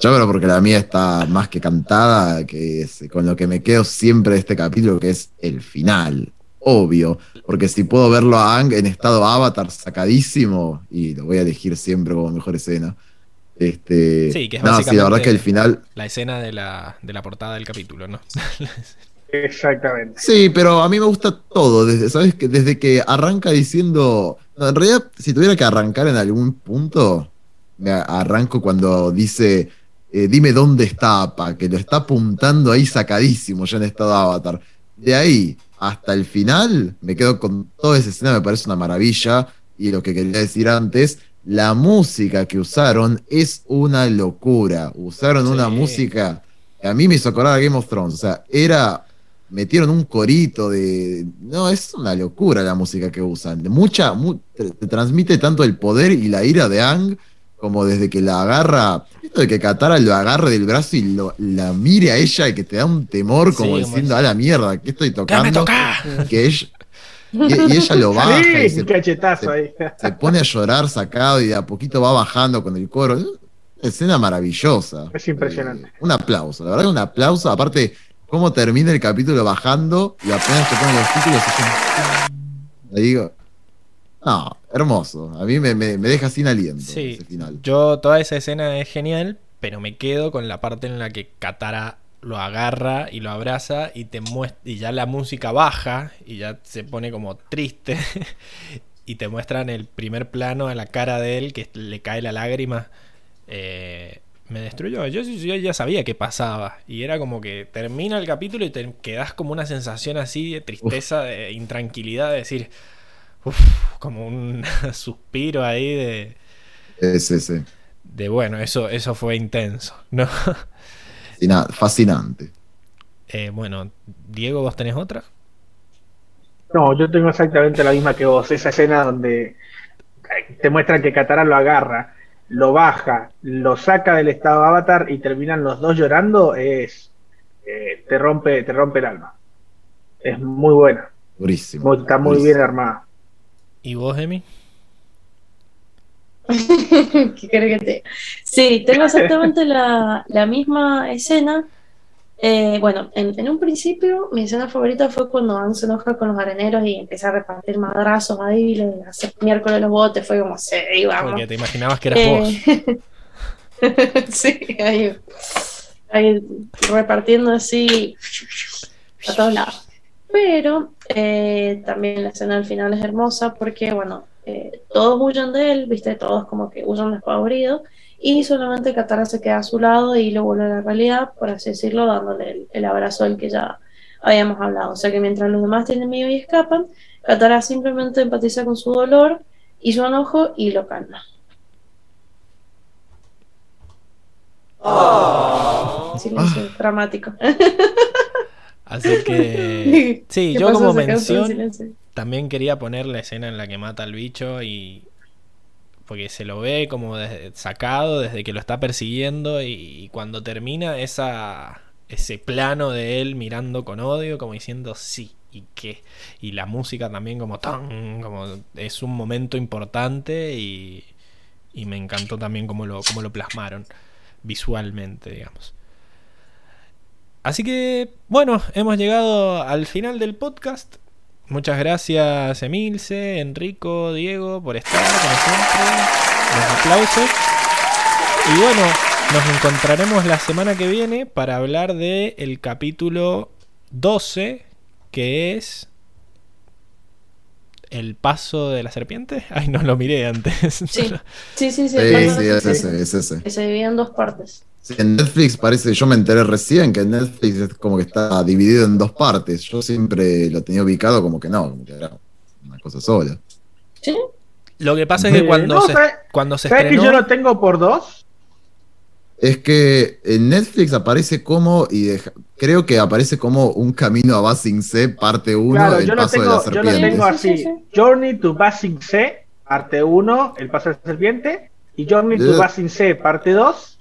S2: yo creo porque la mía está más que cantada, que es con lo que me quedo siempre de este capítulo, que es el final. Obvio, porque si puedo verlo a Ang en estado avatar sacadísimo, y lo voy a elegir siempre como mejor escena. Este,
S1: Sí, que es
S2: no, sí, la verdad que el final,
S1: la escena de la, de la portada del capítulo, ¿no?
S4: Exactamente.
S2: Sí, pero a mí me gusta todo, desde, ¿sabes? Que desde que arranca diciendo. no, en realidad, si tuviera que arrancar en algún punto, me arranco cuando dice. eh, dime dónde está APA, que lo está apuntando ahí sacadísimo ya en estado avatar. De ahí hasta el final, me quedo con toda esa escena, me parece una maravilla. Y lo que quería decir antes, la música que usaron es una locura. Usaron una música que a mí me hizo acordar a Game of Thrones. O sea, era metieron un corito de. No, es una locura la música que usan. Mucha. mu- te, te transmite tanto el poder y la ira de Ang como desde que la agarra. Esto de que Katara lo agarre del brazo y lo- la mire a ella y que te da un temor como
S1: Sí,
S2: diciendo, a la mierda, ¿qué estoy
S1: ¡Ya me
S2: tocando?
S1: toca!
S2: Que ella, y, y ella lo baja y
S4: ¡Salí!
S2: se,
S4: cachetazo
S2: se-
S4: ahí.
S2: se pone a llorar sacado y de a poquito va bajando con el coro. Una escena maravillosa.
S4: Es impresionante.
S2: Eh, un aplauso, la verdad, un aplauso. Aparte, cómo termina el capítulo bajando y apenas te ponen los títulos. y yo- digo, no, hermoso. A mí me, me- me deja sin aliento
S1: Sí,
S2: ese final.
S1: yo toda esa escena es genial, pero me quedo con la parte en la que Katara lo agarra y lo abraza y te muestra y ya la música baja y ya se pone como triste y te muestran el primer plano a la cara de él que le cae la lágrima. Eh, me destruyó. Yo, yo ya sabía que pasaba y era como que termina el capítulo y te quedas como una sensación así de tristeza, de intranquilidad, de decir, uf, como un suspiro ahí de
S2: Es ese.
S1: de bueno, eso, eso fue intenso, ¿no?
S2: Fascina- Fascinante.
S1: Eh, bueno, Diego, ¿vos tenés otra?
S4: No, yo tengo exactamente la misma que vos. Esa escena donde te muestran que Katara lo agarra, lo baja, lo saca del estado avatar y terminan los dos llorando, es eh, te rompe, te rompe el alma. Es muy buena,
S2: Durísimo.
S4: muy- está muy
S2: Durísimo.
S4: bien armada.
S1: ¿Y vos, Emi?
S3: ¿Qué querés que te diga? Sí, tengo exactamente la, la misma escena. Eh, bueno, en, en un principio mi escena favorita fue cuando Aang se enoja con los areneros y empieza a repartir madrazos ahí, y le hace miércoles los botes, fue como, sí, vamos.
S1: Porque te imaginabas que eras vos.
S3: Eh, sí, ahí, ahí repartiendo así a todos lados. Pero eh, también la escena al final es hermosa porque, bueno, eh, todos huyen de él, viste, todos como que huyen despavoridos y solamente Katara se queda a su lado y lo vuelve a la realidad, por así decirlo, dándole el, el abrazo del que ya habíamos hablado. O sea que mientras los demás tienen miedo y escapan, Katara simplemente empatiza con su dolor y su enojo y lo calma. Silencio dramático.
S1: Así que. Sí,
S3: ¿Qué
S1: yo como mención también quería poner la escena en la que mata al bicho y. Porque se lo ve como desde- sacado desde que lo está persiguiendo y, cuando termina ese plano de él mirando con odio, como diciendo sí, ¿y qué? Y la música también como tan, como es un momento importante y, y me encantó también cómo lo, cómo lo plasmaron visualmente, digamos. Así que, bueno, hemos llegado al final del podcast. Muchas gracias, Emilce, Enrico, Diego, por estar, como siempre. Los aplausos. Y bueno, nos encontraremos la semana que viene para hablar de el capítulo 12, que es el paso de la serpiente. Ay, no lo miré antes.
S3: Sí, sí, sí, sí.
S2: Sí, sí, ese, es ese.
S3: Que se divide en dos partes.
S2: Sí, en Netflix parece, yo me enteré recién que en Netflix es como que está dividido en dos partes. Yo siempre lo tenía ubicado como que no, como que era una cosa sola.
S3: ¿Sí?
S1: Lo que pasa es que
S4: Eh,
S1: cuando,
S4: no,
S1: se,
S4: ¿sabes-
S1: cuando se
S4: ¿Sabes que yo lo tengo por dos?
S2: Es que en Netflix aparece como, y deja- creo que aparece como un camino a Basing C, parte 1,
S4: Claro,
S2: el
S4: yo lo
S2: paso de la
S4: tengo, yo lo
S2: serpiente.
S4: tengo
S3: Sí, sí,
S4: así.
S3: sí.
S4: Journey to Basing C, parte 1, el paso de la serpiente, y Journey to
S2: Eh.
S4: Basing C, parte 2,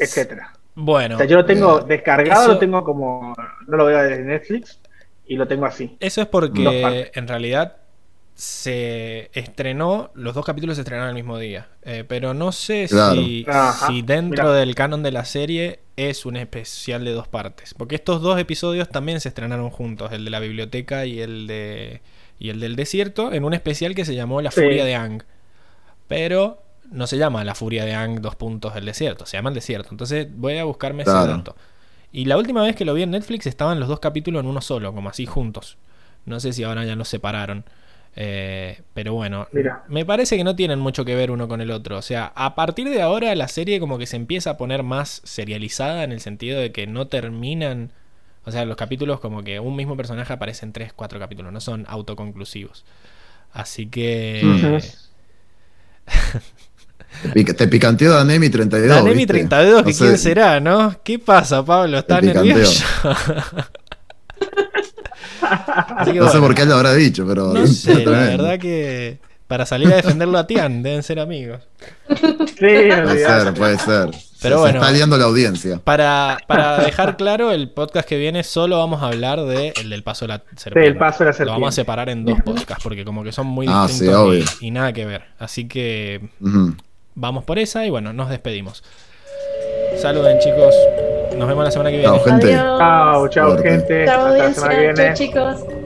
S4: etcétera.
S1: Bueno,
S4: O sea, yo lo tengo
S2: eh,
S4: descargado,
S1: eso-
S4: lo tengo como, no lo veo desde Netflix, y lo tengo así.
S1: Eso es porque en realidad se estrenó, los dos capítulos se estrenaron el mismo día. Eh, pero no sé
S2: Claro.
S1: si, dentro
S4: mira.
S1: del canon de la serie es un especial de dos partes. Porque estos dos episodios también se estrenaron juntos, el de la biblioteca y el de y el del desierto, en un especial que se llamó La
S4: Sí.
S1: Furia de Ang. Pero no se llama La Furia de Ang, dos puntos del desierto, se llama el desierto. Entonces voy a buscarme ese dato. Y la última vez que lo vi en Netflix estaban los dos capítulos en uno solo, como así juntos. No sé si ahora ya los separaron. Eh, pero bueno,
S4: Mira.
S1: me parece que no tienen mucho que ver uno con el otro. O sea, a partir de ahora la serie como que se empieza a poner más serializada en el sentido de que no terminan... O sea, los capítulos como que un mismo personaje aparece en 3, 4 capítulos, no son autoconclusivos. Así que...
S2: te picanteó Danemi 32.
S1: Danemi
S2: ¿viste?
S1: 32, que
S2: No sé,
S1: quién será, ¿no? ¿Qué pasa, Pablo? ¿Está nervioso? Así que
S2: No sé por qué él lo habrá dicho, pero.
S1: No sé, la verdad que para salir a defenderlo a Tian deben ser amigos.
S4: Sí,
S2: Puede ser, puede ser.
S1: Pero
S2: se,
S1: bueno.
S2: se está liando la audiencia.
S1: Para, para dejar claro, el podcast que viene solo vamos a hablar de el del paso de la serpiente.
S4: el paso de la
S1: Lo vamos a
S4: serpiente.
S1: separar en dos podcasts porque como que son muy
S2: Ah, sí,
S1: distintos y, y nada que ver. Así que. Vamos por esa y bueno, nos despedimos. Saluden chicos. Nos vemos la semana que viene.
S2: Chao, gente.
S4: Chao, chao, gente. Hasta la semana que viene.
S3: Chao, chicos.